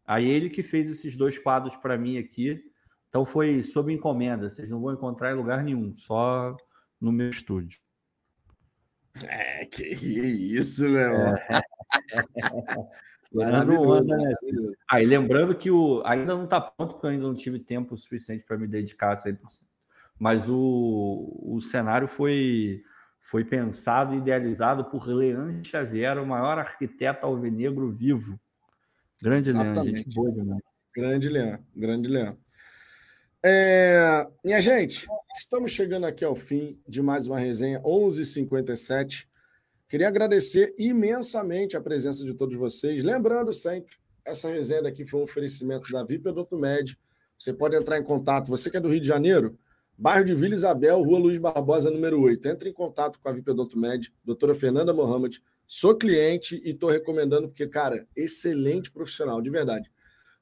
Aí ele que fez esses dois quadros para mim aqui. Então foi sob encomenda. Vocês não vão encontrar em lugar nenhum, só no meu estúdio. É, que isso, meu. É. onda, né? Aí ah, lembrando que o ainda não está pronto, porque eu ainda não tive tempo suficiente para me dedicar a 100%. Mas o, o cenário foi, foi pensado e idealizado por Leandro Xavier, o maior arquiteto alvinegro vivo. Grande Leandro, gente boa demais. Grande Leandro, grande Leandro. É, minha gente, estamos chegando aqui ao fim de mais uma resenha 11:57. Queria agradecer imensamente a presença de todos vocês. Lembrando sempre, essa resenha daqui foi um oferecimento da VIP Med. Você pode entrar em contato, você que é do Rio de Janeiro, bairro de Vila Isabel, Rua Luiz Barbosa, número 8. Entre em contato com a VIP Med, doutora Fernanda Mohamed. Sou cliente e estou recomendando, porque, cara, excelente profissional, de verdade.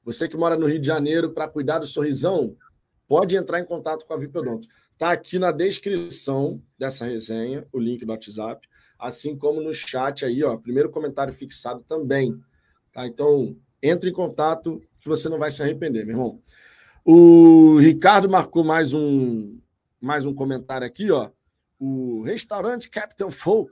Você que mora no Rio de Janeiro, para cuidar do sorrisão, pode entrar em contato com a VIP Odonto. Está aqui na descrição dessa resenha, o link do WhatsApp assim como no chat aí, ó, primeiro comentário fixado também. Tá? Então, entre em contato que você não vai se arrepender, meu irmão. O Ricardo marcou mais um mais um comentário aqui, ó. O restaurante Captain Folk.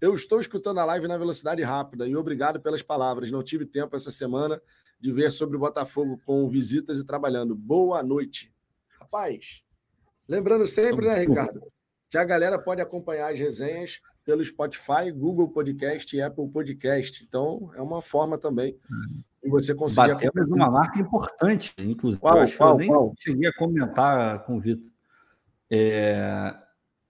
Eu estou escutando a live na velocidade rápida e obrigado pelas palavras. Não tive tempo essa semana de ver sobre o Botafogo com visitas e trabalhando. Boa noite. Rapaz, lembrando sempre, né, Ricardo, que a galera pode acompanhar as resenhas pelo Spotify, Google Podcast e Apple Podcast. Então, é uma forma também de você conseguir. Batemos uma marca importante, inclusive. Qual, eu acho qual, que eu nem cheguei a comentar com o Vitor. É,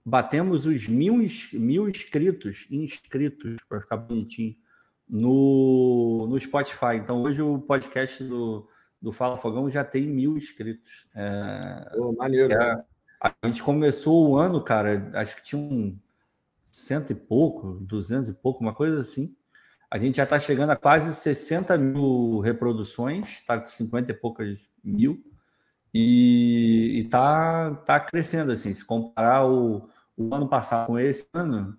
batemos os mil, mil inscritos, inscritos, para ficar bonitinho, no, no Spotify. Então, hoje o podcast do, do Fala Fogão já tem mil inscritos. É, maneiro. É, a gente começou o ano, cara, acho que tinha um cento e pouco, duzentos e pouco, uma coisa assim. A gente já está chegando a quase 60 mil reproduções, está com 50 e poucas mil, e está tá crescendo assim. Se comparar o, o ano passado com esse ano,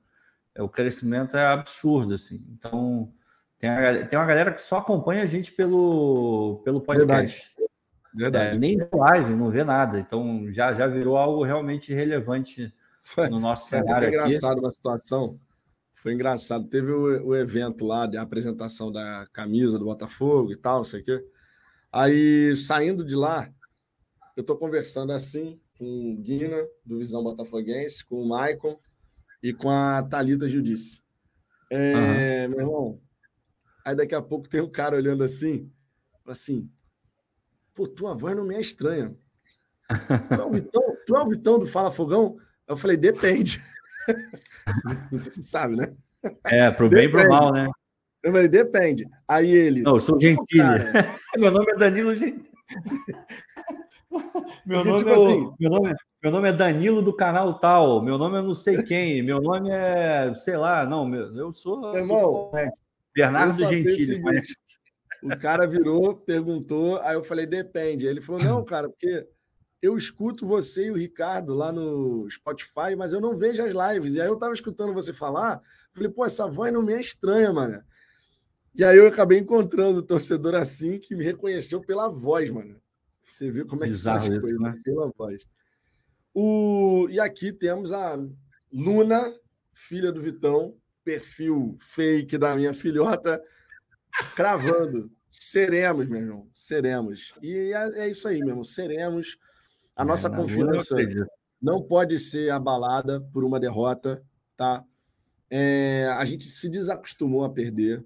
é, o crescimento é absurdo assim. Então tem, a, tem uma galera que só acompanha a gente pelo, pelo podcast. Verdade. Verdade. É, nem live, não vê nada. Então já, já virou algo realmente relevante no nosso cenário. Foi engraçado uma situação. Foi engraçado. Teve o, o evento lá de apresentação da camisa do Botafogo e tal, não sei o quê. Aí, saindo de lá, eu estou conversando assim com o Guina, do Visão Botafoguense, com o Maicon e com a Thalita Judice. É, uhum. Meu irmão, aí daqui a pouco tem um cara olhando assim, assim, pô, tua voz não me é estranha. Tu é o Vitão, tu é o Vitão do Fala Fogão? Eu falei, depende. Você sabe, né? É, pro bem e pro mal, né? Eu falei, depende. Aí ele. Não, eu sou Gentili. meu nome é Danilo Gentili. meu, nome tipo é, assim, meu, nome, meu nome é Danilo do canal tal. Meu nome é não sei quem. Meu nome é, sei lá, não, meu, eu sou. Irmão, sou Bernardo Gentili. Mas... O cara virou, perguntou, aí eu falei, depende. Aí ele falou, não, cara, porque eu escuto você e o Ricardo lá no Spotify, mas eu não vejo as lives. E aí eu tava escutando você falar, falei, pô, essa voz não me é estranha, mano. E aí eu acabei encontrando um torcedor assim que me reconheceu pela voz, mano. Você viu como é que as coisas, né? pela voz. O... E aqui temos a Luna, filha do Vitão, perfil fake da minha filhota, cravando. Seremos, meu irmão, seremos. E é, é isso aí mesmo, seremos. A é, nossa confiança não pode ser abalada por uma derrota, tá? É, a gente se desacostumou a perder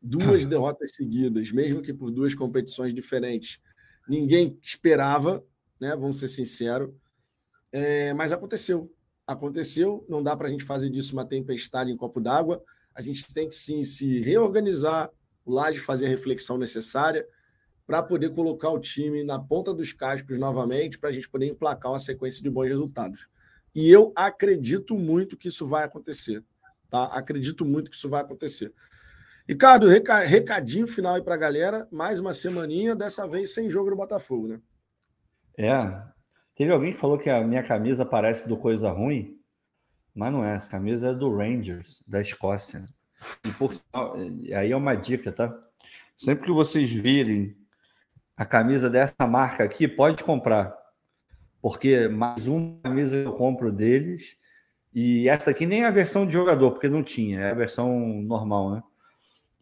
duas derrotas seguidas, mesmo que por duas competições diferentes. Ninguém esperava, né? Vamos ser sinceros. É, mas aconteceu. Aconteceu. Não dá para a gente fazer disso uma tempestade em copo d'água. A gente tem que sim se reorganizar, o Laje fazer a reflexão necessária para poder colocar o time na ponta dos cascos novamente, para a gente poder emplacar uma sequência de bons resultados. E eu acredito muito que isso vai acontecer. Tá? Acredito muito que isso vai acontecer. Ricardo, recadinho final aí para a galera. Mais uma semaninha, dessa vez sem jogo no Botafogo, né? É. Teve alguém que falou que a minha camisa parece do Coisa Ruim, mas não é. Essa camisa é do Rangers, da Escócia. E por aí é uma dica, tá? Sempre que vocês virem a camisa dessa marca aqui, pode comprar. Porque mais uma camisa eu compro deles. E essa aqui nem é a versão de jogador, porque não tinha, é a versão normal, né?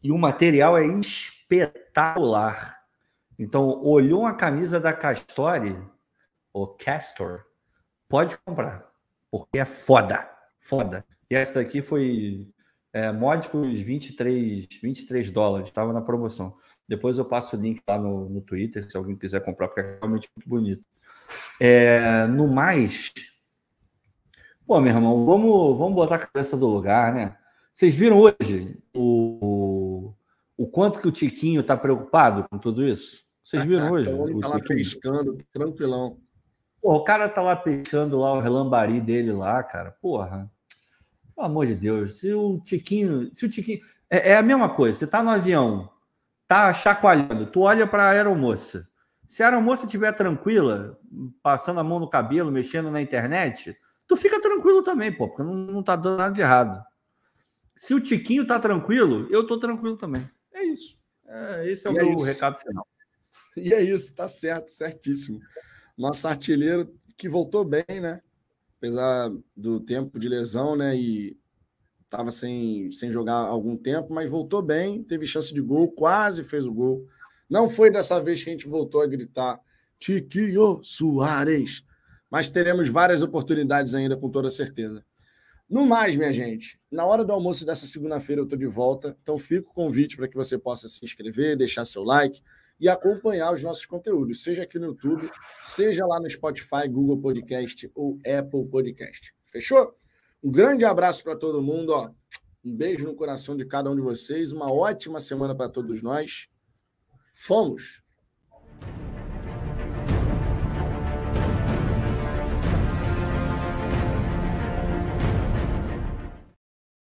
E o material é espetacular. Então, olhou a camisa da Castori, ou Castor, pode comprar, porque é foda, foda. E essa daqui foi é, módicos 23, 23 dólares, estava na promoção. Depois eu passo o link lá no, no Twitter, se alguém quiser comprar, porque é realmente muito bonito. É, no mais, pô, meu irmão, vamos, vamos botar a cabeça do lugar, né? Vocês viram hoje o, o, quanto que o Tiquinho está preocupado com tudo isso? Vocês viram hoje? Ele tá lá pescando, tranquilão. Pô, o cara tá lá pescando lá o relambari dele lá, cara. Porra. Pelo amor de Deus. Se o Tiquinho. Se o Tiquinho. É, é a mesma coisa. Você tá no avião, tá chacoalhando, tu olha para a aeromoça. Se a aeromoça estiver tranquila, passando a mão no cabelo, mexendo na internet, tu fica tranquilo também, pô, porque não, não tá dando nada de errado. Se o Tiquinho tá tranquilo, eu tô tranquilo também. É isso. É, esse é o e é meu é recado final. E é isso, tá certo, certíssimo. Nosso artilheiro que voltou bem, né? Apesar do tempo de lesão, né? E estava sem, sem jogar algum tempo, mas voltou bem, teve chance de gol, quase fez o gol. Não foi dessa vez que a gente voltou a gritar Tiquinho Soares, mas teremos várias oportunidades ainda, com toda certeza. No mais, minha gente, na hora do almoço dessa segunda-feira eu estou de volta, então fica o convite para que você possa se inscrever, deixar seu like, e acompanhar os nossos conteúdos, seja aqui no YouTube, seja lá no Spotify, Google Podcast ou Apple Podcast. Fechou? Um grande abraço para todo mundo, ó. Um beijo no coração de cada um de vocês, uma ótima semana para todos nós. Fomos!